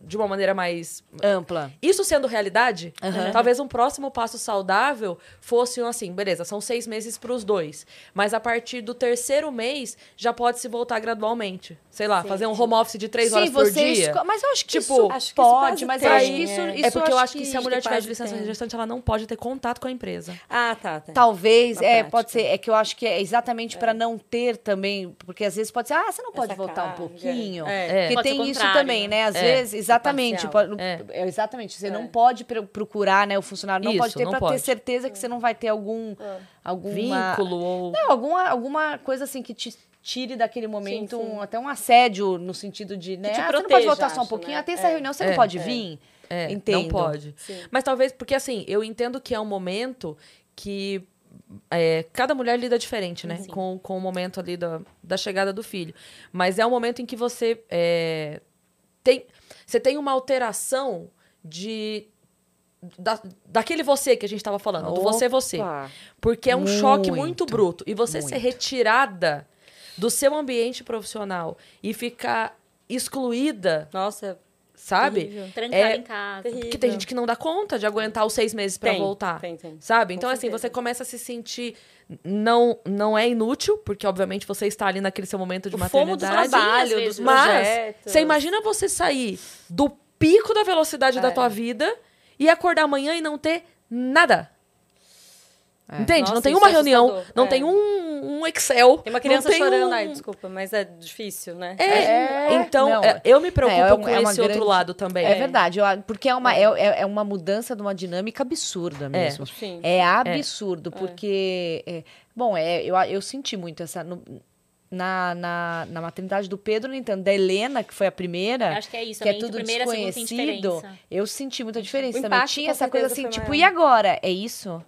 de uma maneira mais Ampla. isso sendo realidade, talvez um próximo passo saudável fosse um assim, beleza, são seis meses para os dois. Mas a partir do terceiro mês, já pode se voltar gradualmente. Sei lá, fazer um home office de três horas por dia. esco- Mas eu acho que Tipo, isso acho que isso pode, quase mas tem, eu acho que isso, é. isso é porque eu acho que, que se a mulher tiver de licença tem. gestante, ela não pode ter contato com a empresa. Ah, tá. tá. Talvez, Na é, prática. pode ser. É que eu acho que é exatamente para não ter também, porque às vezes pode ser, ah, você não pode Essa voltar um carga. pouquinho. É. Porque Pode tem isso também, né? Às É. vezes, exatamente. Parcial. pode- É. é, exatamente. Você não pode pro- procurar, né, o funcionário. Não Isso, pode ter para ter certeza que você não vai ter algum. alguma, Vínculo ou. Não, alguma, alguma coisa assim que te tire daquele momento, sim. um- até um assédio no sentido de, né? ah, você não pode proteja, voltar só um pouquinho. né? Tem essa É. reunião, você É, não pode é. vir? É, Entendo. não pode. Sim. Mas talvez, porque assim, eu entendo que é um momento que é, cada mulher lida diferente, né? Com, com o momento ali da, da chegada do filho. Mas é um momento em que você é, tem, você tem uma alteração de. Da, daquele você que a gente estava falando, do você você. Opa. Porque é um choque muito Muito, bruto. E você ser muito. retirada do seu ambiente profissional e ficar excluída, Nossa, sabe? terrível. Trancada É, em casa. terrível. Porque tem gente que não dá conta de aguentar os seis meses pra Tem, voltar. tem, tem. Sabe? Então, Com assim, certeza. você começa a se sentir. Não, não é inútil, porque obviamente você está ali naquele seu momento de O fomo do maternidade. trabalho, dos. Mas projetos. você imagina você sair do pico da velocidade da É. tua vida e acordar amanhã e não ter nada. Entende? Nossa, não tem uma é reunião, assustador. não É. tem um, um Excel. Tem uma criança não tem chorando, um- ai, desculpa, mas é difícil, né? É, É, então não, é, eu me preocupo é com é esse outro grande- lado também. É verdade, eu- porque é uma, é, é- é uma mudança de uma dinâmica absurda mesmo. Sim. É absurdo, porque. é, bom, é, eu, eu senti muito essa. no- na, na, na maternidade do Pedro, no entanto, da Helena, que foi a primeira. Eu acho que é isso, Que é tudo a primeira desconhecido. Eu senti muita diferença O também. Tinha essa coisa assim, tipo, e agora? É isso?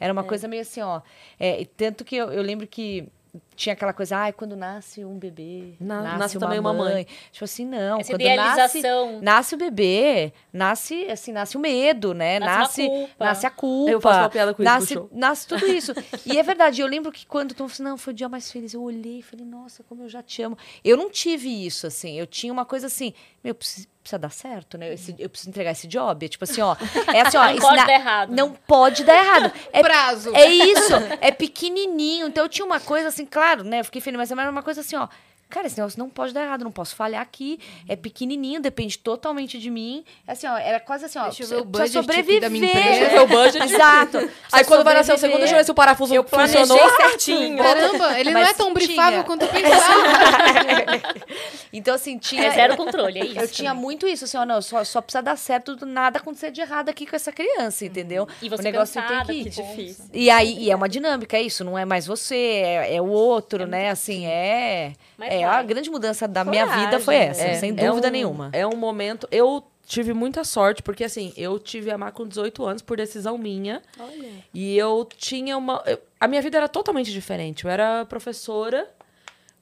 Era uma coisa meio assim, ó. É, tanto que eu, eu lembro que tinha aquela coisa, ai, quando nasce um bebê, Na- nasce, nasce uma, também uma mãe. mãe. Tipo assim, não. Essa quando nasce, idealização. nasce o bebê, nasce, assim, nasce o medo, né? Nasce Nasce, culpa. nasce a culpa. Eu faço uma piada com isso nasce, show. nasce tudo isso. e é verdade, eu lembro que quando tu falou assim, não, foi o dia mais feliz, eu olhei e falei, nossa, como eu já te amo. Eu não tive isso, assim, eu tinha uma coisa assim, meu, precisa, precisa dar certo, né? Esse- eu preciso entregar esse job. É tipo assim, ó. É assim, ó. Não pode na- dar errado. Não pode dar errado. É Prazo. é isso, é pequenininho. Então eu tinha uma coisa assim, claro, né? Eu fiquei feliz, mas era uma coisa assim, ó. Cara, esse negócio não pode dar errado, não posso falhar aqui. É pequenininho, depende totalmente de mim. É assim, ó, era quase assim, ó. Deixa eu ver o budget aqui da minha sobreviver. empresa. Deixa eu ver o budget. Exato. Aí quando vai nascer o sobreviver. segundo, deixa eu ver se o parafuso Eu funcionou. certinho. Caramba, ele não Mas é tão tinha. brifável quanto eu pensava. Então, assim, tinha. É zero controle, é isso. Eu tinha muito isso, assim, ó, não, só, só precisa dar certo, nada acontecer de errado aqui com essa criança, entendeu? E você o negócio cansada, tem que que ir. difícil. E aí, e é uma dinâmica, é isso, não é mais você, é, é o outro, né? Assim, é. Mas É, a grande mudança da minha vida foi essa, né? sem é dúvida um- nenhuma. É um momento. Eu tive muita sorte, porque assim, eu tive a Má com 18 anos por decisão minha. Olha. E eu tinha uma. eu- a minha vida era totalmente diferente. Eu era professora,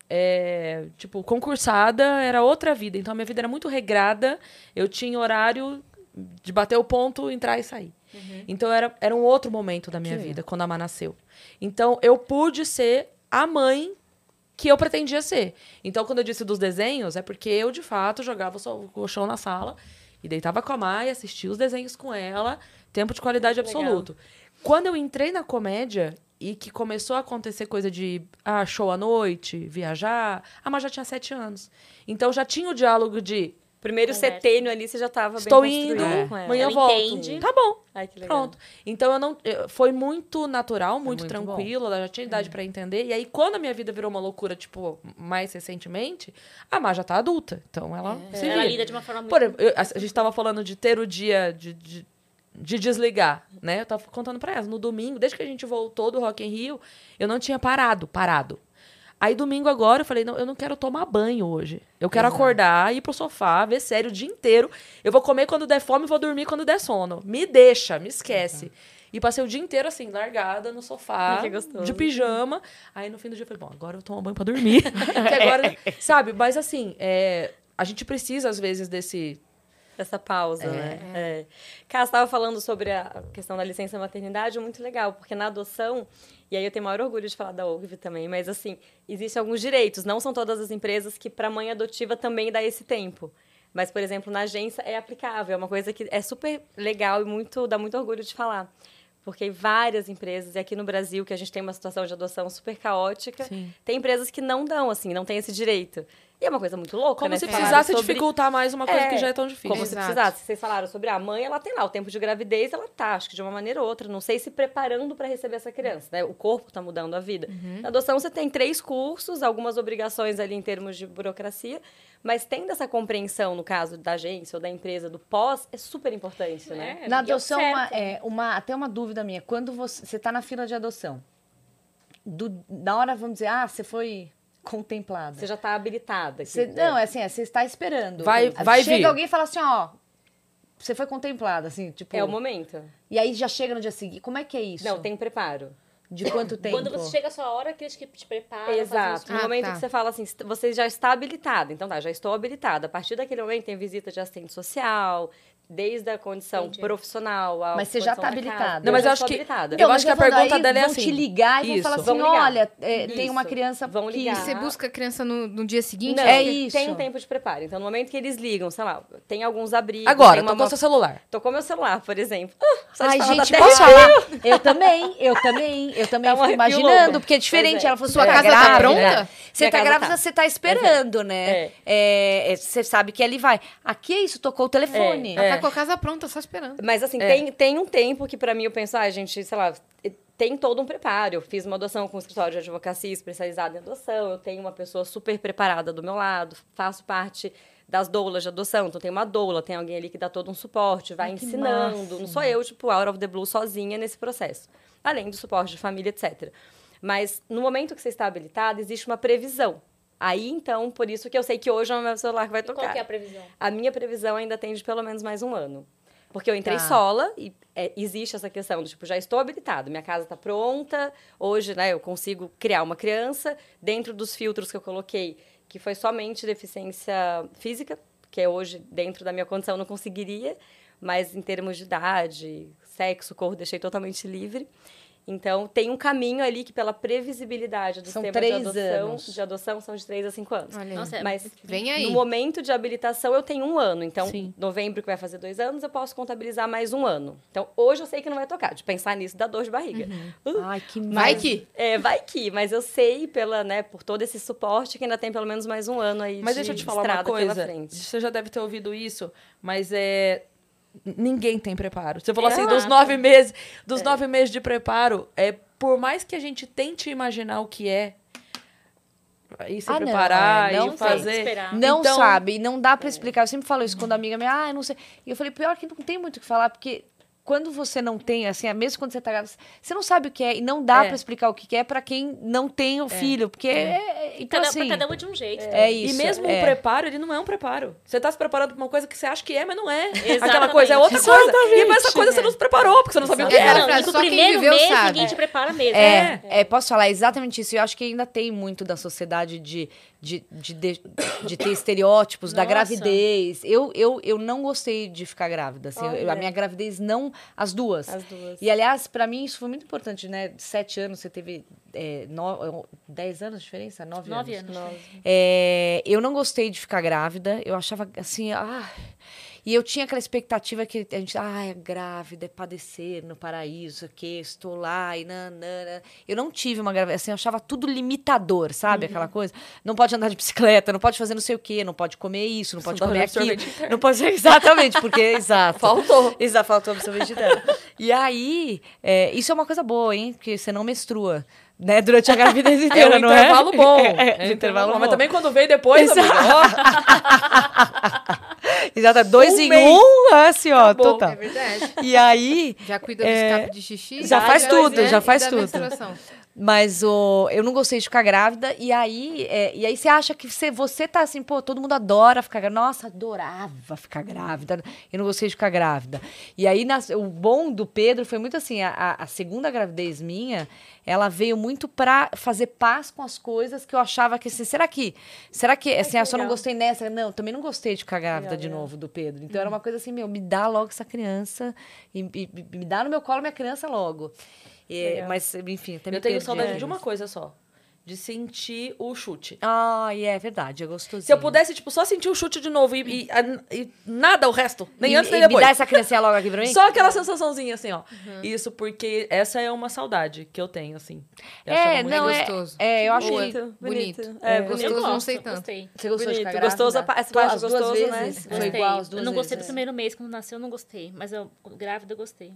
é, tipo, concursada, era outra vida. Então a minha vida era muito regrada. Eu tinha horário de bater o ponto, entrar e sair. Então era, era um outro momento da minha vida, quando a Má nasceu. Então eu pude ser a mãe que eu pretendia ser. Então, quando eu disse dos desenhos, é porque eu, de fato, jogava o colchão na sala e deitava com a Mai, assistia os desenhos com ela, tempo de qualidade Legal. absoluto. Quando eu entrei na comédia e que começou a acontecer coisa de ah, show à noite, viajar, a Mai já tinha sete anos. Então, já tinha o diálogo de Primeiro Conversa. setênio ali, você já tava estou bem indo, ela. amanhã eu Ela volto. entende. Tá bom. Ai, que legal. Pronto. Então eu não. eu- Foi muito natural, muito, muito tranquilo, ela já tinha idade pra entender. E aí, quando a minha vida virou uma loucura, tipo, mais recentemente, a Má já tá adulta. Então ela se Ela vira. lida de uma forma muito... Por exemplo, eu- a, gente tava falando de ter o dia de, de, de desligar, né? Eu tava contando pra elas. No domingo, desde que a gente voltou do Rock in Rio, eu não tinha parado, parado. Aí domingo agora eu falei, não, eu não quero tomar banho hoje. Eu quero acordar, ir pro sofá, ver série o dia inteiro. Eu vou comer quando der fome e vou dormir quando der sono. Me deixa, me esquece. E passei o dia inteiro assim, largada no sofá, de pijama. Aí no fim do dia eu falei, bom, agora eu tomo banho pra dormir. agora, sabe? Mas assim, é, a gente precisa às vezes desse Essa pausa, né? É. Cara, você estava falando sobre a questão da licença maternidade, muito legal, porque na adoção, e aí eu tenho maior orgulho de falar da OGV também, mas assim, existem alguns direitos, não são todas as empresas que para mãe adotiva também dá esse tempo. Mas, por exemplo, na agência é aplicável, é uma coisa que é super legal e muito dá muito orgulho de falar. Porque várias empresas, e aqui no Brasil, que a gente tem uma situação de adoção super caótica, Sim. tem empresas que não dão, assim, não tem esse direito. E é uma coisa muito louca, Como né? se Vocês precisasse sobre- dificultar mais uma coisa É, que já é tão difícil. Como se Exato. precisasse. Vocês falaram sobre a mãe, ela tem lá o tempo de gravidez, ela tá, acho que de uma maneira ou outra, não sei se preparando para receber essa criança, né? O corpo tá mudando a vida. Na adoção você tem três cursos, algumas obrigações ali em termos de burocracia, mas tendo essa compreensão no caso da agência ou da empresa do pós é super importante, né? É, Na e é adoção, uma, é, uma, até uma dúvida minha. Quando você está na fila de adoção, do, na hora, vamos dizer, ah, você foi contemplada. Você já tá habilitada. aqui, né? não, é assim, é, você está esperando. Vai- vai Chega vir. alguém e fala assim, ó, você foi contemplada, assim, tipo... É o momento. E aí já chega no dia seguinte. Como é que é isso? Não, tem preparo. De quanto tempo? Quando você chega a sua hora, que eles que te preparam. Exato. No Ah, momento tá. que você fala assim, "Est- você já está habilitada. Então tá, já estou habilitada. A partir daquele momento tem visita de assistente social, desde a condição Entendi. profissional a Mas você já tá casa. habilitada. Não, mas eu estou acho que- habilitada. eu Não, acho que a pergunta dela é vão assim, te ligar e vão isso. falar assim, Vão olha, é, tem uma criança Vão que... ligar. Você busca a criança no, no dia seguinte? Não, É tem- isso. Tem um tempo de preparo. Então, no momento que eles ligam, sei lá, tem alguns abrigos. Agora, tem uma tocou seu celular. Tocou meu celular, por exemplo. Ah, Ai, gente, posso falar? Eu também, eu também, eu também um fico imaginando, louco. porque é diferente. É. Ela falou, Sua você casa tá grávida? pronta? Você tá grávida, tá. você tá esperando, né? É. É, é, você sabe que ali vai. Aqui é isso, tocou o telefone. Tá com a casa pronta, só esperando. Mas assim, É. tem, tem um tempo que pra mim eu penso, ah, gente, sei lá, tem todo um preparo. Eu fiz uma adoção com um escritório de advocacia especializado em adoção, eu tenho uma pessoa super preparada do meu lado, faço parte das doulas de adoção, então tem uma doula, tem alguém ali que dá todo um suporte, vai ensinando. Não sou eu, tipo, out of the blue, sozinha nesse processo. Além do suporte de família, etc. Mas no momento que você está habilitada, existe uma previsão. Aí, então, por isso que eu sei que hoje é o meu celular que vai E tocar. qual que é a previsão? A minha previsão ainda tem de pelo menos mais um ano. Porque eu entrei Tá. sola e é, existe essa questão do tipo, já estou habilitada, minha casa está pronta, hoje, né, eu consigo criar uma criança dentro dos filtros que eu coloquei, que foi somente deficiência física, que é hoje, dentro da minha condição, eu não conseguiria, mas em termos de idade, sexo, cor, deixei totalmente livre. Então, tem um caminho ali que, pela previsibilidade dos São temas três de adoção, anos. de adoção, são de 3 a 5 anos. Olha. Nossa, é- Mas Vem aí. no momento de habilitação, eu tenho um ano. Então, Sim. novembro, que vai fazer dois anos, eu posso contabilizar mais um ano. Então, hoje eu sei que não vai tocar. De pensar nisso dá dor de barriga. Uh, Ai, que Vai que. é, vai que, mas eu sei, pela, né, por todo esse suporte, que ainda tem pelo menos mais um ano aí Mas de deixa eu te falar uma coisa. frente. Você já deve ter ouvido isso, mas é. Ninguém tem preparo. Você falou assim, Exato. dos nove meses, dos nove meses de preparo, é por mais que a gente tente imaginar o que é, aí se Ah, não, preparar é, não e sei. fazer. Esperar. Não Então- sabe, e não dá pra explicar. Eu sempre falo isso quando a amiga minha, ah, eu não sei. E eu falei, pior que não tem muito o que falar, porque quando você não tem, assim, mesmo quando você tá grávida, você não sabe o que é, e não dá É. pra explicar o que é pra quem não tem o filho, porque é. é- então, Cada, assim, cada um é de um jeito. é E isso. mesmo é. o preparo, ele não é um preparo. Você tá se preparando pra uma coisa que você acha que é, mas não é. Aquela Exatamente. coisa é outra coisa. E pra essa coisa você não se preparou, porque você não sabia o que É era. aquela e no só quem primeiro viveu mês, sabe. ninguém te prepara mesmo. É, é, posso falar exatamente isso. Eu acho que ainda tem muito da sociedade de, de, de, de, de ter estereótipos da Nossa. gravidez. Eu, eu, eu não gostei de ficar grávida. assim. Eu- a minha gravidez não. As duas. As duas. E, aliás, pra mim isso foi muito importante, né? Sete anos, você teve é, no, dez anos de diferença? Nove, Nove anos. anos. É, eu não gostei de ficar grávida. Eu achava assim, ah. E eu tinha aquela expectativa que a gente, ah, é grávida, é padecer no paraíso, que estou lá e nanana. Eu não tive uma gravidez, assim, eu achava tudo limitador, sabe? Aquela coisa. Não pode andar de bicicleta, não pode fazer não sei o quê, não pode comer isso, não pode comer aquilo. Não pode ser exatamente, porque exato. Faltou. Exato, faltou absorvente. E aí, é, isso é uma coisa boa, hein? Porque você não menstrua, né? Durante a gravidez É inteira, um não é? intervalo bom. É, é um intervalo bom. Mas também quando veio depois, Exato. Exato, dois Um em mês. um, assim, ó, Acabou. total. É verdade. E aí, Já cuida do É, escape de xixi. já faz tudo, já faz da tudo. Mas o, eu não gostei de ficar grávida, e aí, é, e aí você acha que você, você tá assim, pô, todo mundo adora ficar grávida. Nossa, adorava ficar grávida. Eu não gostei de ficar grávida. E aí, nas- o bom do Pedro foi muito assim, a- a, segunda gravidez minha, ela veio muito pra fazer paz com as coisas que eu achava que assim, será que, será que, assim, ah, só não gostei nessa? Não, também não gostei de ficar grávida Legal, de legal. novo do Pedro. Então era uma coisa assim, meu, me dá logo essa criança e- e me dá no meu colo minha criança logo. E, Legal. mas, enfim, até me Eu tenho perdi saudade aqui. de uma coisa só. de sentir o chute. Ah, e é verdade, é gostosinho. Se eu pudesse, tipo, só sentir o chute de novo e, e- e nada o resto, nem E- antes nem e Me depois. dá essa criancinha logo aqui pra mim? Só aquela sensaçãozinha assim, ó. Uhum. Isso porque essa é uma saudade que eu tenho, assim. Eu É, não, é, gostoso. é, eu acho. Bonito, bonito. bonito. É, É, gostoso. bonito. Eu não gosto, sei tanto. Gostei. Você gostou de Bonito, ficar gostoso essa parte As duas gostoso, né? Foi igual as duas eu não gostei do primeiro mês, quando nasceu, eu não gostei. Mas eu, grávida, eu gostei.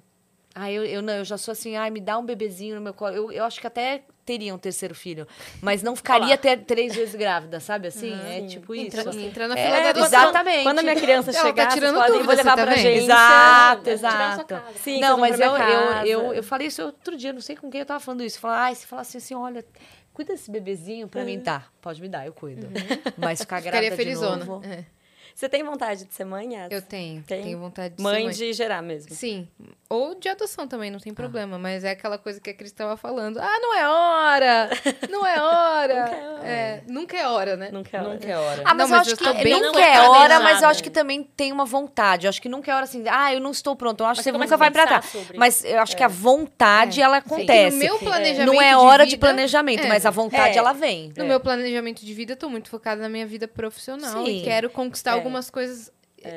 Ah, eu, eu não, eu já sou assim, ai, me dá um bebezinho no meu colo. Eu, eu acho que até teria um terceiro filho, mas não ficaria ter, três vezes grávida, sabe assim? é tipo isso. Entra, entra na É, fila da quando- adoção. exatamente. Quando a minha criança tá chegar, tirando vocês podem, dúvida, vou levar pra tá gente. Exato, exato. Sim, não, mas eu, eu, eu, eu falei isso outro dia, não sei com quem eu tava falando isso. Falar, ai, você fala assim, assim, olha, cuida desse bebezinho pra mim. Tá, pode me dar, eu cuido. Mas ficar grávida Ficaria felizona. de novo... É. Você tem vontade de ser mãe, Yas? Eu tenho. Tem? Tenho vontade de Mãe ser mãe. de gerar mesmo. Sim. Ou de adoção também, não tem problema. Mas é aquela coisa que a Cris estava falando. Ah, não é hora! Não é hora! É, nunca é hora, né? Nunca é hora. Nunca é hora. Ah, mas Não, eu mas acho eu que bem nunca é hora, mas eu acho que também tem uma vontade. Eu acho que nunca é hora assim, ah, eu não estou pronto. Eu acho Mas que você nunca vai pra trás. sobre. Mas eu acho que a vontade, É. ela Sim. Acontece. No meu planejamento Não é hora de, vida, planejamento, é. mas a vontade, É. ela vem. No meu planejamento de vida, eu tô muito focada na minha vida profissional Sim. e quero conquistar É. algumas coisas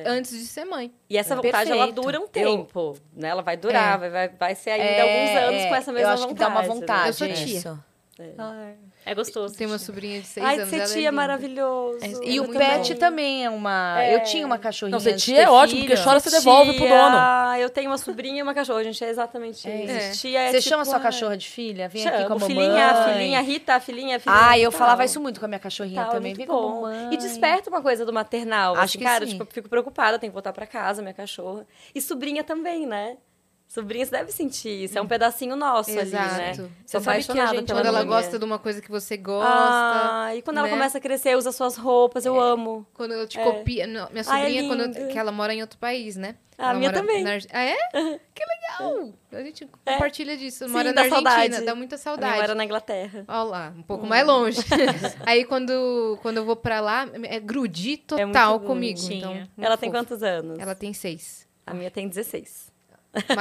antes de ser mãe. E essa vontade, ela Perfeito. dura um Eu- tempo, né? Ela vai durar, É. vai, vai, vai ser ainda É, alguns anos é, com essa eu mesma acho que vontade. dá uma né? vontade. Eu sou tia. isso. É gostoso. Tem uma tia. sobrinha de seis Ai, anos. ser ela é tia é maravilhoso. E Eu o pet também. também é uma. Eu tinha uma cachorrinha. Não, de tia é ótimo, filho. porque chora, você devolve pro dono. Tia, Eu tenho uma sobrinha e uma cachorra, gente. É exatamente É isso. Tia é Você tipo, chama sua ai, cachorra de filha? Vem aqui chamo, com a mamãe. filhinha, a filhinha, Rita, a filhinha, a filhinha. Ah, eu tal. falava isso muito com a minha cachorrinha Tal, é também. muito Vem com a bom. mamãe. E desperta uma coisa do maternal. Acho assim, que cara, sim. tipo, eu fico preocupada, tenho que voltar pra casa, minha cachorra. E sobrinha também, né? Sobrinha, você deve sentir isso. É um pedacinho nosso ali, Exato. né? Você sabe que a gente, Quando ela minha. gosta de uma coisa que você gosta. Ah, e quando ela né? começa a crescer, usa suas roupas, eu amo. Quando eu te É. copia. não, minha Ai, é sobrinha, quando eu- que ela mora em outro país, né? Ah, a Ela minha também. na Ah, é? Que legal! A gente É. compartilha disso. Sim, mora dá na Argentina, saudade. dá muita saudade. mora na Inglaterra. Olha lá, um pouco mais longe. Aí quando, quando eu vou pra lá, é grudir É total comigo. Então, Ela tem fofo. quantos anos? Ela tem seis. A minha tem 16.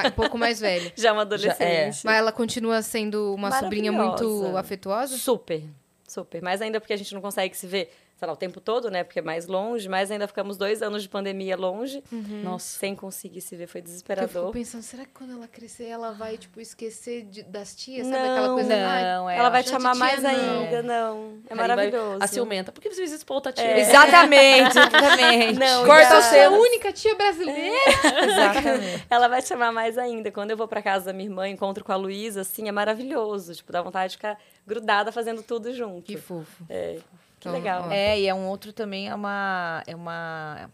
Um pouco mais velha. Já é uma adolescente. Mas ela continua sendo uma sobrinha muito afetuosa? Super, super. Mais ainda porque a gente não consegue se ver, sei lá, o tempo todo, né? Porque é mais longe. Mas ainda ficamos dois anos de pandemia longe. Nossa. Sem conseguir se ver. Foi Que eu fico desesperador. pensando, será que quando ela crescer ela vai, tipo, esquecer de- das tias? Sabe Não, aquela coisa? Não, é. Ela vai acho te amar mais não. ainda, não. É Aí vai maravilhoso. A ciumenta. Por que você pra outra tia? É. Exatamente, exatamente. Não, Corta o sou a seu. única tia brasileira. Exatamente. Ela vai te amar mais ainda. Quando eu vou pra casa da minha irmã, encontro com a Luísa, assim, é maravilhoso. Tipo, dá vontade de ficar grudada fazendo tudo junto. Que fofo. É, que Então, legal. É, e é um outro também, é uma. É uma.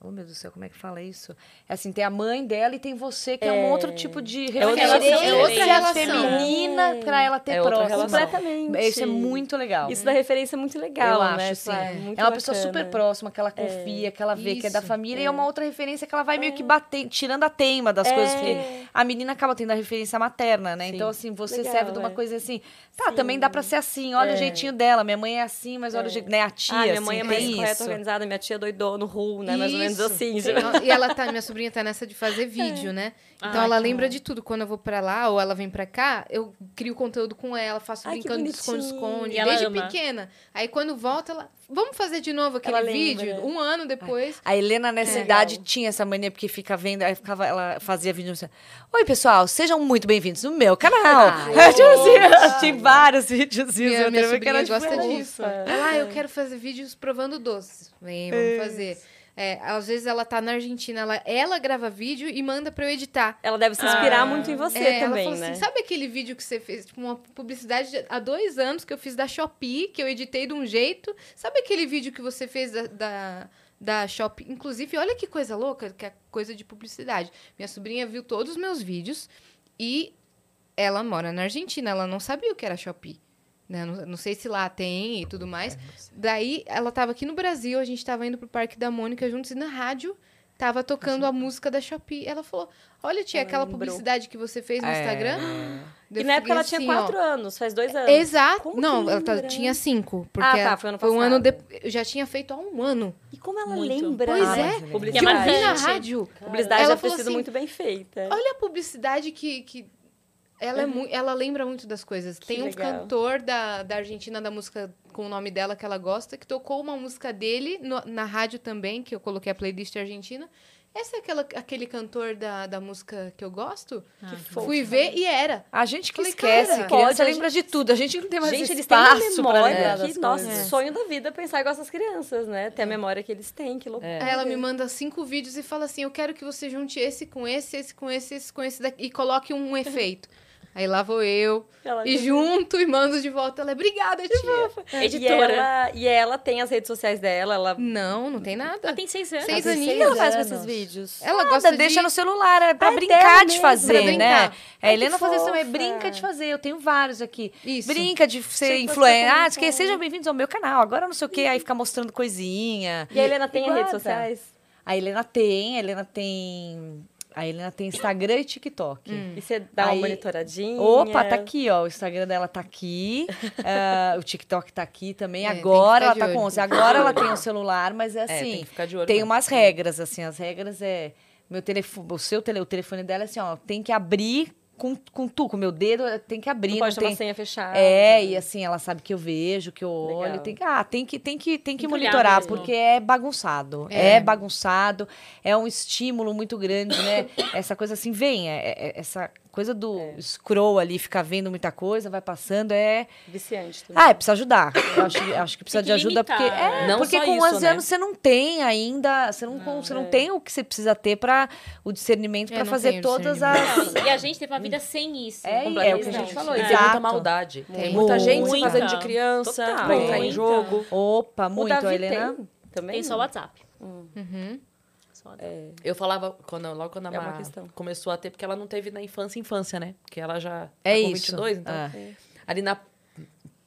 Oh, meu Deus do céu, como é que fala isso? É assim, tem a mãe dela e tem você, que é, um outro tipo de É referência relação, é outra relação. feminina pra ela ter É próximo. Completamente. Isso é muito legal. Isso dá referência muito legal, eu né? acho, sim. Tipo, É, muito uma pessoa bacana. super próxima, que ela confia, que ela vê que é da Isso, família, e é uma outra referência que ela vai meio que bater, tirando a teima das coisas, porque a menina acaba tendo a referência materna, né? Sim. Então, assim, você Legal, serve de uma é. coisa assim, tá, também dá pra ser assim, olha o jeitinho dela, minha mãe é assim, mas olha o jeito, né? A tia, Ah, minha assim, mãe é mais correta, isso. organizada, minha tia doidou no ru, né? Mais ou menos Isso. assim. E ela tá, minha sobrinha tá nessa de fazer vídeo, né? Então Ai, ela lembra bom. de tudo. Quando eu vou pra lá ou ela vem pra cá, eu crio conteúdo com ela, faço Ai, brincando de esconde-esconde, desde ama. pequena. Aí quando volta, ela. Vamos fazer de novo aquele Ela vídeo? lembra. Um ano depois. A Helena, nessa É. idade, Legal. tinha essa mania, porque fica vendo, aí ficava, ela fazia vídeo assim, Oi, pessoal, sejam muito bem-vindos no meu canal. tipo assim, tinha vários vídeos. Minha, minha sobrinha gosta disso. Ela, ah, eu quero fazer vídeos provando doces. Vem, vamos fazer. É, às vezes ela tá na Argentina, ela, ela grava vídeo e manda pra eu editar. Ela deve se inspirar Ah. muito em você É, também, né? assim, sabe aquele vídeo que você fez, tipo, uma publicidade de- há dois anos que eu fiz da Shopee, que eu editei de um jeito? Sabe aquele vídeo que você fez da, da, da Shopee? Inclusive, olha que coisa louca, que é coisa de publicidade. Minha sobrinha viu todos os meus vídeos e ela mora na Argentina, ela não sabia o que era Shopee. Né? Não, não sei se lá tem e tudo mais. Daí, ela tava aqui no Brasil, a gente tava indo pro Parque da Mônica juntos e na rádio tava tocando a música da Shopee. Ela falou: Olha, tia, Ela aquela lembrou. publicidade que você fez no É. Instagram. E na época ela tinha assim, ó, quatro anos, faz dois anos. Exato. Como que não, ela tá- lembra? tinha cinco. Porque Ah, tá, foi ano um ano passado. depois. Eu já tinha feito há um ano. E como ela Muito. lembra? Pois Ah, é. mas Que Publicidade. eu vi na rádio. Publicidade Ela deve ter sido assim, muito bem feita. Olha a publicidade que, que Ela, é mu ela lembra muito das coisas. Tem um legal. cantor da, da Argentina da música com o nome dela que ela gosta, que tocou uma música dele no- na rádio também, que eu coloquei a playlist argentina. Esse é aquela, aquele cantor da, da música que eu gosto? Que Fui ver e era. A gente que Falei, esquece, cara, criança pode, lembra de tudo. A gente não tem mais Gente, eles têm uma espaço pra lembrar memória das que, nossa, coisas. sonho da vida é pensar igual essas crianças, né? Ter a memória que eles têm, que loucura. Aí ela me manda cinco vídeos e fala assim: Eu quero que você junte esse com esse, esse com esse, esse com esse daqui, e coloque um efeito. Aí lá vou eu, Ela e junto, e mando de volta. Ela é obrigada, tia. E Editora. ela, e ela tem as redes sociais dela, ela... Não, não tem nada. Ela tem seis anos. Seis O que ela faz com anos. esses vídeos? Ela Nada, gosta deixa de... no celular, é pra Ah, é brincar de fazer, pra né? brincar. A Ai, Helena que faz isso também, brinca de fazer. Eu tenho vários aqui. Isso. Brinca de ser influencer. Ah, que sejam bem-vindos ao meu canal. Agora não sei o quê, aí fica mostrando coisinha. E a Helena tem E as redes sociais? A Helena tem, a Helena tem. A Helena tem Instagram e TikTok. E você dá uma Aí- monitoradinha? Opa, tá aqui, ó. O Instagram dela tá aqui. ah, o TikTok tá aqui também. É, tem Agora ela tá olho. com 11. Agora ela tem o celular, mas é É, assim. tem que ficar de olho tem mesmo. umas regras, assim. As regras é. Meu telefone, o seu tele, o telefone dela é assim, ó. Tem que abrir com, com tu, com o meu dedo, tem que abrir. Não Não pode ter uma tem, senha fechada. é, e assim, ela sabe que eu vejo, que eu olho. Legal. Tem que, ah, tem que, tem que, tem que olhar monitorar, mesmo. porque é bagunçado. É. É. bagunçado, é um estímulo muito grande, né? essa coisa assim, vem, é- é- essa coisa do scroll ali, ficar vendo muita coisa, vai passando, é. Viciante também. Ah, é, precisa ajudar. Eu acho, que- acho que precisa Tem de que ajuda, limitar, porque. É, né? Não porque só com isso, 11 né? anos você não tem ainda. Você não, con- você não tem o que você precisa ter para o discernimento É, para não fazer todas as. E a gente teve uma vida sem isso. É, É o que a Não, gente falou, é. e tem muita maldade. Tem muita gente se fazendo de criança pra entrar em jogo. Opa, O muito, Davi a Helena. tem também? Tem só o WhatsApp. Uhum. O WhatsApp. Eu falava, quando, logo quando a É questão. começou a ter, porque ela não teve na infância, infância, né? Porque ela já É tá com isso. 22, então. Ah. Ali na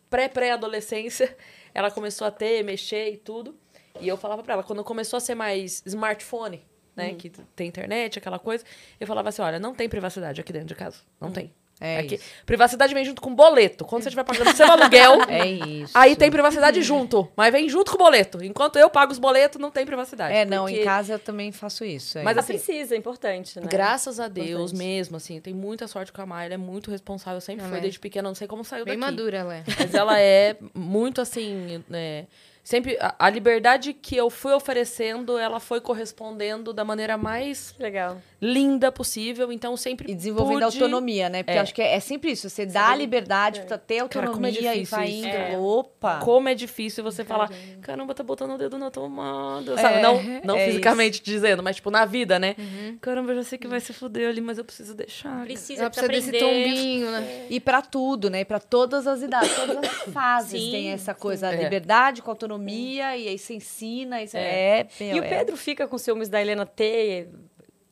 pré-pré-adolescência, ela começou a ter, mexer e tudo. E eu falava pra ela, quando começou a ser mais smartphone, né? Que tem internet, aquela coisa, eu falava assim: olha, não tem privacidade aqui dentro de casa. Não tem. É Aqui- isso. Privacidade vem junto com boleto. Quando você estiver pagando seu aluguel, É isso. aí tem privacidade junto. Mas vem junto com o boleto. Enquanto eu pago os boletos, não tem privacidade. É, não, porque- em casa eu também faço isso. é. Mas assim, precisa, é importante, né? Graças a Deus Importante. mesmo, assim, tem muita sorte com a Maia, ela é muito responsável, sempre Ela foi é. desde pequena, não sei como saiu Bem daqui. madura ela é. Mas ela é muito assim, né, sempre a, a liberdade que eu fui oferecendo, ela foi correspondendo da maneira mais legal. linda possível, então sempre E desenvolvendo a pude- autonomia, né? Porque É. eu acho que é, é sempre isso. Você dá a liberdade pra ter Cara, como é autonomia e vai isso. indo. É. Opa! Como é difícil você falar, caramba, tá botando o dedo na tomada. Sabe? não não é fisicamente dizendo, mas tipo na vida, né? Uhum. Caramba, eu já sei que vai se fuder ali, mas eu preciso deixar. Precisa, precisa precisa desse tombinho, né? E pra tudo, né? Pra todas as idades, todas as fases Sim, tem essa coisa, a É. liberdade com autonomia, e aí você ensina, isso é. meu, E o é. Pedro fica com ciúmes da Helena ter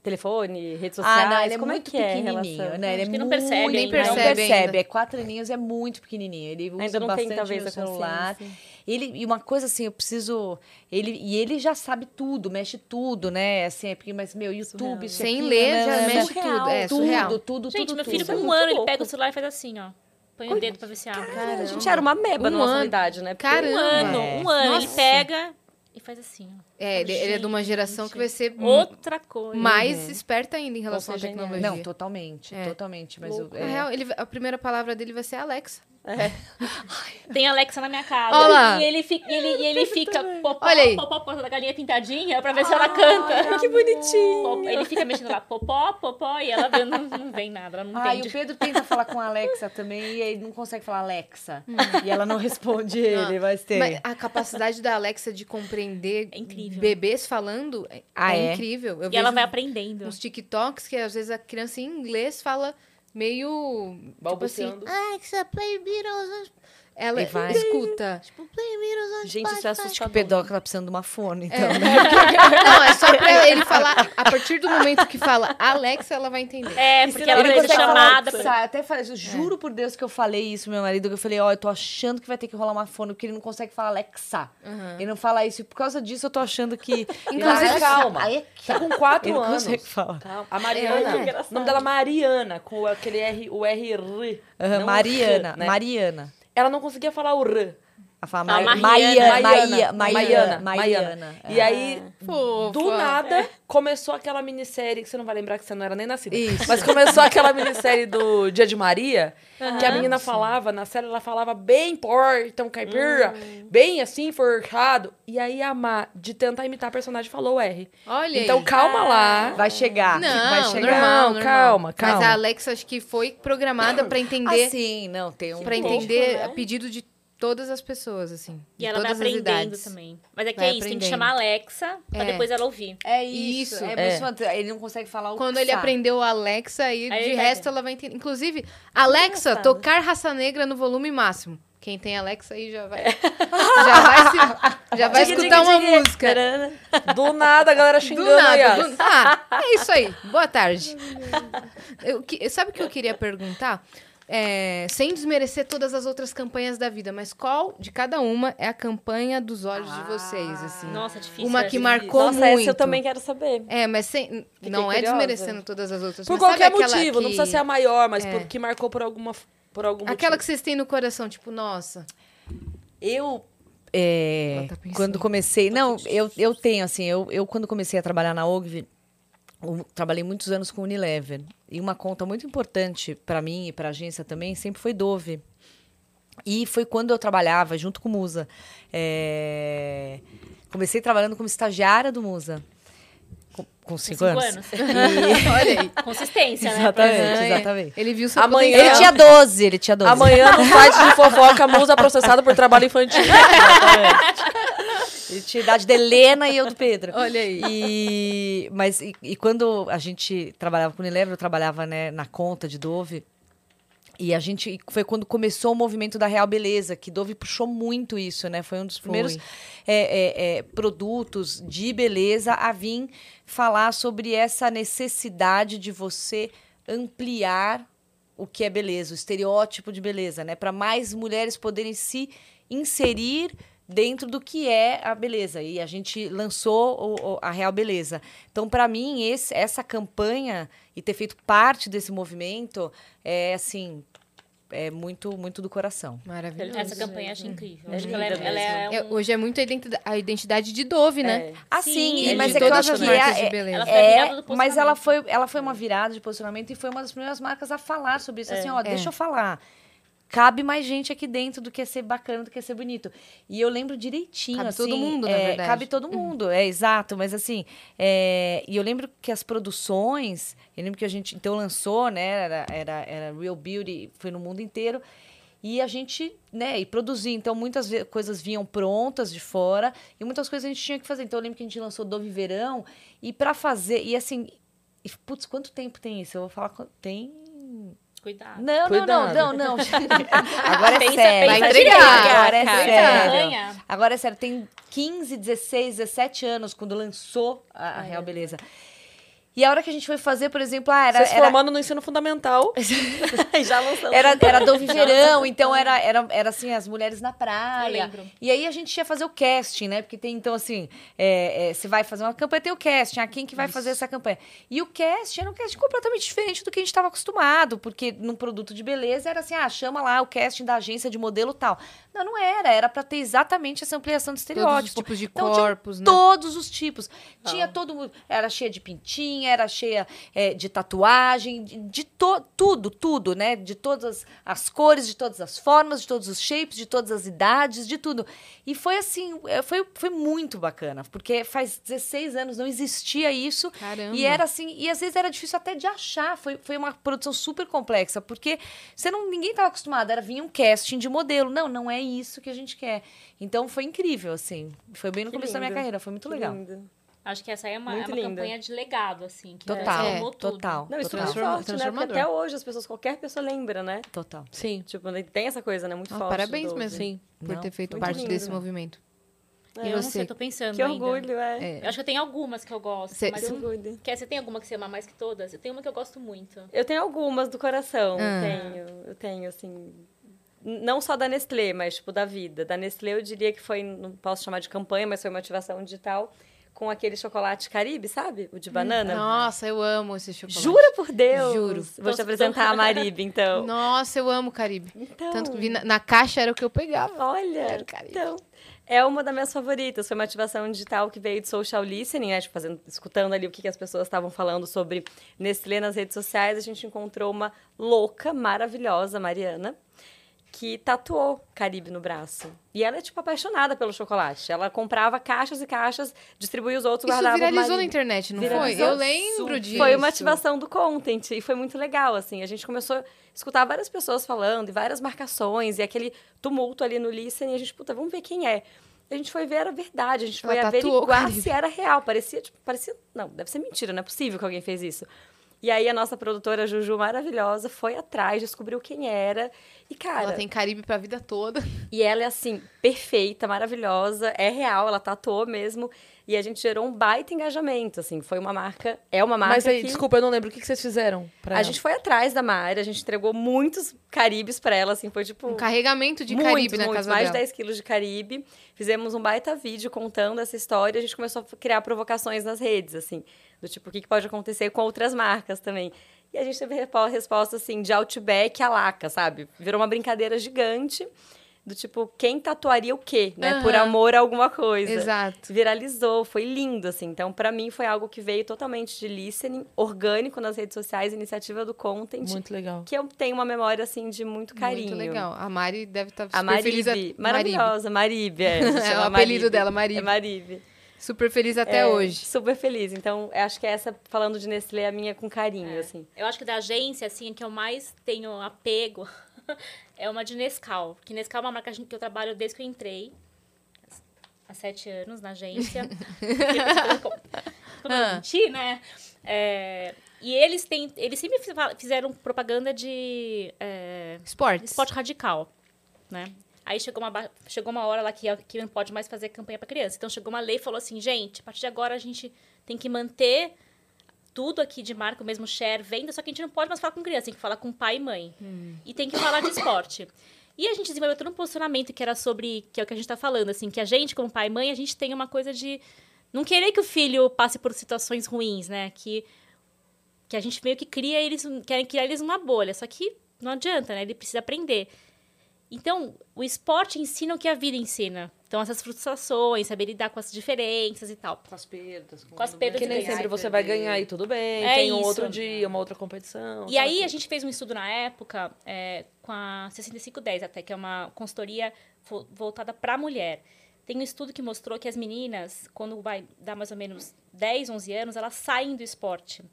telefone, redes Ah, sociais? não, ele é Como muito é é pequenininho, relação? né? Ele é não muito, percebe Nem ainda. Não percebe percebe, é quatro aninhos, é muito pequenininho. Ele usa Ainda não tem, bastante talvez, o celular. Ele, e uma coisa assim, eu preciso. Ele, e ele já sabe tudo, mexe tudo, né? Assim, é porque, mas, meu, YouTube, isso Sem aqui, ler, né, já né, né, mexe surreal. tudo. É, tudo, surreal. tudo, tudo, Gente, tudo, meu filho tudo. com um ano, ele pega o celular e faz assim, ó. Põe o dedo pra ver se abre. A gente era uma meba Um na nossa ano. idade, né? Porque- Caramba. Um ano, É. um ano. Ele Nossa. pega e faz assim, ó. É, ele, ele é de uma geração que vai ser Outra coisa. mais esperta ainda em relação à tecnologia. Não, totalmente, É. totalmente. Mas o- Na é, real, ele- a primeira palavra dele vai ser Alexa. Tem Alexa na minha casa. Olha lá. E ele fica, ele, e ele fica popó, Olha aí. popó, popó da galinha pintadinha pra ver se ela canta. Que bonitinho. Popó- Ele fica mexendo lá, popó, popó, e ela vê, não, não vem nada, ela não Ah, e o entende. Pedro tenta falar com a Alexa também e ele não consegue falar Alexa. Hum. E ela não responde ele, mas tem. Mas a capacidade da Alexa de compreender É incrível. bebês falando é, Ah, é é? incrível. Eu E ela vai aprendendo. uns TikToks que às vezes a criança em inglês fala meio Balbuciando. Tipo assim, Alexa, play Beatles. Ela E vai. escuta. Tipo, play Beatles on Gente, isso é Spotify. O assustador. Pedro tá precisando de uma fone, então, É. né? Não, é só pra ele falar. A partir do momento que fala Alexa, ela vai entender. É, porque ela não consegue falar chamada. Alexa? Sabe, até falei, eu juro por Deus que eu falei isso pro meu marido, que eu falei, ó, eu tô achando que vai ter que rolar uma fone, porque ele não consegue falar Alexa. Ele não fala isso, e por causa disso eu tô achando que... Inclusive, Alexa, calma. Alexa. Tá com quatro Ele não anos. consegue falar. Calma. A Mariana, É. o nome dela é Mariana, com aquele R, o R, não o Mariana, R, né? Mariana. Ela não conseguia falar o R. A fala Fala Mai- Mariana. Maia- Maia- Maiana, Maiana. Maiana. E aí, Fofa. do nada, começou aquela minissérie, que você não vai lembrar que você não era nem nascida. Isso. Mas começou aquela minissérie do Dia de Maria, que a menina falava, na série ela falava bem portão caipira, bem assim, forjado. E aí a Má, de tentar imitar a personagem, falou o R. Olha Então aí. calma lá. Vai chegar. Não, vai chegar. normal, Não, normal. calma, Mas calma. a Alexa acho que foi programada pra entender, Ah, sim, não, tem um para pouco, entender né? a pedido de todas as pessoas, assim. E ela vai aprendendo também. Mas é que Vai é isso, tem que chamar a Alexa pra É. depois ela ouvir. É Isso, isso. É, é. Ele não consegue falar o Quando que ele sabe. aprendeu a Alexa, aí, Aí de resto ver. ela vai entender. Inclusive, Alexa, tocar raça negra no volume máximo. Quem tem Alexa aí já vai. já vai, se- já vai Diga, escutar diga, uma diga. música. Do nada, a galera Do xingando aí, nada. do- Ah, é isso aí. Boa tarde. Eu, que- sabe o que eu queria perguntar? É, sem desmerecer todas as outras campanhas da vida, mas qual de cada uma é a campanha dos olhos de vocês? Assim? Nossa, difícil. Uma essa. que marcou Nossa, muito. essa eu também quero saber. É, mas sem, não é curiosa. desmerecendo todas as outras. Por qualquer motivo, não que- precisa ser a maior, mas É. por- que marcou por alguma por algum Aquela que motivo. vocês têm no coração, tipo, nossa. Eu, é, tá quando comecei... Não, eu, eu tenho, assim, eu, eu quando comecei a trabalhar na OGV, eu trabalhei muitos anos com Unilever. E uma conta muito importante para mim e para a agência também sempre foi Dove. E foi quando eu trabalhava junto com o Musa. É, Comecei trabalhando como estagiária do Musa. Com, com cinco, cinco anos. anos. E- Olha aí. Consistência, né? Exatamente, É, exatamente. Ele viu seu Amanhã-. Ele tinha 12, ele tinha 12. Amanhã, no site de fofoca, musa processada por trabalho infantil. Ele tinha a idade da Helena e eu do Pedro. Olha aí. E, mas e, e quando a gente trabalhava com o Unilever, eu trabalhava né, na conta de Dove. E a gente foi quando começou o movimento da Real Beleza, que Dove puxou muito isso, né? Foi um dos primeiros é, é, é, produtos de beleza a vir falar sobre essa necessidade de você ampliar o que é beleza, o estereótipo de beleza, né? Para mais mulheres poderem se inserir dentro do que é a beleza. E a gente lançou o- o- a Real Beleza. Então, para mim, esse- essa campanha e ter feito parte desse movimento é assim é muito muito do coração. Maravilhoso. Essa campanha eu acho incrível. É Acho ela é, ela é É, um- hoje é muito a identidade, a identidade de Dove, né? É. Assim, Sim, e- é mas é que eu todas acho as que marcas é, de beleza. Ela é, mas ela foi, ela foi uma virada de posicionamento e foi uma das primeiras marcas a falar sobre isso. Assim, ó, É. deixa eu falar. Cabe mais gente aqui dentro do que ser bacana, do que ser bonito. E eu lembro direitinho, Cabe assim... todo mundo, na é, verdade. Cabe todo mundo, é exato. Mas assim, é, e eu lembro que as produções... Eu lembro que a gente, então, lançou, né? Era, era, era Real Beauty, foi no mundo inteiro. E a gente, né, e produzia. Então, muitas coisas vinham prontas de fora e muitas coisas a gente tinha que fazer. Então, eu lembro que a gente lançou Dove Verão e para fazer, e assim, e, putz, quanto tempo tem isso? Eu vou falar, tem... Cuidado. Não, Cuidado. não, não, não, não. Agora é Pensa- sério. Vai entregar. Agora é cara. sério. Agora é sério, tem 15, 16, 17 anos quando lançou a, a Real Beleza. E a hora que a gente foi fazer, por exemplo, ah, era, Vocês era, formando no ensino fundamental. Já. Era, era Dove Verão, então era, era, era assim, as mulheres na praia. Eu lembro. E aí a gente ia fazer o casting, né? Porque tem, então, assim, é, é, você vai fazer uma campanha, tem o casting, ah, quem que vai fazer essa campanha? E o casting era um casting completamente diferente do que a gente estava acostumado, porque num produto de beleza era assim, ah, chama lá o casting da agência de modelo tal. Não, não era, era para ter exatamente essa ampliação de Todos os tipos de Então, corpos, né? Todos os tipos. Tinha todo mundo. Era cheia de pintinha, era cheia é, de tatuagem, de, de to- tudo, tudo, né? De todas as, cores, de todas as formas, de todos os shapes, de todas as idades, de tudo. E foi assim, é, foi, foi muito bacana, porque faz 16 anos não existia isso. Caramba. E era assim, e às vezes era difícil até de achar. Foi, foi uma produção super complexa, porque você não, ninguém estava acostumado. Era vir um casting de modelo. Não, não é isso que a gente quer. Então foi incrível, assim. Foi bem no Que começo da minha lindo. carreira, foi muito Que legal. lindo. Acho que essa aí é uma, é uma campanha de legado, assim. Que Total, tudo. total. Não, isso é Total. muito forte, né? Porque até hoje as pessoas, qualquer pessoa lembra, né? Total. Sim. Tipo, tem essa coisa, né? Muito Ah, forte. parabéns mesmo Sim. por Não, ter feito muito parte lindo. desse movimento. É, E Eu não sei, tô pensando Que ainda. orgulho, é. É. Eu acho que eu tenho algumas que eu gosto. Cê- mas Que orgulho. Quer, você tem alguma que você ama mais que todas? Eu tenho uma que eu gosto muito. Eu tenho algumas do coração, Ah. eu tenho. Eu tenho, assim... Não só da Nestlé, mas, tipo, da vida. Da Nestlé, eu diria que foi, não posso chamar de campanha, mas foi uma ativação digital. Com aquele chocolate Caribe, sabe? O de banana. Nossa, eu amo esse chocolate. Jura por Deus? Juro. Vou te apresentar a Maribe, então. Nossa, eu amo Caribe. Então, Tanto que vi na, na caixa era o que eu pegava. olha, Quero Caribe. então, é uma das minhas favoritas. Foi uma ativação digital que veio de social listening, né? Tipo, fazendo, escutando ali o que, que as pessoas estavam falando sobre Nestlé nas redes sociais. A gente encontrou uma louca, maravilhosa, Mariana, que tatuou Caribe no braço. E ela é, tipo, apaixonada pelo chocolate. Ela comprava caixas e caixas, distribuía os outros, Isso guardava viralizou na internet, não foi? Viralizou Eu lembro disso. Foi uma ativação do content e foi muito legal, assim. A gente começou a escutar várias pessoas falando e várias marcações e aquele tumulto ali no listening. E a gente, puta, vamos ver quem é. A gente foi ver, era verdade. A gente foi averiguar se era real. Parecia, tipo, parecia... Não, deve ser mentira, não é possível que alguém fez isso. E aí a nossa produtora Juju, maravilhosa, foi atrás, descobriu quem era. E, cara... Ela tem Caribe pra vida toda. E ela é assim, perfeita, maravilhosa, é real, ela tatuou mesmo. E a gente gerou um baita engajamento, assim. Foi uma marca, é uma marca Mas aí, que... desculpa, eu não lembro. O que que vocês fizeram pra A ela? gente foi atrás da Mari, a gente entregou muitos caribes pra ela, assim, foi tipo... Um carregamento de muitos, Caribe na muitos, casa mais dela. de 10 quilos de caribe. Fizemos um baita vídeo contando essa história. A gente começou a criar provocações nas redes, assim. Do tipo, o que que pode acontecer com outras marcas também. E a gente teve resposta, assim, de Outback a Laca, sabe? Virou uma brincadeira gigante. Do tipo, quem tatuaria o quê, né? Por Aham. amor a alguma coisa. Exato. Viralizou, foi lindo, assim. Então, pra mim, foi algo que veio totalmente de listening, orgânico nas redes sociais, iniciativa do content. Muito legal. Que eu tenho uma memória, assim, de muito carinho. Muito legal. A Mari deve estar super A Maribe, feliz. a- Maribe. maravilhosa, Maribe. É, É o apelido Maribe. dela, Maribe. É Maribe. Super feliz até É, hoje. Super feliz. Então, acho que essa, falando de Nestlé, é a minha com carinho, assim. Eu acho que da agência, assim, a que eu mais tenho apego é uma de Nescau. Que Nescau é uma marca que eu trabalho desde que eu entrei. Há sete anos na agência. Como eu Ah. menti, né? É, e eles têm. Eles sempre fiz- fizeram propaganda de é, Esportes. esporte radical, né? Aí chegou uma, chegou uma hora lá que, que não pode mais fazer campanha para criança. Então chegou uma lei e falou assim, gente, a partir de agora a gente tem que manter tudo aqui de marca, o mesmo share, venda, só que a gente não pode mais falar com criança, tem que falar com pai e mãe. E tem que falar de esporte. E a gente desenvolveu todo um posicionamento que era sobre, que é o que a gente tá falando, assim, que a gente, como pai e mãe, a gente tem uma coisa de não querer que o filho passe por situações ruins, né? Que, que a gente meio que cria eles, querem criar eles numa bolha, só que não adianta, né? Ele precisa aprender. Então, o esporte ensina o que a vida ensina. Então, essas frustrações, saber lidar com as diferenças e tal. Com as perdas. Com as perdas Que nem sempre você vai ganhar e tudo bem. É tem um outro dia, uma outra competição. E aí, a gente fez um estudo na época é, com a 6510, até, que é uma consultoria vo- voltada para a mulher. Tem um estudo que mostrou que as meninas, quando vai dar mais ou menos 10, 11 anos, elas saem do esporte.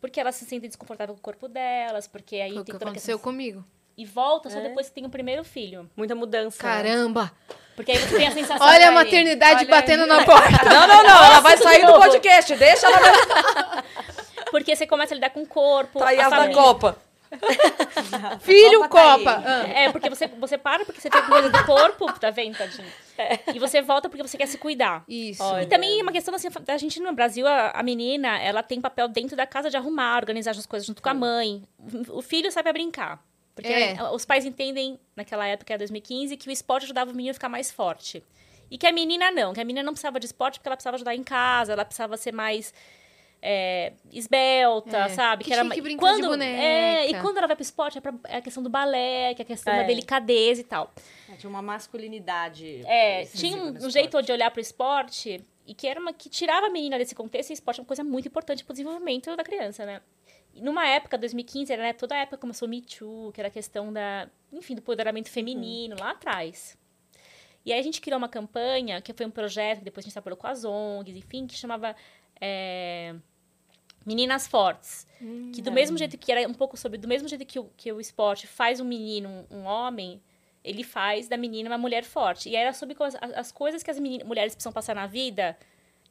Porque elas se sentem desconfortáveis com o corpo delas, porque aí Foi o tem que aconteceu questão... comigo. E volta só É. depois que tem o primeiro filho. Muita mudança. né? Caramba! Porque aí você tem a sensação... Olha a aí. maternidade Olha batendo aí. na porta. Não, não, não. Ela vai sair do podcast. Deixa ela Porque você começa a lidar com o corpo, sair a da. Copa. Filho, Copa tá Copa. aí. Ah. É, porque você, você para porque você tem coisa do corpo, tá vendo, tadinho? E você volta porque você quer se cuidar. Isso. E também é uma questão assim, da gente no Brasil, a, a menina, ela tem papel dentro da casa de arrumar, organizar as coisas junto com a mãe. O filho sai pra brincar. Porque É. os pais entendem, naquela época, era 2015, que o esporte ajudava o menino a ficar mais forte. E que a menina não, que a menina não precisava de esporte porque ela precisava ajudar em casa, ela precisava ser mais é, esbelta, É, sabe? que tinha ma- que brincar quando, de boneca. É, e quando ela vai pro esporte, é, pra- é a questão do balé, que é a questão da É. delicadeza e tal. É, Tinha uma masculinidade. É, excessiva tinha um, um jeito de olhar pro esporte e que era uma que tirava a menina desse contexto e esporte é uma coisa muito importante pro desenvolvimento da criança, né? Numa época, 2015, era né, toda a época começou o Me Too, que era a questão da, enfim, do empoderamento feminino, lá atrás. E aí a gente criou uma campanha, que foi um projeto que depois a gente trabalhou com as ONGs, enfim, que chamava é, Meninas Fortes. que do mesmo jeito que era um pouco sobre, do mesmo jeito que o, que o esporte faz um menino um, um homem, ele faz da menina uma mulher forte. E era sobre as, as coisas que as meni- mulheres precisam passar na vida,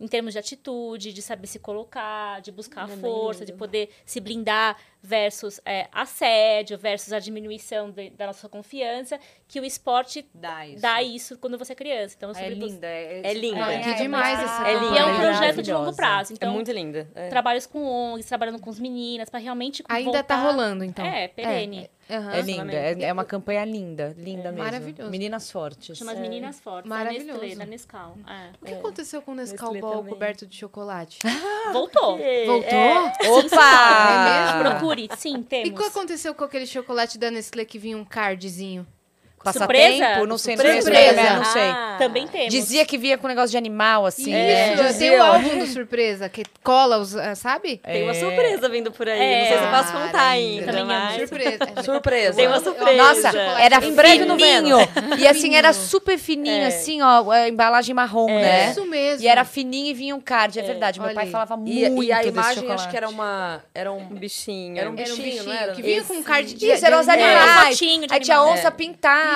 em termos de atitude, de saber se colocar, de buscar a força, de poder se blindar versus é, assédio, versus a diminuição de- da nossa confiança, que o esporte Dá isso. dá isso quando você é criança. Então, É linda. É, É linda. Ai, que demais esse É. E é um linda, projeto de longo prazo. É Então, muito linda. é. trabalhos com ONGs, trabalhando com as meninas, para realmente Ainda tá voltar- rolando, então. É, perene. Aham. É linda, é, é uma campanha linda, linda mesmo. Maravilhoso. Meninas fortes. Chama as meninas fortes. Maravilhoso. Nestlé, da Nescau. É. O que aconteceu com o Nescau Nestlé Ball também. coberto de chocolate? Voltou. Voltou? Opa! É mesmo? Procure, sim, E temos. o que aconteceu com aquele chocolate da Nestlé que vinha um cardzinho? Surpresa? Passatempo? Não sei, não Surpresa. sei. Surpresa. Não sei. Ah. Também temos. Dizia que via com negócio de animal, assim. Isso, né? eu tenho o álbum do surpresa, que cola os, ah, sabe? Tem uma É. surpresa vindo por aí. É. Não sei se eu posso contar ainda. também mas... Surpresa. Surpresa. Tem uma surpresa. Nossa, era Em breve no fininho. E assim, era super fininho, É. assim, ó, a embalagem marrom, né? Isso mesmo. E era fininho e vinha um card, é, verdade. Meu Olha pai aí. falava muito E, e a imagem acho que era uma. Era um. Bichinho. Era um Era um bichinho, bichinho não era? que vinha com um card de Isso, eram os. É, animais. Aí tinha onça É.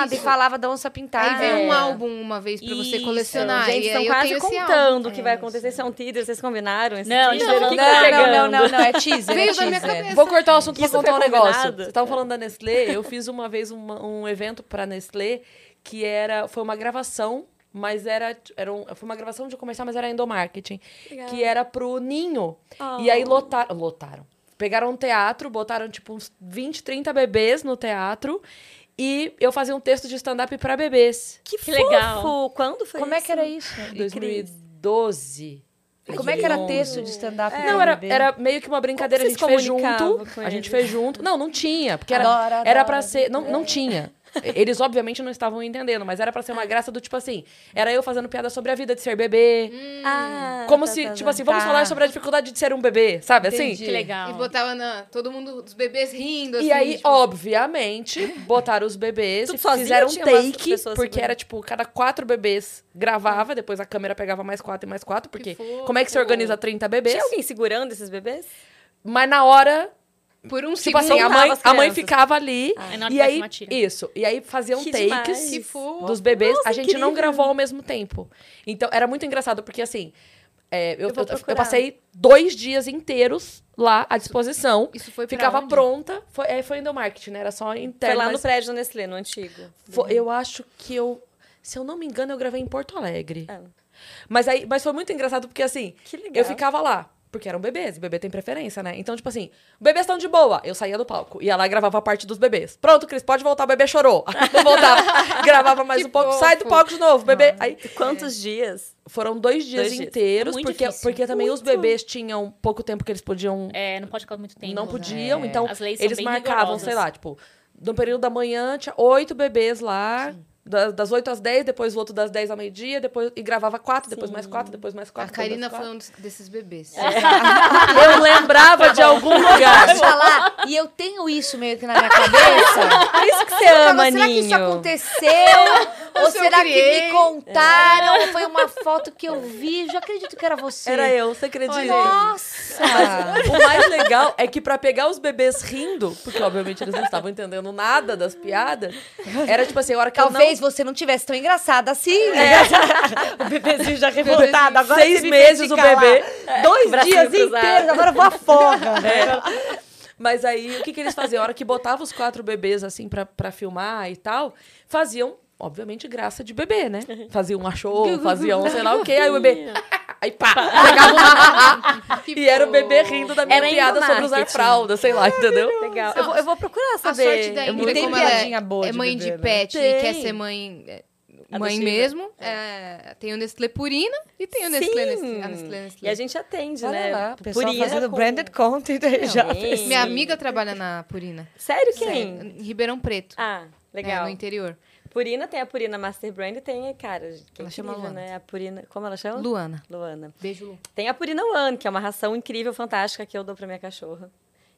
pintada e falava da onça pintada. Aí veio um É. álbum uma vez pra você Isso. colecionar. Gente, estão quase contando o que vai acontecer. Isso é um teaser, vocês combinaram esse Não, teaser? não, não, tá não, não, não, não, é teaser. Veio é da minha cabeça. Vou cortar o assunto pra contar um negócio. Vocês estavam falando da Nestlé, eu fiz uma vez uma- um evento pra Nestlé que era. Foi uma gravação, mas era. era um, foi uma gravação de comercial, mas era endomarketing. Legal. Que era pro Ninho. Oh. E aí lotaram. Lotaram. Pegaram um teatro, botaram tipo uns 20, 30 bebês no teatro. E eu fazia um texto de stand-up pra bebês. Que, Que legal. Quando foi Como é isso? que era isso? 2012. E Como é que era 2011. texto de stand-up? Não, pra era, era meio que uma brincadeira. A gente fez junto. A gente fez junto. Não, não tinha. Porque era, Adoro, era pra ser. Não, não tinha. Eles, obviamente, não estavam entendendo, mas era pra ser uma graça do tipo assim. Era eu fazendo piada sobre a vida de ser bebê. Ah, como tá, se, tá, tipo tá. assim, vamos Tá. falar sobre a dificuldade de ser um bebê, sabe assim? Entendi. Que legal. E botava na, todo mundo, os bebês rindo, E assim. aí, tipo, obviamente, botaram os bebês e fizeram um take, porque era tipo, cada quatro bebês gravava, depois a câmera pegava mais quatro e mais quatro, porque como é que se organiza 30 bebês? Tinha alguém segurando esses bebês? Mas na hora, Por um tipo segundo. assim, a mãe, a mãe ficava ali, Aí na hora e aí, isso, e aí faziam Que takes demais. Fofo. dos bebês, Nossa, a gente não incrível. gravou ao mesmo tempo. Então, era muito engraçado, porque assim, é, eu, Eu eu- eu passei dois dias inteiros lá à disposição, Isso foi pra ficava onde? pronta, foi, é, foi endomarketing, né, era só Foi interno, lá no prédio da Nestlé, no antigo. foi- eu acho que eu, se eu não me engano, eu gravei em Porto Alegre. Ah. Mas aí, mas foi muito engraçado porque assim, Que legal. eu ficava lá, porque eram bebês, e bebê tem preferência, né? Então, tipo assim, bebês estão de boa. Eu saía do palco, ia lá e gravava a parte dos bebês. Pronto, Cris, pode voltar, o bebê chorou. Eu voltava, gravava mais Que um pouco, fofo. sai do palco de novo, bebê. Aí Quantos dias? foram dois dias Dois dias. inteiros, É muito porque, difícil. porque também os bebês tinham pouco tempo que eles podiam. É, não pode ficar muito tempo. não podiam, É. então As leis são eles marcavam, rigorosas. sei lá, tipo, no período da manhã tinha oito bebês lá. da- Das 8 às 10, depois o outro das 10 ao meio-dia, depois e gravava quatro, depois mais quatro, depois mais A quatro. depois Karina foi um des- desses bebês. Eu lembrava de algum lugar. Falar, e eu tenho isso meio que na minha cabeça. Por isso que você Eu ama, ficava, será que isso aconteceu? ou se será que me contaram? Ou foi uma foto que eu vi? Já acredito que era você. Era eu, você acredita? Nossa! O mais legal é que pra pegar os bebês rindo, porque obviamente eles não estavam entendendo nada das piadas, era tipo assim, a hora que Talvez você não tivesse tão engraçada assim. O bebezinho já revoltado. Agora Seis meses o bebê, dois bracinho dias cruzado. inteiros, agora eu vou afoga. Mas aí, o que, que eles faziam? A hora que botava os quatro bebês, assim, pra, pra filmar e tal, faziam, obviamente, graça de bebê, né? Faziam um achou, faziam sei lá o quê, aí o bebê... Aí pá, pegava e era o bebê rindo da minha Era piada sobre usar fralda, sei lá, entendeu? Legal. Eu vou, eu vou procurar A saber. sorte da É Ingrid, muito como tem ela piadinha boa é de mãe bebê, de né? pet e Tem. quer ser mãe, é, mãe mesmo, é, tem o Nestlé Purina e tem o Nestlé, Nestlé, a Nestlé, Nestlé. E a gente atende, Olha né? lá, o pessoal Purina fazendo com- branded content aí já. Minha amiga trabalha na Purina. Sério, quem? Em Ribeirão Preto. Ah, é, legal. no interior. Purina tem a Purina Master Brand e tem, cara, que é Ela chama Luana. né? A Purina, como ela chama? Luana. Luana. Beijo, Lu. Tem a Purina One, que é uma ração incrível, fantástica, que eu dou pra minha cachorra.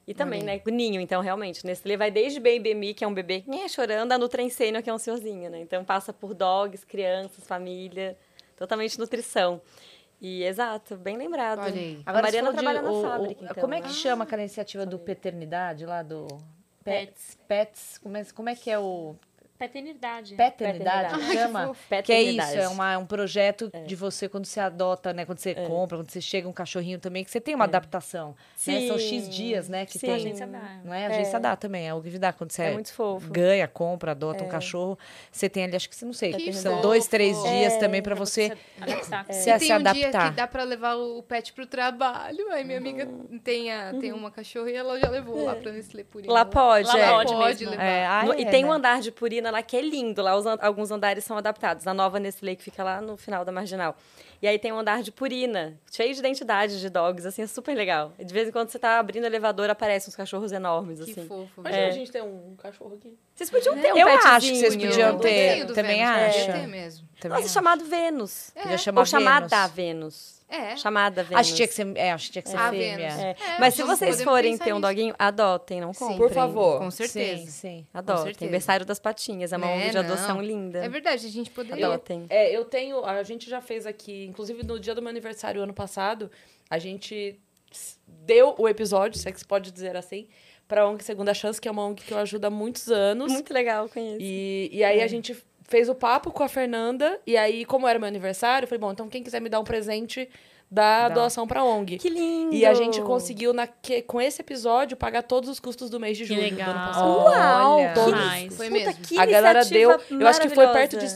E também, Olha né, o ninho, então, realmente. Nestlé vai desde Baby Me, que é um bebê é chorando, a Nutrensênio, que é um senhorzinho, né? Então, passa por dogs, crianças, família, totalmente nutrição. E, exato, bem lembrado. Olha aí. A Agora Mariana você falou trabalha de, o- na o- fábrica, então, Como é né? que chama aquela iniciativa do Paternidade lá do... Pets. Pets. Como é, como é que é o... Paternidade. Paternidade, Paternidade. chama. fofo. Que é isso, é uma, um projeto de você quando você adota, né? Quando você compra, quando você chega um cachorrinho também, que você tem uma adaptação. Né? São X Sim, dias, né? Que sim. tem. A agência dá. Não é? A agência dá também, é o que dá. Quando você É muito fofo. ganha, compra, adota um cachorro, você tem ali, acho que você não sei, Que são fofo. dois, três dias É, também pra você se adaptar. se, se tem um dia que adaptar. dá pra levar o pet pro trabalho. Aí minha amiga tem, a, tem uma cachorra e ela já levou lá pra Nestlé Purina. Lá pode, Lá é. pode pode levar. É, é, e tem um né? andar de Purina lá que é lindo. Lá os alguns andares são adaptados. A nova Nestlé que fica lá no final da Marginal. E aí tem um andar de Purina, cheio de identidades de dogs, assim, é super legal. De vez em quando você tá abrindo o elevador, aparecem uns cachorros enormes, Que assim. fofo. Imagina É. a gente ter um cachorro aqui. Vocês podiam ter um Eu acho que vocês podiam Eu ter, também Vênus, acha? podia ter mesmo. Também Nossa, acho. chamado Vênus. Podia chamar Ou chamada Vênus. É. Chamada Vênus. Acho que tinha que ser, é, acho que tinha que ser A fêmea. Vênus. É. É, Mas se vocês forem ter um doguinho, adotem, não Sim. comprem. Por favor. Com Sim, certeza. sim. Adotem. certeza. Berçário das Patinhas. É uma ONG de adoção não. linda. É verdade, a gente poderia. Adotem. É, eu tenho. A gente já fez aqui, inclusive no dia do meu aniversário ano passado, a gente deu o episódio, se é que se pode dizer assim, pra ONG Segunda Chance, que é uma ONG que eu ajudo há muitos anos. Muito legal, conheço. E, e aí a gente fez o papo com a Fernanda, e aí, como era meu aniversário, eu falei, bom, então quem quiser me dar um presente, Dá. doação pra ONG. Que lindo! E a gente conseguiu, naque, com esse episódio, pagar todos os custos do mês de Que julho do ano legal. passado. Uau! Olha. todos. Demais. Foi Puta, mesmo. que a galera deu, eu acho que foi perto de,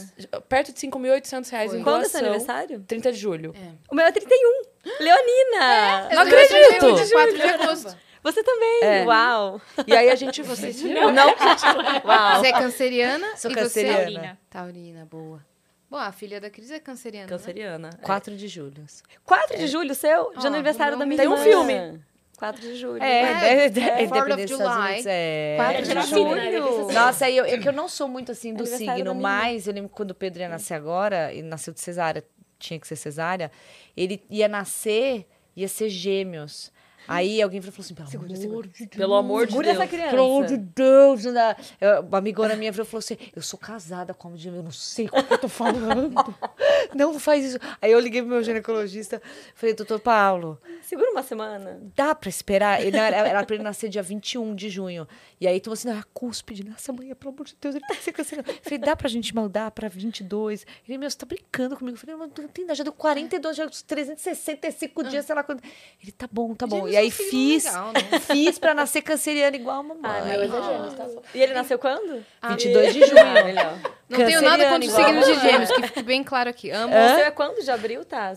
perto de 5.800 reais Foi. em Quando é seu doação. aniversário? 30 de julho. O meu é 31. Leonina! Eu Não acredito! tenho de 4 de agosto. Você também! É. Uau! E aí a gente... Vocês viram? Não, Uau! Você é canceriana? Sou e canceriana. Você? Taurina. Taurina, boa. Bom, a filha da Cris é canceriana. né? canceriana. 4 de julho. 4 de julho, seu? Ó, de aniversário da minha tem um irmã. filme. 4 de julho. É, É, é, é, é, é, independente dos. Unidos, é... 4 É de de né? julho. Nossa, eu, é que eu não sou muito assim do signo, mas eu lembro que quando o Pedro ia nascer agora, e nasceu de cesárea, tinha que ser cesárea, ele ia nascer, ia ser gêmeos. Aí alguém falou assim, pelo amor de Deus. Pelo amor de Segura Deus. essa criança. Pelo amor de Deus, não dá. Eu- Uma amigona minha virou e falou assim: Eu sou casada com de eu não sei o que eu tô falando. não faz isso. Aí eu liguei pro meu ginecologista, falei, doutor Paulo, Segura uma semana. dá pra esperar? Ele, era, era pra ele nascer dia 21 de junho. E aí tu assim: não, é a cúspide, nossa mãe, pelo amor de Deus, ele tem que ser cancelado. Eu falei, dá pra gente maldar pra 22? Ele, meu, você tá brincando comigo? Eu falei, mas não tem idade, já deu 42, já deu 365 dias, sei lá quando. Ele, tá bom, tá bom. Gêmeos E aí é fiz, legal, né? fiz pra nascer canceriana igual a mamãe. Ah, Meu é gêmeos, tá? E ele nasceu quando? 22 de junho. Ah, melhor. Não tenho nada contra os signos de gêmeos, que fique bem claro aqui. Amo. O seu é quando? De abril, tá?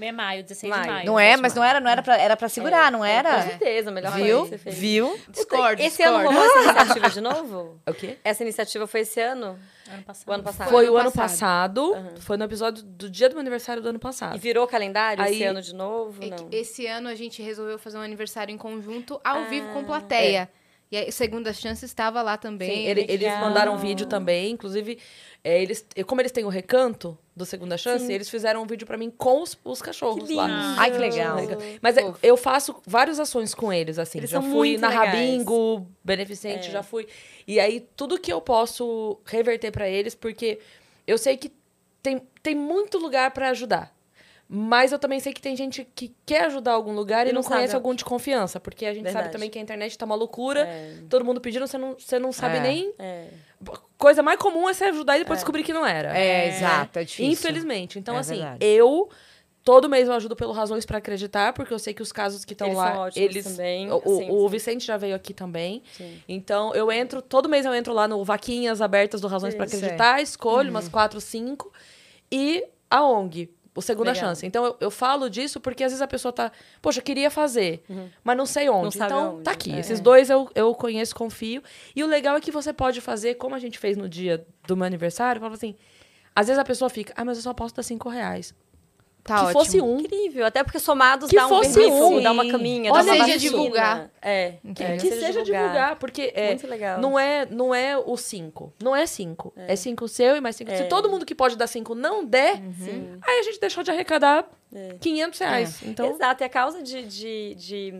É maio, 16 Maio. de maio. Não é, mas não era, não era pra, era pra segurar, não Com era? certeza, melhor Viu? coisa que você fez. Viu? Discordo, Esse ano discordo. rolou essa iniciativa de novo? O quê? Essa iniciativa foi esse ano? Ano passado. O ano passado? Foi ano o ano passado. passado. Foi no episódio do dia do meu aniversário do ano E passado. virou calendário Aí- esse ano de novo? É Não. Esse ano a gente resolveu fazer um aniversário em conjunto, ao vivo Ah, com plateia. E a segunda chance estava lá também. Sim, ele- eles mandaram um vídeo também, inclusive, é, eles, como eles têm o recanto do Segunda Chance, eles fizeram um vídeo pra mim com os, os cachorros Que lá. Ai, que legal. Mas é, eu faço várias ações com eles, assim. Eles já são fui muito na legais. Rabingo, Beneficente, É. já fui. E aí, tudo que eu posso reverter pra eles, porque eu sei que tem, tem muito lugar pra ajudar. Mas eu também sei que tem gente que quer ajudar algum lugar e, E não, não sabe conhece algum de confiança. Porque a gente sabe Verdade. também que a internet tá uma loucura. É. Todo mundo pedindo, você não, você não sabe É. nem. É. Coisa mais comum é você ajudar e depois descobrir que não era. É, exato, é difícil. Infelizmente. Então, É assim, verdade. eu. Todo mês eu ajudo pelo Razões pra Acreditar, porque eu sei que os casos que estão lá, eles. também, O, o- sim, o sim. Vicente já veio aqui também. Sim. Então, eu entro, todo mês eu entro lá no Vaquinhas Abertas do Razões é. Acreditar, escolho Uhum. umas quatro, cinco. E a ONG, o Segunda Legal. Chance. Então, eu, eu falo disso porque às vezes a pessoa tá, poxa, eu queria fazer, mas não sei onde. Uhum. sabe então, onde, tá aqui. é. Esses dois eu, eu conheço, confio. E o legal é que você pode fazer, como a gente fez no dia do meu aniversário, fala assim. Às vezes a pessoa fica, ah, mas eu só posso dar cinco reais. Tá que ótimo. fosse um. Incrível. Até porque somados Que dá um fosse vermífugo, um. dá uma caminha, Olha, dá uma seja vacina. divulgar. É. Incrível. é, que seja divulgar, porque é, Muito legal. não é não é o cinco. Não é cinco. É, cinco seu e mais cinco. Se É. todo mundo que pode dar cinco não der, Sim. aí a gente deixou de arrecadar É. 500 reais. Então, Exato. E a causa de, de, de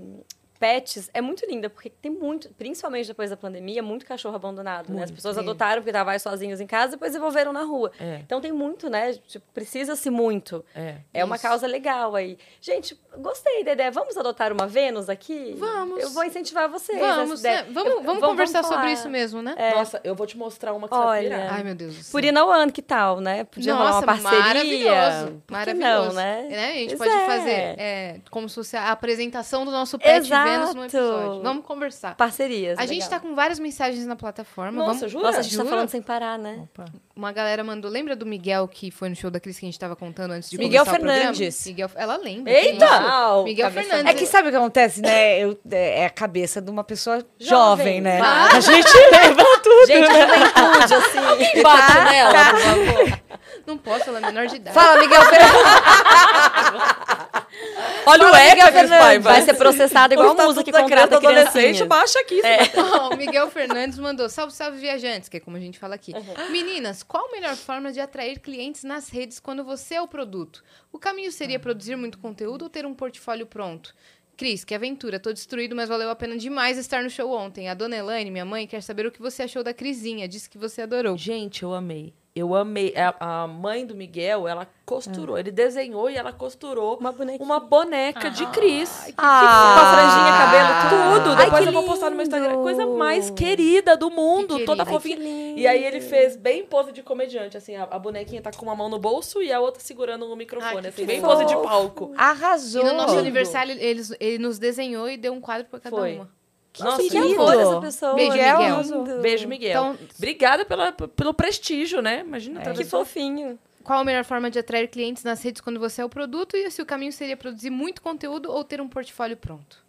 pets é muito linda, porque tem muito, principalmente depois da pandemia, muito cachorro abandonado, né? As Muito. pessoas É. adotaram porque estavam mais sozinhos em casa, depois devolveram na rua. É. Então tem muito, né? Tipo, precisa-se muito. É. É uma Isso. causa legal aí. Gente, gostei da ideia. Vamos adotar uma Vênus aqui? Vamos. Eu vou incentivar vocês. Vamos, né? vamos, Eu- vamos conversar sobre falar. isso mesmo, né? Nossa, eu vou te mostrar uma que você Olha. vai pirar. Ai, meu Deus do céu. Purina One, que tal, né? Podia rolar Nossa, uma parceria. maravilhoso. Maravilhoso. não, né? A gente Pois pode é. fazer é, como se fosse a apresentação do nosso pet Exato. Vênus no episódio. Vamos conversar. Parcerias. A gente tá com várias mensagens na plataforma. Nossa, Vamos... jura? Nossa, a gente tá Jura? falando sem parar, né? Uma galera mandou. Lembra do Miguel que foi no show da Cris que a gente tava contando antes de Miguel começar o programa? Fernandes. Miguel, ela lembra. Eita! Uau, Miguel cabeça Fernandes. É que sabe o que acontece, né? Eu- é é a cabeça de uma pessoa jovem, Jovem, né? vai. A gente leva tudo. Gente, juventude, assim. Bate nela, por favor. Não posso, ela é menor de idade. Fala, Miguel Fernandes. Olha o Fala, Miguel Eca, Cris Fernandes. Paiva. Vai ser processado igual a musa que contrata adolescente, baixa aqui. Ó, o Miguel Fernandes mandou: salve, salve, viajantes, que é como a gente fala aqui. Meninas, qual a melhor forma de atrair clientes nas redes quando você é o produto? O caminho seria produzir muito conteúdo ou ter um portfólio pronto? Cris, que aventura. Tô destruído, mas valeu a pena demais estar no show ontem. A dona Elaine, minha mãe, quer saber o que você achou da Crisinha. Disse que você adorou. Gente, eu amei. Eu amei. A, a mãe do Miguel, ela costurou. Ele desenhou e ela costurou Uma uma boneca de Cris. Ah, com a franjinha, cabelo, tudo. Ai, Depois que eu vou postar no meu Instagram. lindo. Coisa mais querida do mundo. Que Toda fofinha. Ai, que lindo. E aí ele fez bem pose de comediante. Assim, a, a bonequinha tá com uma mão no bolso e a outra segurando o microfone. Ai, que assim, bem fofo. pose de palco. Arrasou. E no nosso Lindo. aniversário, ele, ele nos desenhou e deu um quadro pra cada Foi. uma. Nossa, Que amor essa pessoa. Beijo, Miguel. Lindo. Beijo, Miguel. Então- Obrigada pela, pelo prestígio, né? Imagina. Que atravessou- fofinho. Qual a melhor forma de atrair clientes nas redes quando você é o produto? E se o caminho seria produzir muito conteúdo ou ter um portfólio pronto?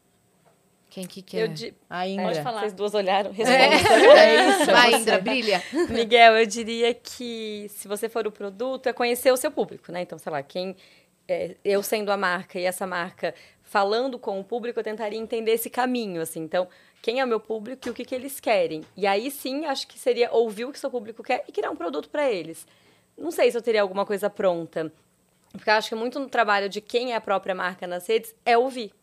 Quem que quer? Eu di... Ainda. Pode falar. Vocês duas olharam? É, Respondam. é isso. Vai. Indra, brilha. Miguel, eu diria que se você for o produto, é conhecer o seu público, né? Então, sei lá, quem. é, eu sendo a marca e essa marca falando com o público, eu tentaria entender esse caminho, assim. Então, quem é o meu público e o que, que eles querem. E aí sim, acho que seria ouvir o que seu público quer e criar um produto para eles. Não sei se eu teria alguma coisa pronta. Porque acho que muito no trabalho de quem é a própria marca nas redes é ouvir.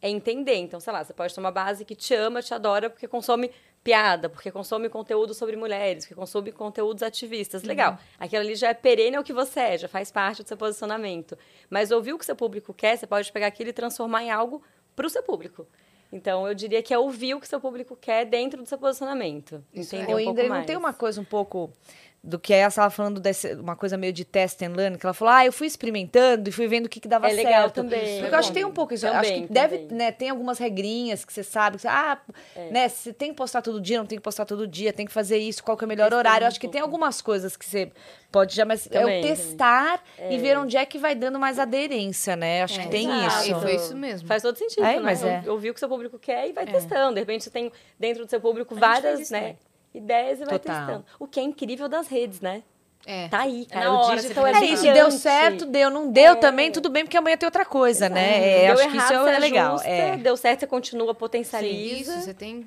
É entender. Então, sei lá, você pode ter uma base que te ama, te adora, porque consome piada, porque consome conteúdo sobre mulheres, porque consome conteúdos ativistas. Legal. Aquilo ali já é perene ao que você é, já faz parte do seu posicionamento. Mas ouvir o que seu público quer, você pode pegar aquilo e transformar em algo para o seu público. Então, eu diria que é ouvir o que seu público quer dentro do seu posicionamento. Isso Entender Ô, um pouco não mais. tem uma coisa um pouco do que ela estava falando desse, uma coisa meio de test and learn, que ela falou, ah, eu fui experimentando e fui vendo o que, que dava É legal certo. também. Porque É eu acho que tem um pouco isso. Também, acho que deve, também. né, tem algumas regrinhas que você sabe, que você, ah, É. né, você tem que postar todo dia, não tem que postar todo dia, tem que fazer isso, qual que é o melhor Testando horário. Eu um acho que tem algumas coisas que você pode já, mas é Também, o testar e É. ver onde é que vai dando mais aderência, né? Acho É, que tem exato. E isso. foi isso mesmo. Faz todo sentido, É, né? mas é. Ouvir o que seu público quer e vai testando. De repente, você tem dentro do seu público várias isso né, também. Ideias e vai Total. testando. O que é incrível das redes, né? É. Tá aí, É cara. na o hora, digital você é É isso, brilhante. deu certo, deu, não deu É. também, tudo bem, porque amanhã tem outra coisa, né? É, deu acho errado, que isso é legal. ajusta, É. Deu certo, você continua, Isso, potencializa. você tem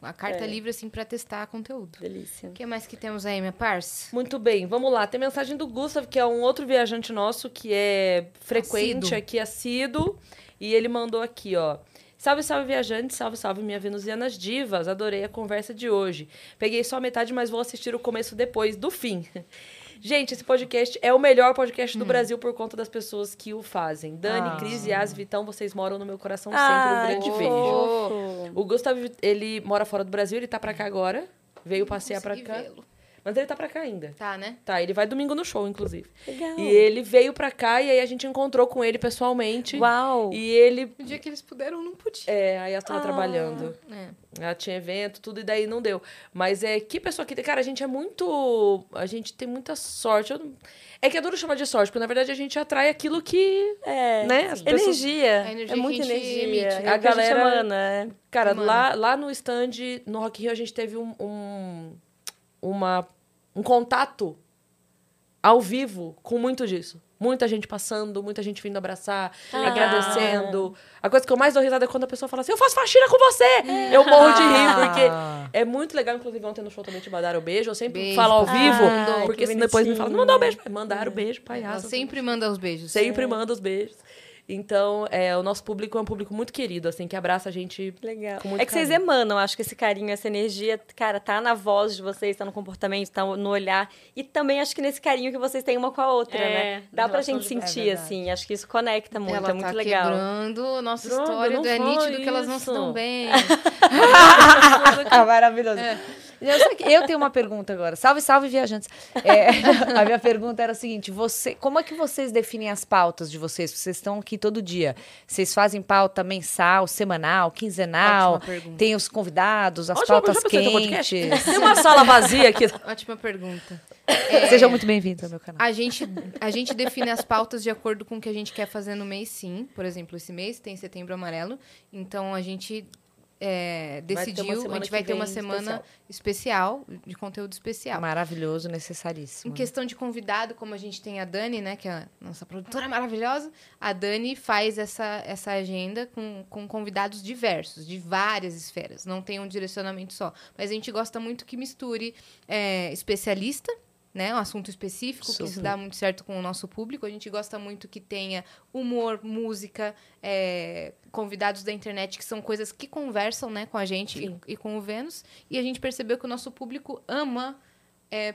a carta É. livre, assim, pra testar conteúdo. Delícia. O que mais que temos aí, minha parça? Muito bem, vamos lá. Tem mensagem do Gustav, que é um outro viajante nosso que é frequente aqui, assíduo. E ele mandou aqui, ó. Salve, salve, viajante. Salve, salve, minha venusianas divas. Adorei a conversa de hoje. Peguei só a metade, mas vou assistir o começo depois, do fim. Gente, esse podcast é o melhor podcast do Brasil por conta das pessoas que o fazem. Dani, Ah. Cris, Yas, Vitão, vocês moram no meu coração sempre. Ai, um grande que beijo. O Gustav, ele mora fora do Brasil, ele tá pra cá agora. Veio passear pra cá. vê-lo. Mas ele tá pra cá ainda. Tá, né? Tá, ele vai domingo no show, inclusive. Legal. E ele veio pra cá e aí a gente encontrou com ele pessoalmente. Uau. E ele. O dia que eles puderam, não podia. É, aí ela tava Ah. trabalhando. É. Ela tinha evento, tudo, e daí não deu. Mas é que pessoa que tem. Cara, a gente é muito. A gente tem muita sorte. Eu É que é duro chamar de sorte, porque na verdade a gente atrai aquilo que. É, Né, as pessoas- energia. A energia é muita que a gente energia. emite, né? A a galera- emana, é. Cara, Humana. lá, lá no stand, no Rock Rio, a gente teve um, um, uma, um contato ao vivo com muito disso. Muita gente passando, muita gente vindo abraçar, Ah. agradecendo. A coisa que eu mais dou risada é quando a pessoa fala assim, eu faço faxina com você! Eu morro de rir, porque Ah. é muito legal. Inclusive, ontem no show também te mandaram o beijo. Eu sempre Beijo, falo ao vivo, Ai, porque depois me falam, não mandou o beijo. pai. Mandaram o beijo, palhaço. sempre manda os beijos. Sempre manda os beijos. Então, é, o nosso público é um público muito querido, assim, que abraça a gente Legal. com muito É que vocês carinho. emanam, acho que esse carinho, essa energia, cara, tá na voz de vocês, tá no comportamento, tá no olhar. E também acho que nesse carinho que vocês têm uma com a outra, É, né? Dá pra gente de- sentir, é assim. Acho que isso conecta muito, Ela é muito tá legal. quebrando nossa Droga, história é nítido que elas não se isso. dão bem. Ah, maravilhoso. Que- eu tenho uma pergunta agora. Salve, salve, viajantes. É, a minha pergunta era a seguinte: você, como é que vocês definem as pautas de vocês? Vocês estão aqui todo dia. Vocês fazem pauta mensal, semanal, quinzenal? Tem os convidados, as Ótima, pautas já quentes. Tem uma sala vazia aqui. Ótima pergunta. Sejam muito bem-vindos ao meu canal. A gente, a gente define as pautas de acordo com o que a gente quer fazer no mês, sim. Por exemplo, esse mês tem setembro amarelo. Então a gente é, decidiu, a gente vai ter uma semana especial, de conteúdo especial. Maravilhoso, Em necessaríssimo. questão de convidado, como a gente tem a Dani, né, que é a nossa produtora maravilhosa, a Dani faz essa, essa agenda com, com convidados diversos, de várias esferas. Não tem um direcionamento só. Mas a gente gosta muito que misture é, especialista, né, um assunto específico, que isso Super. dá muito certo com o nosso público. A gente gosta muito que tenha humor, música, é, convidados da internet, que são coisas que conversam né, com a gente e, e com o Vênus. E a gente percebeu que o nosso público ama é,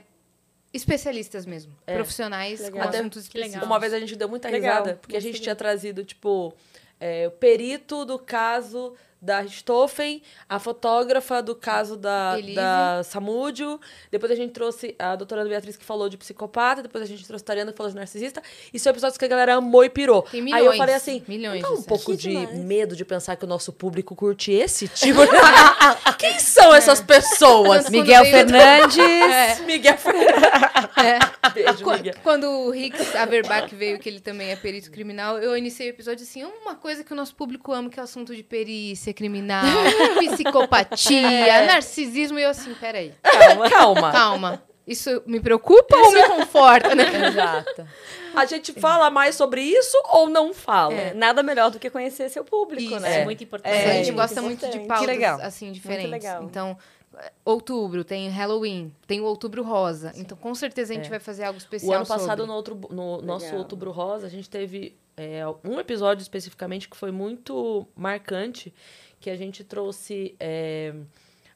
especialistas mesmo, É. profissionais Legal. com Até assuntos que legal. específicos. Uma vez a gente deu muita Legal, risada, porque a gente tinha trazido, tipo, é, o perito do caso da Richthofen, a fotógrafa do caso da, da Samúdio, depois a gente trouxe a doutora Beatriz que falou de psicopata, depois a gente trouxe a Tariana que falou de narcisista, e são episódios que a galera amou e pirou. Tem Aí eu milhões, falei assim, milhões não dá um pouco Que de demais. medo de pensar que o nosso público curte esse tipo de... Quem são essas pessoas? Quando Miguel Fernandes. É, Miguel Fernandes. é. Beijo, Qu- Miguel. Quando o Rix Averbach veio, que ele também é perito criminal, eu iniciei o episódio assim, uma coisa que o nosso público ama, que é o assunto de perícia criminal, psicopatia, narcisismo, e eu assim, peraí, Calma. Calma. calma. Isso me preocupa ou me conforta, né? Exato. A gente fala mais sobre isso ou não fala? É, nada melhor do que conhecer seu público, Isso. né? É muito importante. a gente muito gosta muito de pautas assim diferentes. legal. Então, outubro tem Halloween, tem o outubro rosa. Então, com certeza a gente vai fazer algo O especial ano passado, sobre. no, outro, no nosso. Outubro Rosa, a gente teve é, um episódio especificamente que foi muito marcante, que a gente trouxe é,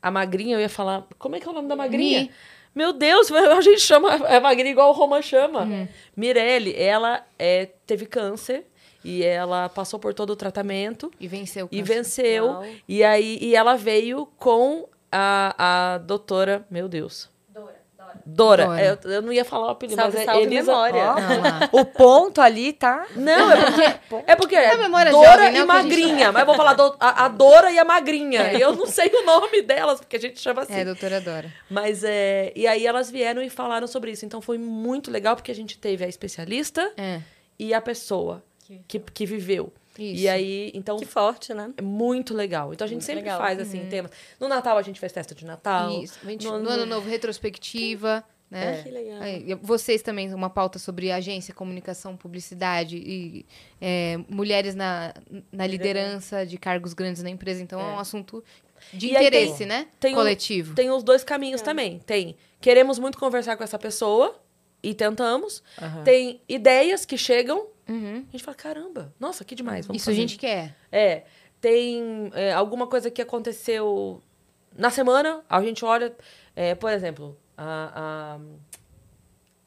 a Magrinha, eu ia falar... Como é que é o nome da Magrinha? Mi. Meu Deus, a gente chama a Magrinha igual o Roman chama. Mirelle, ela é, teve câncer e ela passou por todo o tratamento E venceu. o e venceu. Uau. E aí e ela veio com a, a doutora, meu Deus. Dora. Dora. É, eu, eu não ia falar o apelido, Salve, mas é salve, Elisa. memória. Lá. O ponto ali tá. Não, é porque é porque é memória Dora jovem, né, e o que a gente- Magrinha, mas eu vou falar do- a, a Dora e a Magrinha. E eu não sei o nome delas, porque a gente chama assim. É, doutora Dora. Mas é, e aí elas vieram e falaram sobre isso. Então foi muito legal porque a gente teve a especialista É. e a pessoa que, que viveu. Isso. E aí, então Que forte, né? é muito legal. Então a gente Muito sempre legal. faz assim temas. No Natal a gente faz festa de Natal. Isso. Vinte- No No, ano- novo, retrospectiva, né? Que legal. Aí, Vocês também, uma pauta sobre agência, comunicação, publicidade e é, mulheres na, na liderança de cargos grandes na empresa. Então, é, um assunto de E interesse, tem- né? tem um- Coletivo. Tem os dois caminhos também. Tem queremos muito conversar com essa pessoa e tentamos. Tem ideias que chegam. Uhum. A gente fala, caramba, nossa, que demais. Isso a fazer. gente quer. É. Tem é, alguma coisa que aconteceu na semana, a gente olha, é, por exemplo, a,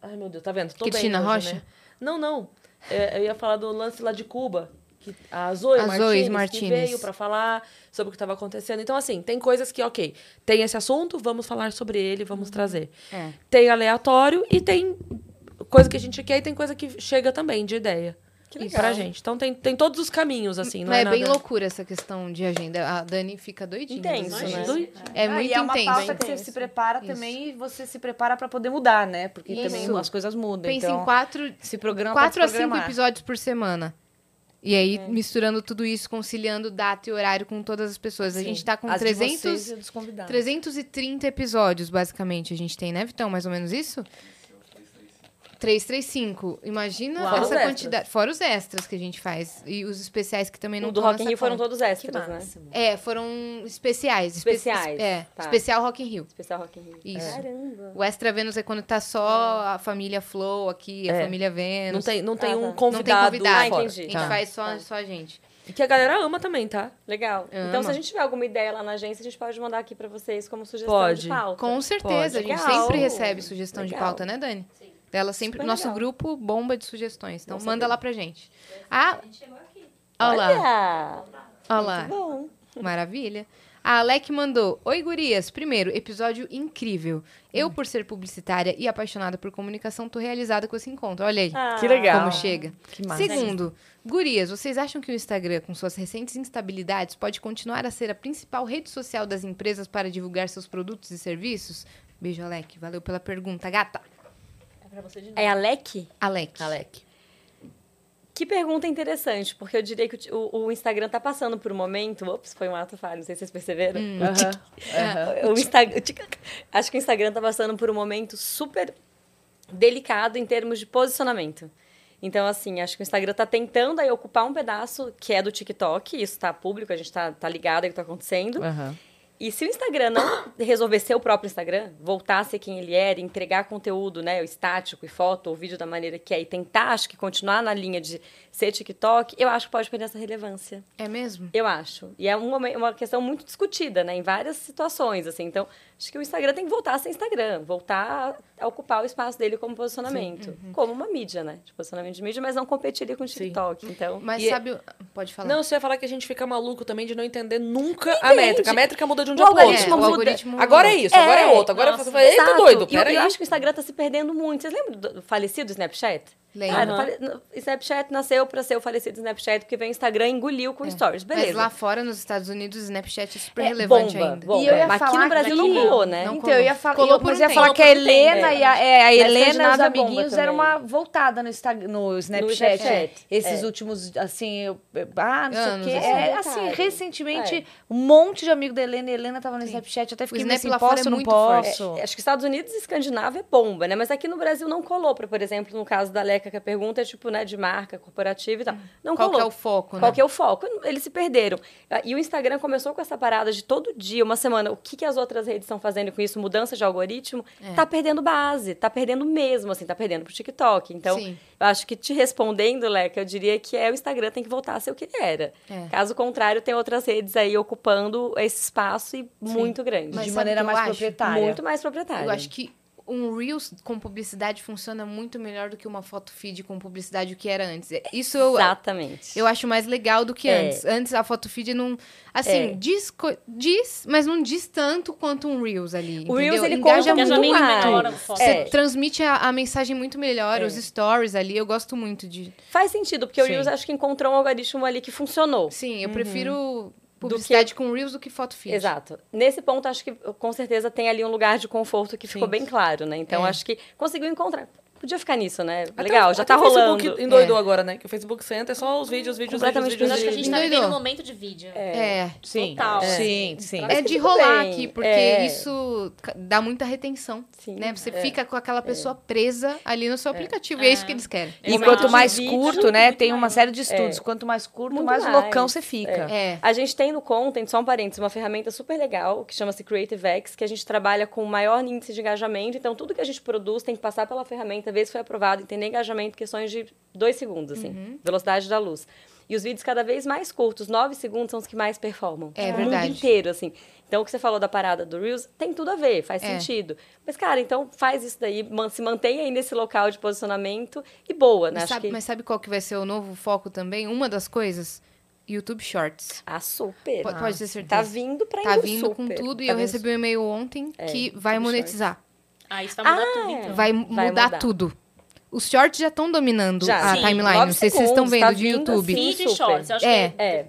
a- Ai, meu Deus, tá vendo? Tô Cristina bem hoje, Rocha? né? Não, não. É, eu ia falar do lance lá de Cuba. Que a Zoe A Martins, Martins. veio pra falar sobre o que estava acontecendo. Então, assim, tem coisas que, ok, tem esse assunto, vamos falar sobre ele, vamos trazer. É. Tem aleatório e tem coisa que a gente quer e tem coisa que chega também de ideia. Que Isso legal. pra gente. Então tem, tem todos os caminhos, assim. Não é, é bem nada... loucura essa questão de agenda. A Dani fica doidinha. Intenso, às né? vezes. Doido. É Ah, muito e é uma intenso. pauta que você Intenso. se prepara Isso. também e você se prepara pra poder mudar, né? Porque Isso. também as coisas mudam. Pensa então, em quatro, se programa quatro a cinco episódios por semana. E aí, misturando tudo isso, conciliando data e horário com todas as pessoas. A Sim. gente tá com As de 300, vocês e dos convidados. 330 episódios, basicamente, a gente tem, né, Vitão? Mais ou menos isso? 335. Imagina Uau. Essa quantidade. Fora os extras que a gente faz. E os especiais que também não O do Rock in Rio foram todos extras, né? É, foram especiais. espe- Especiais, É, tá. especial Rock in Rio. Especial Rock in Rio. Isso. Caramba. O Extra Vênus é quando tá só a família Flow aqui, a É. família Vênus. Não tem, não tem Ah, um tá. Não tem convidado. convidado. Ah, entendi. A gente Tá. faz só, só a gente. Que a galera ama também, tá? Legal. Ama. Então, se a gente tiver alguma ideia lá na agência, a gente pode mandar aqui pra vocês como sugestão Pode. de pauta. Com certeza. Pode. A gente Legal. sempre recebe sugestão de Legal. pauta, né, Dani? Ela sempre, Super nosso legal. grupo bomba de sugestões. Então Bom manda lá pra gente. Ah, olha lá. Olha! Olha lá. Bom. Maravilha. A Alec mandou: Oi, gurias. Primeiro, episódio incrível. Eu, Hum. por ser publicitária e apaixonada por comunicação, tô realizada com esse encontro. Olha aí. Ah, Que legal. Como chega. Que massa. Segundo, gurias, vocês acham que o Instagram, com suas recentes instabilidades, pode continuar a ser a principal rede social das empresas para divulgar seus produtos e serviços? Beijo, Alec. Valeu pela pergunta, gata. É você de novo. É Alec? Alec. Alec. Que pergunta interessante, porque eu diria que o o, o Instagram tá passando por um momento. Ops, foi um ato falho, não sei se vocês perceberam. Aham. O Instagram, acho que o Instagram tá passando por um momento super delicado em termos de posicionamento. Então, assim, acho que o Instagram tá tentando aí ocupar um pedaço que é do TikTok, isso tá público, a gente tá, tá ligado ao que tá acontecendo. Aham. E se o Instagram não resolver ser o próprio Instagram, voltar a ser quem ele era, entregar conteúdo, né, o estático e foto ou vídeo da maneira que é, e tentar, acho que continuar na linha de ser TikTok, eu acho que pode perder essa relevância. É mesmo? Eu acho. E é um momen- uma questão muito discutida, né, em várias situações, assim. Então, acho que o Instagram tem que voltar a ser Instagram, voltar a ocupar o espaço dele como posicionamento, como uma mídia, né, de posicionamento de mídia, mas não competiria com o TikTok. Então, Mas E- sabe. o- Pode falar. Não, você ia falar que a gente fica maluco também de não entender nunca a métrica. A métrica muda de um dia pro outro. algoritmo o muda. algoritmo. Agora é isso, agora é É, outro. Agora nossa. eu falei, eita, doido, E eu, peraí. eu acho que o Instagram tá se perdendo muito. Vocês lembram do falecido Snapchat? Lembro. Ah, no fale- no- Snapchat nasceu para ser o falecido Snapchat, porque veio o Instagram e engoliu com stories. Beleza. Mas lá fora, nos Estados Unidos, o Snapchat é super É, relevante bomba, ainda. bomba. E eu ia Mas aqui falar no Brasil que- não rolou, né? Não Então, eu ia falar, Colou eu, por mas um ia falar que a Colou Helena tempo. e a, é, a Na Helena e os amiguinhos deram uma voltada no, Instagram, no Snapchat. Snapchat, Esses é. últimos, assim, eu, ah, não Anos, sei o quê. assim. É, assim, recentemente, É. um monte de amigo da Helena. E a Helena tava no Snapchat. Eu até fiquei Snap assim, posso é não muito forte. posso? É, acho que Estados Unidos e Escandinávia é bomba, né? Mas aqui no Brasil não colou, por exemplo, no caso da Leca, que a pergunta é tipo, né, de marca corporativa e tal. Não Qual que colou. é o foco, Qual né? que é o foco? Eles se perderam. Ah, E o Instagram começou com essa parada de todo dia, uma semana, o que, que as outras redes estão fazendo com isso, mudança de algoritmo, É. tá perdendo base, tá perdendo mesmo, assim, tá perdendo pro TikTok. Então, Sim. eu acho que te respondendo, Leca, eu diria que é o Instagram tem que voltar a ser o que ele era. É. Caso contrário, tem outras redes aí ocupando esse espaço e muito grande. Mas de maneira que mais acho? proprietária. Muito mais proprietário. Eu acho que um Reels com publicidade funciona muito melhor do que uma foto feed com publicidade, o que era antes. Isso eu, Exatamente. eu acho mais legal do que É. antes. Antes a foto feed não. Assim, É. diz, diz, mas não diz tanto quanto um Reels ali. O Reels, entendeu? ele Engaja muito mais. Você É. transmite a, a mensagem muito melhor, É. os stories ali. Eu gosto muito de. Faz sentido, porque o Sim. Reels acho que encontrou um algoritmo ali que funcionou. Sim, Uhum. eu prefiro publicidade com Reels do que foto feed. Exato. Nesse ponto, acho que com certeza tem ali um lugar de conforto que ficou Sim. bem claro, né? Então, É. acho que conseguiu encontrar. Podia ficar nisso, né? Até Legal, o- já até tá o Facebook rolando. endoidou agora, né? Que o Facebook você entra, é só os vídeos, vídeos, vídeos, Completamente vídeos, acho que a gente tá Endoidou. vivendo um momento de vídeo. É. Sim, Total. sim, sim. Mas É de rolar bem. aqui, porque É. isso dá muita retenção. Sim, né? Você é. fica com aquela pessoa presa ali no seu aplicativo. E é isso que eles querem. E quanto mais Vídeo, curto, né? Tem uma série de estudos. Quanto mais curto, Muito mais, mais. loucão você fica. É. A gente tem no Content, só um parênteses, uma ferramenta super legal que chama-se Creative X, que a gente trabalha com maior índice de engajamento. Então, tudo que a gente produz tem que passar pela ferramenta, se foi aprovado, entender engajamento, questões de dois segundos, assim, Uhum. velocidade da luz. E os vídeos cada vez mais curtos, nove segundos, são os que mais performam. É no verdade. mundo inteiro, assim. Então, o que você falou da parada do Reels tem tudo a ver, faz É. sentido. Mas, cara, então faz isso daí, se mantém aí nesse local de posicionamento e boa, né? Mas sabe, que... mas sabe qual que vai ser o novo foco também? Uma das coisas? YouTube Shorts. Ah, super. Pode, pode ter certeza. Tá vindo pra Tá indo vindo super. com tudo e Tá eu vindo recebi um e-mail ontem que YouTube vai Shorts. Ah, isso vai mudar Ah, tudo, então. Vai, Vai mudar, mudar. tudo. Os shorts já estão dominando Já. a Sim, timeline. Não sei se vocês estão vendo tá de YouTube. assim. Feed e shorts, eu acho É. que é, É.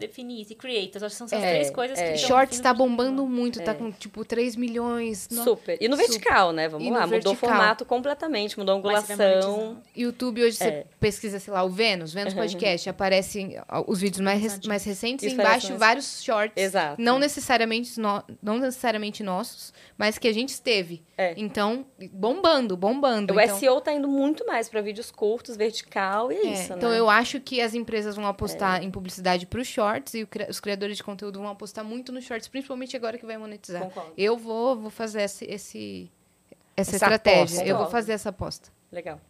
e creators, acho que são essas É, três coisas é. que estão Shorts tá bombando muito, tá É. com tipo 3 milhões. No- Super. E no Super. vertical, né? Vamos E lá. Mudou o formato completamente, mudou a angulação. YouTube hoje você É. pesquisa, sei lá, o Vênus, Vênus Podcast, aparecem os vídeos mais, rec- mais recentes e embaixo vários shorts. Exato. Não necessariamente, no- não necessariamente nossos, mas que a gente esteve. É. Então, bombando, bombando. O então, SEO tá indo muito mais para vídeos curtos, vertical, e é, É, isso, então né? eu acho que as empresas vão apostar em publicidade para os shorts e os criadores de conteúdo vão apostar muito nos shorts, principalmente agora que vai monetizar. Concordo. Eu vou, vou fazer esse, esse- essa, Essa estratégia. aposta. Eu vou fazer essa aposta. Legal.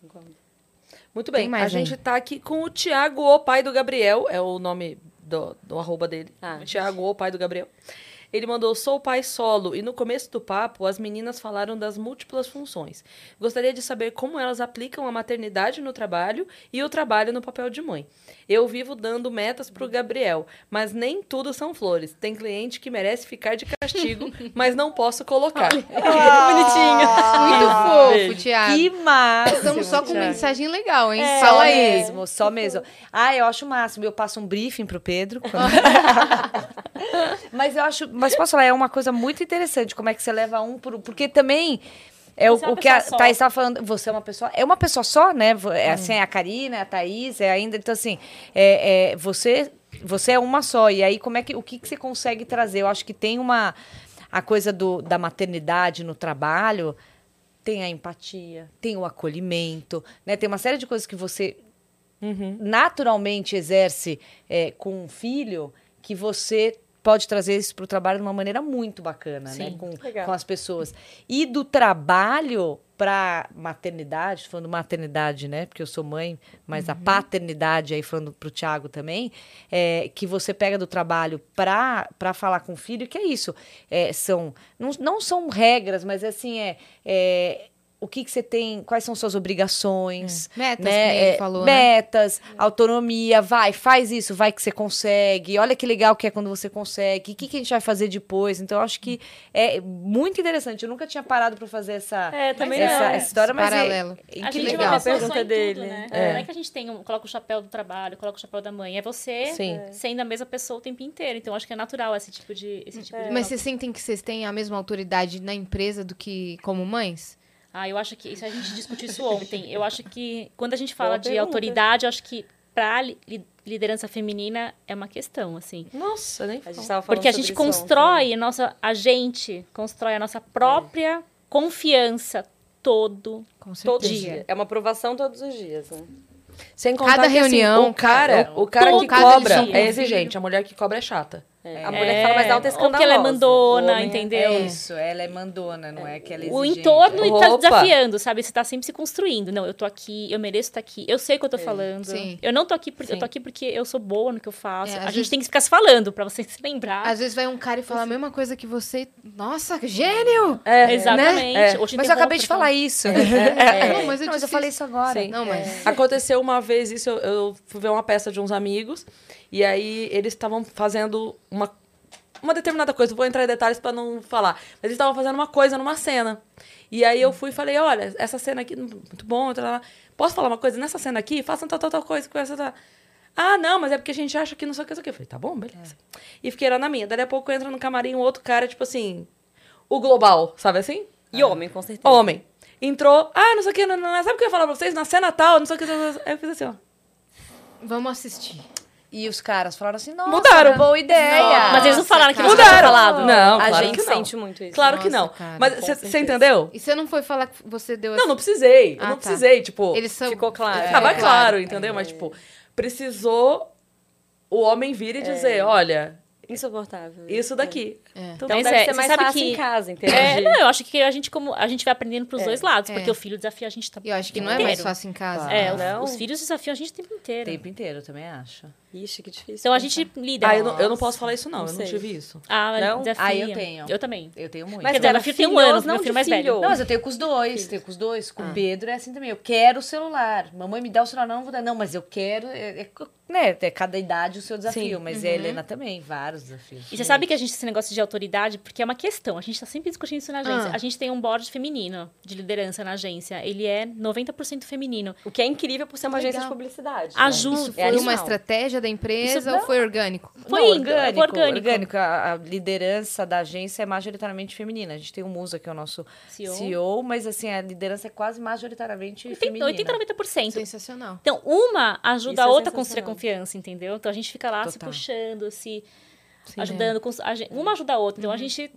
Concordo. Muito bem. mais a gente tá aqui com o Tiago, o pai do Gabriel. É o nome do, do arroba dele. Ah. Tiago, o pai do Gabriel. Ele mandou, sou pai solo. E no começo do papo, as meninas falaram das múltiplas funções. Gostaria de saber como elas aplicam a maternidade no trabalho e o trabalho no papel de mãe. Eu vivo dando metas pro Gabriel, mas nem tudo são flores. Tem cliente que merece ficar de castigo, mas não posso colocar. Bonitinho. Muito fofo, Thiago. Que massa! Estamos só com mensagem legal, hein? É, só aí. mesmo, só mesmo. Ah, eu acho o máximo. Eu passo um briefing pro Pedro. quando- mas eu acho. Mas posso falar, é uma coisa muito interessante como é que você leva um pro. Porque também. É o, é o que a só. Thaís estava falando, você é uma pessoa. É uma pessoa só, né? É, assim, é a Karina, é a Thaís, é ainda. Então, assim, é, é, você, você é uma só. E aí, como é que. O que, que você consegue trazer? Eu acho que tem uma. A coisa do, da maternidade no trabalho tem a empatia, tem o acolhimento, né? Tem uma série de coisas que você naturalmente exerce é, com um filho que você pode trazer isso para o trabalho de uma maneira muito bacana, né? Sim. Com, Legal. com as pessoas. E do trabalho para maternidade, falando maternidade, né? Porque eu sou mãe, mas a paternidade, aí falando para o Tiago também, é, que você pega do trabalho para falar com o filho, que é isso. É, são, não, não são regras, mas assim, é, é o que, que você tem, quais são suas obrigações, Metas, né? ele É, falou, né? metas, autonomia, vai, faz isso, vai que você consegue. Olha que legal que é quando você consegue. O que, que a gente vai fazer depois? Então, eu acho que é muito interessante. Eu nunca tinha parado para fazer essa, É, também essa, essa história, mas Paralelo. é, A que gente legal. é uma pessoa Pergunta dele. tudo, né? É. Não é que a gente tem um, coloca o chapéu do trabalho, coloca o chapéu da mãe. É você Sim. sendo a mesma pessoa o tempo inteiro. Então, acho que é natural esse tipo de... Esse tipo de Mas vocês sentem que vocês têm a mesma autoridade na empresa do que como mães? Ah, eu acho que isso a gente discutiu isso ontem. Eu acho que quando a gente fala Boa de pergunta. autoridade, eu acho que para liderança feminina é uma questão, assim. Nossa, nem A gente tava falando Porque a gente constrói a nossa a gente constrói a nossa própria confiança todo Com todo dia. É uma aprovação todos os dias, né? Sem contar Cada que, assim, reunião, o cara, cada- o cara que cobra é o exigente, a mulher que cobra é chata. É, A mulher que fala mais alta é ou escandalosa. que ela é O mandona, homem é- entendeu? é isso. Ela é mandona, não é que ela é O exigente. entorno e tá desafiando, sabe? Você tá sempre se construindo. Não, eu tô aqui, eu mereço estar aqui, eu sei o que eu tô falando. Sim. Eu não tô aqui porque eu tô aqui porque eu sou boa no que eu faço. É, a gente vezes- tem que ficar se falando pra você se lembrar. Às vezes vai um cara e fala a mesma coisa que você. Nossa, que gênio! É, Exatamente. É. Ou te Mas eu acabei de fala, falar isso. Não, mas eu, Não, mas eu falei isso. isso agora. Sim. Não, mas. Aconteceu uma vez isso, eu, eu fui ver uma peça de uns amigos, e aí eles estavam fazendo uma, uma determinada coisa, vou entrar em detalhes pra não falar, mas eles estavam fazendo uma coisa numa cena. E aí eu fui e falei, olha, essa cena aqui, muito bom, tá, lá. posso falar uma coisa? Nessa cena aqui, façam tal, tal, tal coisa, coisa, tal. Ah, não, mas é porque a gente acha que não sei o que, não sei o que. Eu falei, tá bom, beleza. E fiquei lá na minha. Daí a pouco entra no camarim um outro cara, tipo assim, o global, sabe assim? E homem, com certeza. Homem. Entrou, ah, não sei o que, não, não, não, sabe o que eu ia falar pra vocês? Na cena tal, não sei o que. Aí eu fiz assim, ó. Vamos assistir. E os caras falaram assim, nossa, Mudaram. boa ideia. Mas eles não falaram que cara. você tinha Mudaram. falado. Não, a claro gente que não. sente muito isso. Claro que Nossa, não. cara, Mas você entendeu? E você não foi falar que você deu Não, não precisei. eu Ah, não tá. precisei, tipo. Eles são. Ficou claro. É, Tava claro. claro, entendeu? Mas, tipo, precisou o homem vir e dizer: olha, Insuportável. isso daqui. É. Então deve é, ser mais sabe fácil que- em casa, É, interagir. não, eu acho que a gente, como, a gente vai aprendendo pros dois lados, É. porque o filho desafia a gente também. Eu acho que o não é mais fácil em casa. É, não? os filhos desafiam a gente o tempo O inteiro. tempo inteiro, eu também acho. Ixi, que difícil. Então a pensar. gente lida. Ah, eu não, eu não posso falar isso, não. não eu não sei. tive isso. Ah, Não? Ah, eu tenho. Eu também. Eu tenho muito. Mas Quer dizer, meu filho tem um ano, não meu filho de mais velho. filho. Não, mas eu tenho com os dois, tenho com os dois. Com o Pedro é assim também. Eu quero o celular. Mamãe me dá o celular, não, não vou dar. Não, mas eu quero. É, é, né, é cada idade o seu desafio. Sim. Mas a Helena também, vários desafios. E você sabe que a gente tem esse negócio de autoridade, porque é uma questão. A gente tá sempre discutindo isso na agência. Ah. A gente tem um board feminino de liderança na agência. Ele é 90% feminino. O que é incrível por ser uma agência de publicidade. Ajuda. Isso É foi animal. uma estratégia da empresa Isso ou não- foi orgânico? Foi Não, orgânico, foi orgânico. orgânico. A, a liderança da agência é majoritariamente feminina. A gente tem o Musa, que é o nosso CEO. CEO, mas assim, a liderança é quase majoritariamente 80, feminina. 80 90%. Sensacional. Então, uma ajuda Isso a é outra a construir a confiança, entendeu? Então a gente fica lá se Total. puxando, se ajudando. cons- a gente- uma ajuda a outra. Então a gente.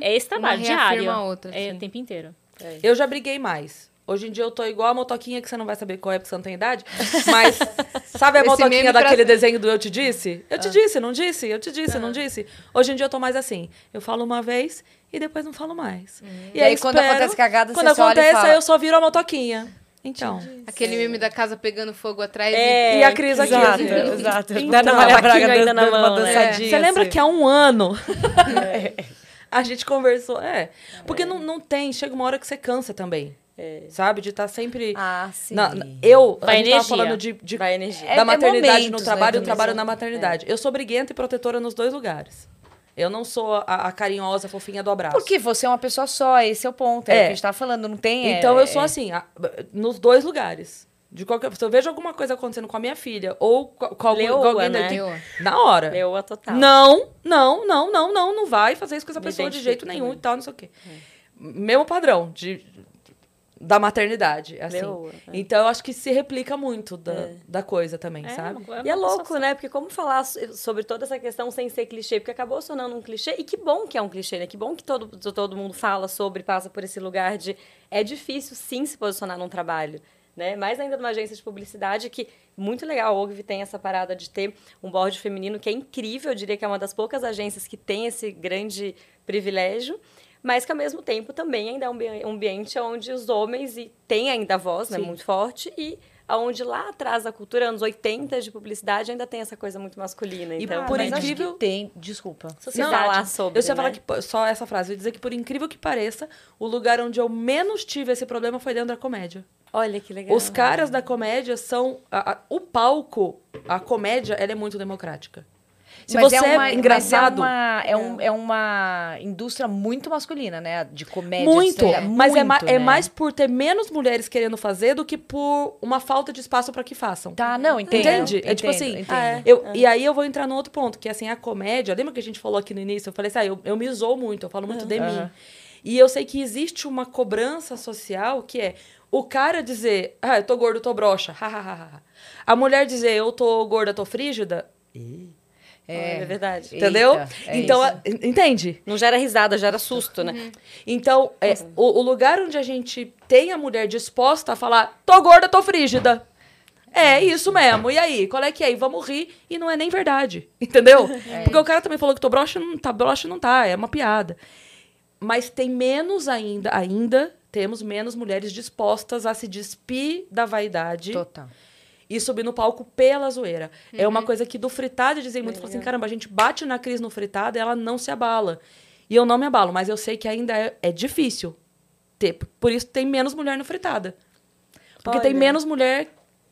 É esse trabalho diário. a outra, É sim. o tempo inteiro. Eu já briguei mais Hoje em dia eu tô igual a motoquinha, que você não vai saber qual é, porque você não tem idade. Mas sabe a Esse motoquinha meme pra- daquele desenho do Eu Te Disse? Eu te disse, não disse? Eu te disse, não disse? Hoje em dia eu tô mais assim. Eu falo uma vez e depois não falo mais. E aí, quando acontece cagada, quando você só olha e acontece, fala, aí eu só viro a motoquinha. Então. Aquele meme da casa pegando fogo atrás. É, E a Cris aqui. Exato, exato. Então, Da Ana Maria Braga ainda dando, na mão, né? dançadinha. Você lembra assim. que há um ano a gente conversou? É. Porque Não, não tem, chega uma hora que você cansa também. Sabe? De estar sempre. Ah, sim. Na- na- eu, Vai a gente tava falando de, de- Vai energia. da É- é maternidade momentos, no né, trabalho, eu também trabalho na maternidade. Eu sou briguenta e protetora nos dois lugares. Eu não sou a, a carinhosa, fofinha do abraço. Porque você é uma pessoa só, esse é o ponto. É, É. o que a gente tá falando, não tem... é- Então eu sou é- assim, a- nos dois lugares. De qualquer, se eu vejo alguma coisa acontecendo com a minha filha ou co- com, algum, Leoa, com alguém né? Leoa. na hora. Leoa total. Não, não, não, não, não, não vai fazer isso com essa Me pessoa de jeito nenhum também. e tal, não sei o quê. Mesmo padrão de, da maternidade, assim. Leoa, é. Então, eu acho que se replica muito da, da coisa também, sabe? uma- E é louco, né? Porque como falar so- sobre toda essa questão sem ser clichê? Porque acabou se tornando um clichê. E que bom que é um clichê, né? Que bom que todo, todo mundo fala sobre, passa por esse lugar de... É difícil, sim, se posicionar num trabalho. Né? Mais ainda numa agência de publicidade que, muito legal, a OGV tem essa parada de ter um board feminino que é incrível. Eu diria que é uma das poucas agências que tem esse grande privilégio. Mas que, ao mesmo tempo, também ainda é um ambi- ambiente onde os homens e tem ainda a voz, né? Sim. Muito forte. E aonde lá atrás da cultura, anos 80 de publicidade, ainda tem essa coisa muito masculina. E Então, por incrível- que tem... Desculpa. se falar sobre, Eu só ia falar né? que só essa frase, eu ia dizer que por incrível que pareça, o lugar onde eu menos tive esse problema foi dentro da comédia. Olha que legal. Os caras da comédia são a- a- o palco, a comédia, ela é muito democrática. Se Mas você é, é, uma, engraçado, Mas é, uma, é, um- é uma indústria muito masculina, né? De comédia. muito, de stand-up. mas é, ma- Muito, é né? mais por ter menos mulheres querendo fazer do que por uma falta de espaço para que façam. Tá, não, entendo. Entende? é tipo entendo, assim, entendo. Ah, é. eu, e aí eu vou entrar no outro ponto, que assim, a comédia, lembra que a gente falou aqui no início? Eu falei assim, ah, eu, eu me zoo muito, eu falo muito de mim. Aham. E eu sei que existe uma cobrança social que é o cara dizer, ah, eu tô gordo, tô broxa, ha, ha, ha, ha. A mulher dizer, eu tô gorda, tô frígida, É, é verdade. entendeu? Eita, é então, a- entende? Não gera risada, gera susto, né? Então, é, o, o lugar onde a gente tem a mulher disposta a falar, tô gorda, tô frígida. É isso mesmo. E aí, qual é que é? E vamos rir. E não é nem verdade. Entendeu? Porque o cara também falou que tô broxa, não tá, broxa não tá, é uma piada. Mas tem menos ainda, ainda temos menos mulheres dispostas a se despir da vaidade Total. E subir no palco pela zoeira. É uma coisa que do fritado dizem muito, falam assim, caramba, a gente bate na Cris no fritado e ela não se abala. E eu não me abalo, mas eu sei que ainda é, é difícil ter. Por isso tem menos mulher no fritada. Porque tem Olha. menos mulher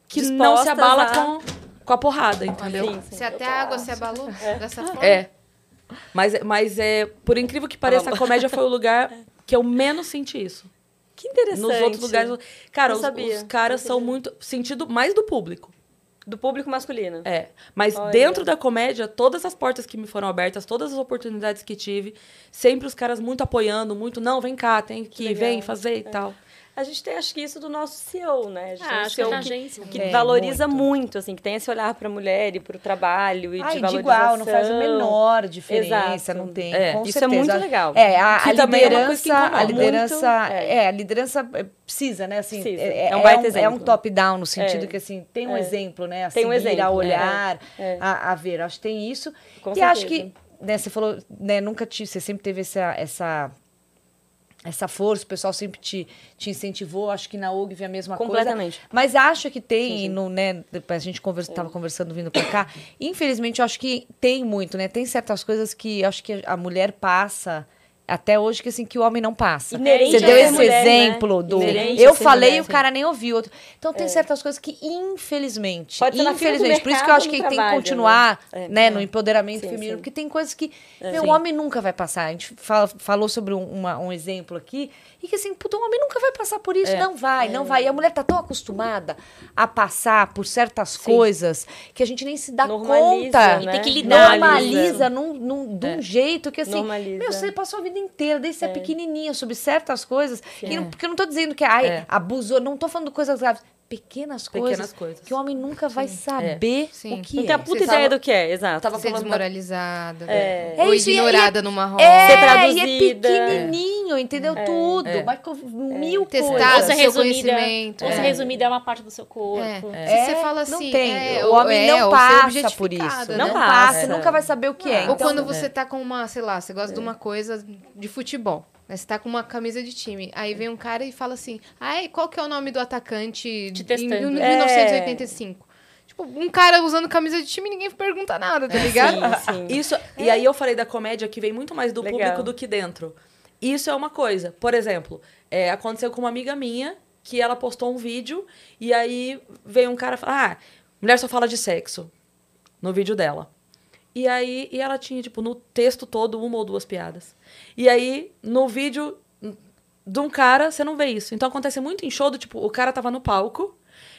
que não se abala a- com, com a porrada, entendeu? Sim, sim. Se até a água se abalou dessa forma. É. Mas, mas é, por incrível que pareça, a comédia foi o lugar que eu menos senti isso. Que interessante. Nos outros lugares. Cara, os, os caras são muito. Sentido mais do público. Do público masculino. É. Mas Olha. dentro da comédia, todas as portas que me foram abertas, todas as oportunidades que tive, sempre os caras muito apoiando, muito, não, vem cá, tem que, legal. vem fazer e tal. A gente tem, acho que isso do nosso CEO, né? A gente tem Ah, um acho que que, agência. que É, valoriza muito. muito. assim, que tem esse olhar para a mulher e para o trabalho e Ah, de e de valorização. igual, não faz a menor diferença, Exato. não tem. É. com Isso é certeza. muito legal. É, a, Que a também é liderança, a liderança, muito, é. é. a liderança é, precisa, né? Assim, Precisa. É, É um baita é exemplo. um top-down no sentido É. que assim tem um É. exemplo, né? A Tem um exemplo, a é. olhar, É. A, a ver. Acho que tem isso. Com e acho certeza. que, né? Você falou, né? Nunca te, você sempre teve essa essa essa força, o pessoal sempre te, te incentivou, acho que na UGV é a mesma coisa. Completamente. Mas acho que tem, Sim. No, né, a gente conversa, tava conversando vindo pra cá, infelizmente eu acho que tem muito, né? Tem certas coisas que acho que a mulher passa até hoje que assim que o homem não passa. Inerente Você deu esse mulher, né? exemplo do Inerente eu falei mulher, e o sim. cara nem ouviu outro. Então tem certas coisas que infelizmente, Pode infelizmente, por isso que eu acho que no tem que trabalho, continuar, né? É. né, no empoderamento Sim, feminino, sim. porque tem coisas que meu, o homem nunca vai passar. A gente fala- falou sobre um, uma- um exemplo aqui e que assim, puta, o homem nunca vai passar por isso, não vai, não vai. E a mulher tá tão acostumada a passar por certas coisas que a gente nem se dá Normaliza, conta. né? E tem que lidar. Normaliza num, num, de um jeito que assim, Normaliza. meu, você passou a vida inteira, desde ser pequenininha, sobre certas coisas. que não- porque eu não tô dizendo que ai, É. abusou, não tô falando coisas graves. Pequenas Pequenas coisas, coisas. que o homem nunca vai saber Sim. o que Não é. tem a puta Você ideia tava- do que é, exato. Tava Ser desmoralizada, É. ou É isso, e- ignorada numa roda. É, Ser e é pequenininho, entendeu? Tudo. É. Mas com mil Testar coisas. Ou ser resumida, conhecimento. ou ser é. resumida é uma parte do seu corpo. É. É, Se você fala não assim, tem. é, o ou- homem é, não ou passa por isso. objetificada, Não né? passa, É. nunca vai saber o que é. Ou Então, quando você tá com uma, sei lá, você gosta de uma coisa de futebol. Né? Você tá com uma camisa de time. Aí vem um cara e fala assim: Ai, qual que é o nome do atacante Te em testando. 1985? Tipo, um cara usando camisa de time ninguém pergunta nada, tá ligado? Sim, sim. Isso, E aí eu falei da comédia que vem muito mais do Legal. público do que dentro. Isso é uma coisa. Por exemplo, é, aconteceu com uma amiga minha que ela postou um vídeo e aí veio um cara falar: Ah, mulher só fala de sexo no vídeo dela. E aí e ela tinha, tipo, no texto todo uma ou duas piadas. E aí, no vídeo de um cara, você não vê isso. Então acontece muito em show do tipo, o cara tava no palco.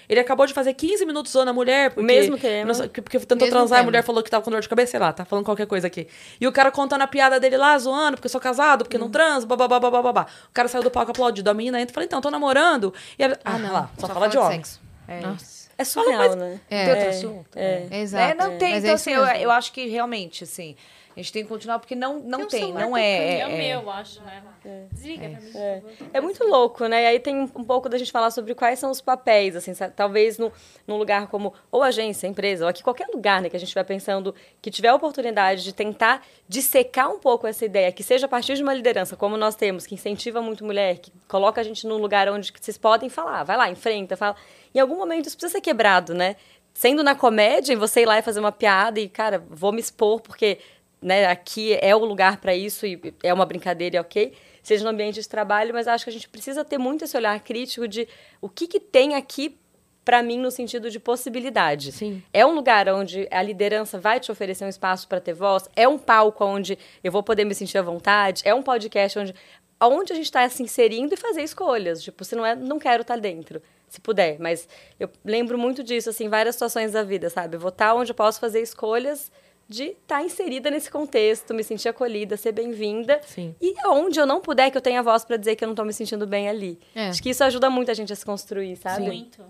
Ele acabou de fazer 15 minutos zoando a mulher, porque. mesmo tema. não Porque tentou Mesmo transar, a tema. mulher falou que tava com dor de cabeça, sei lá, tá falando qualquer coisa aqui. E o cara contando a piada dele lá, zoando, porque eu sou casado, porque Hum. não transo, babá, babá, babá. O cara saiu do palco aplaudido. A menina entra e fala, então, tô namorando. E a... Ah, não, lá, só, fala de homem. sexo. É Nossa. É surreal, né? É, Tem outro É, assunto? é. é exato. É, não tem. Mas é então, isso assim, eu, eu acho que realmente, assim, a gente tem que continuar porque não, não tem, não tocando, é. É o é- meu, acho, né? Desliga pra mim. É. É muito louco, né? E aí tem um pouco da gente falar sobre quais são os papéis, assim, talvez no, num lugar como ou agência, empresa, ou aqui qualquer lugar, né, que a gente estiver pensando que tiver a oportunidade de tentar dissecar um pouco essa ideia, que seja a partir de uma liderança, como nós temos, que incentiva muito mulher, que coloca a gente num lugar onde vocês podem falar, vai lá, enfrenta, fala. Em algum momento isso precisa ser quebrado, né? Sendo na comédia, você ir lá e fazer uma piada e, cara, vou me expor porque né, aqui é o lugar para isso e é uma brincadeira, e ok, seja no ambiente de trabalho, mas acho que a gente precisa ter muito esse olhar crítico de o que, que tem aqui para mim no sentido de possibilidade. Sim. É um lugar onde a liderança vai te oferecer um espaço para ter voz, é um palco onde eu vou poder me sentir à vontade, é um podcast onde onde a gente está se inserindo e fazer escolhas. Tipo, se não é, não quero estar dentro, se puder. Mas eu lembro muito disso, assim, em várias situações da vida, sabe? Vou estar onde eu posso fazer escolhas de estar inserida nesse contexto, me sentir acolhida, ser bem-vinda. Sim. E onde eu não puder, que eu tenha voz para dizer que eu não estou me sentindo bem ali. É. Acho que isso ajuda muito a gente a se construir, sabe? Muito.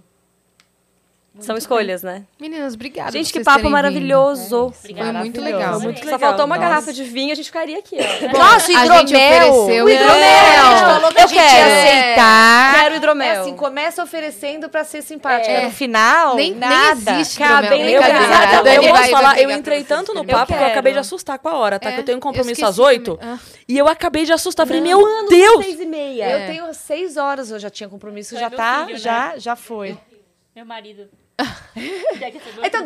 São escolhas, né? Meninas, obrigada. gente, que papo maravilhoso. Obrigada. Foi muito legal. Muito Só legal. faltou uma Nossa. garrafa de vinho, a gente ficaria aqui, ó. Nossa, a gente hidromel! ofereceu O hidromel! A gente falou que a Eu ia quero. aceitar. Quero hidromel. É assim, começa oferecendo pra ser simpática. É. No final, Nem, nada. nem existe hidromel. bem Eu, legal. Falar, eu entrei tanto no papo que eu acabei de assustar com a hora, tá? É, Que eu tenho um compromisso às oito. Ah. E eu acabei de assustar. Falei, meu Deus! Seis e meia. É. Eu tenho seis horas, eu já tinha compromisso, Foi já tá, né? já, já foi. Meu marido. Então.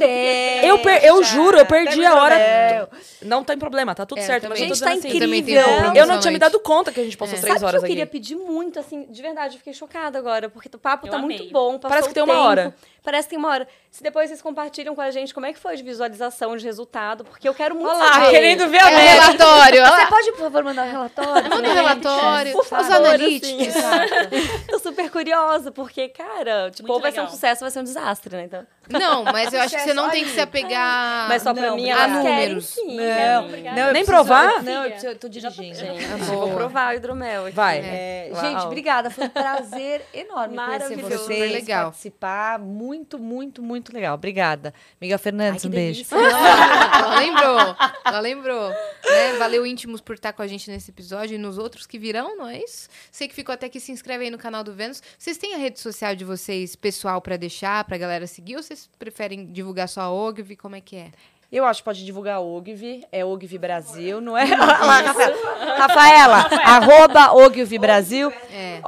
Eu, per- eu juro, eu perdi a hora. Não tem problema, tá tudo É, certo. Mas eu Gente, tá assim, Eu incrível. compromisso Eu não tinha me dado conta que a gente passou É. três Sabe que horas eu queria aqui. pedir muito, assim, de verdade, eu fiquei chocada agora, porque o papo Eu tá amei. muito bom. Parece que tem uma tempo, hora. Parece que tem uma hora. Se depois vocês compartilham com a gente como é que foi de visualização, de resultado, porque eu quero muito Olha lá, saber. querendo ver É a o média. relatório. Você pode, por favor, mandar um relatório? Manda um relatório. Por Os favor, analíticos. assim. Tô super curiosa, porque, cara, tipo, ou vai ser um sucesso ou vai ser um desastre, né? Então, Não, mas eu acho que você não tem que se apegar mas só pra não, mim, A querem números. sim. Não. Obrigada. não, eu Nem provar? Não, eu, preciso- eu tô dirigindo. Gente, Boa. vou provar o hidromel aqui. Vai. É, Uau. gente, obrigada. Foi um prazer enorme conhecer Maravilhoso. vocês, Super legal. participar. Muito, muito, muito legal. Obrigada. Miguel Fernandes, Ai, um beijo. Ela lembrou, ela lembrou. Né? Valeu, íntimos, por estar com a gente nesse episódio e nos outros que virão, não é isso? Você que ficou até aqui, se inscreve aí no canal do Vênus. Vocês têm a rede social de vocês, pessoal, pra deixar, pra galera seguir? Ou vocês preferem divulgar só a Ogvi? Como é que é? Eu acho que pode divulgar Ogvi, é Ogvi Brasil, não é? Rafaela, arroba Ogvi Brasil, É.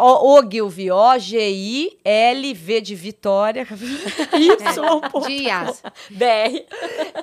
O-G-I-L-V de Vitória. Isso, De Yas. BR.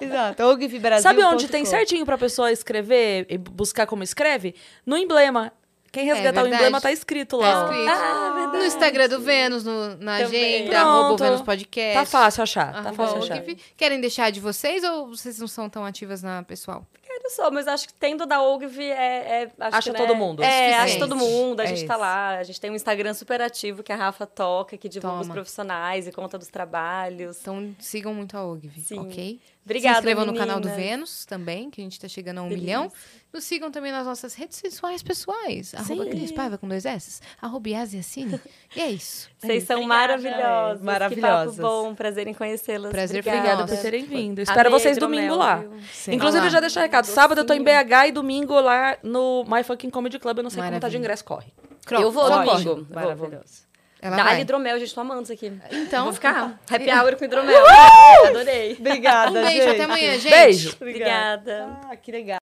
Exato, Ogvi Brasil. Sabe onde tem certinho pra pessoa escrever e buscar como escreve? No emblema. Quem resgatar o verdade. emblema tá escrito lá. Tá escrito. Ah, verdade. no Instagram do Vênus, no- na Também. agenda, arroba o. Vênus Podcast. Tá fácil achar. Tá fácil achar. Ogvi. Querem deixar de vocês ou vocês não são tão ativas na pessoal? Quero só, mas acho que tendo da Ogvi é. é acho Acha que, todo né, mundo. É, Suficiente. todo mundo. A É gente tá isso. lá. A gente tem um Instagram super ativo que a Rafa toca, que divulga os Toma. profissionais e conta dos trabalhos. Então sigam muito a Ogvi, Sim. ok? Obrigada, Se inscrevam no canal do. Vênus também, que a gente tá chegando a um Delícia. milhão. Nos sigam também nas nossas redes sensuais pessoais. Arroba Cris Paiva com dois S. Arroba Yasiacine. E é isso. Vocês são Obrigada. maravilhosos. Maravilhosas. Que papo bom, prazer em conhecê-las. Prazer Obrigada por terem vindo. Espero Amei vocês domingo lá. Sim. Inclusive, Olá. já deixa recado. Sábado eu tô em. BH e domingo lá no My Fucking Comedy Club. Eu não sei como tá de ingresso, corre. Eu vou domingo. Maravilhoso. Ela Dá vai. hidromel, gente, tô amando isso aqui. Então, Vou ficar. Happy hour com hidromel. Adorei. Obrigada, um beijo, gente. até amanhã, gente. Beijo. Obrigada. Ah, que legal.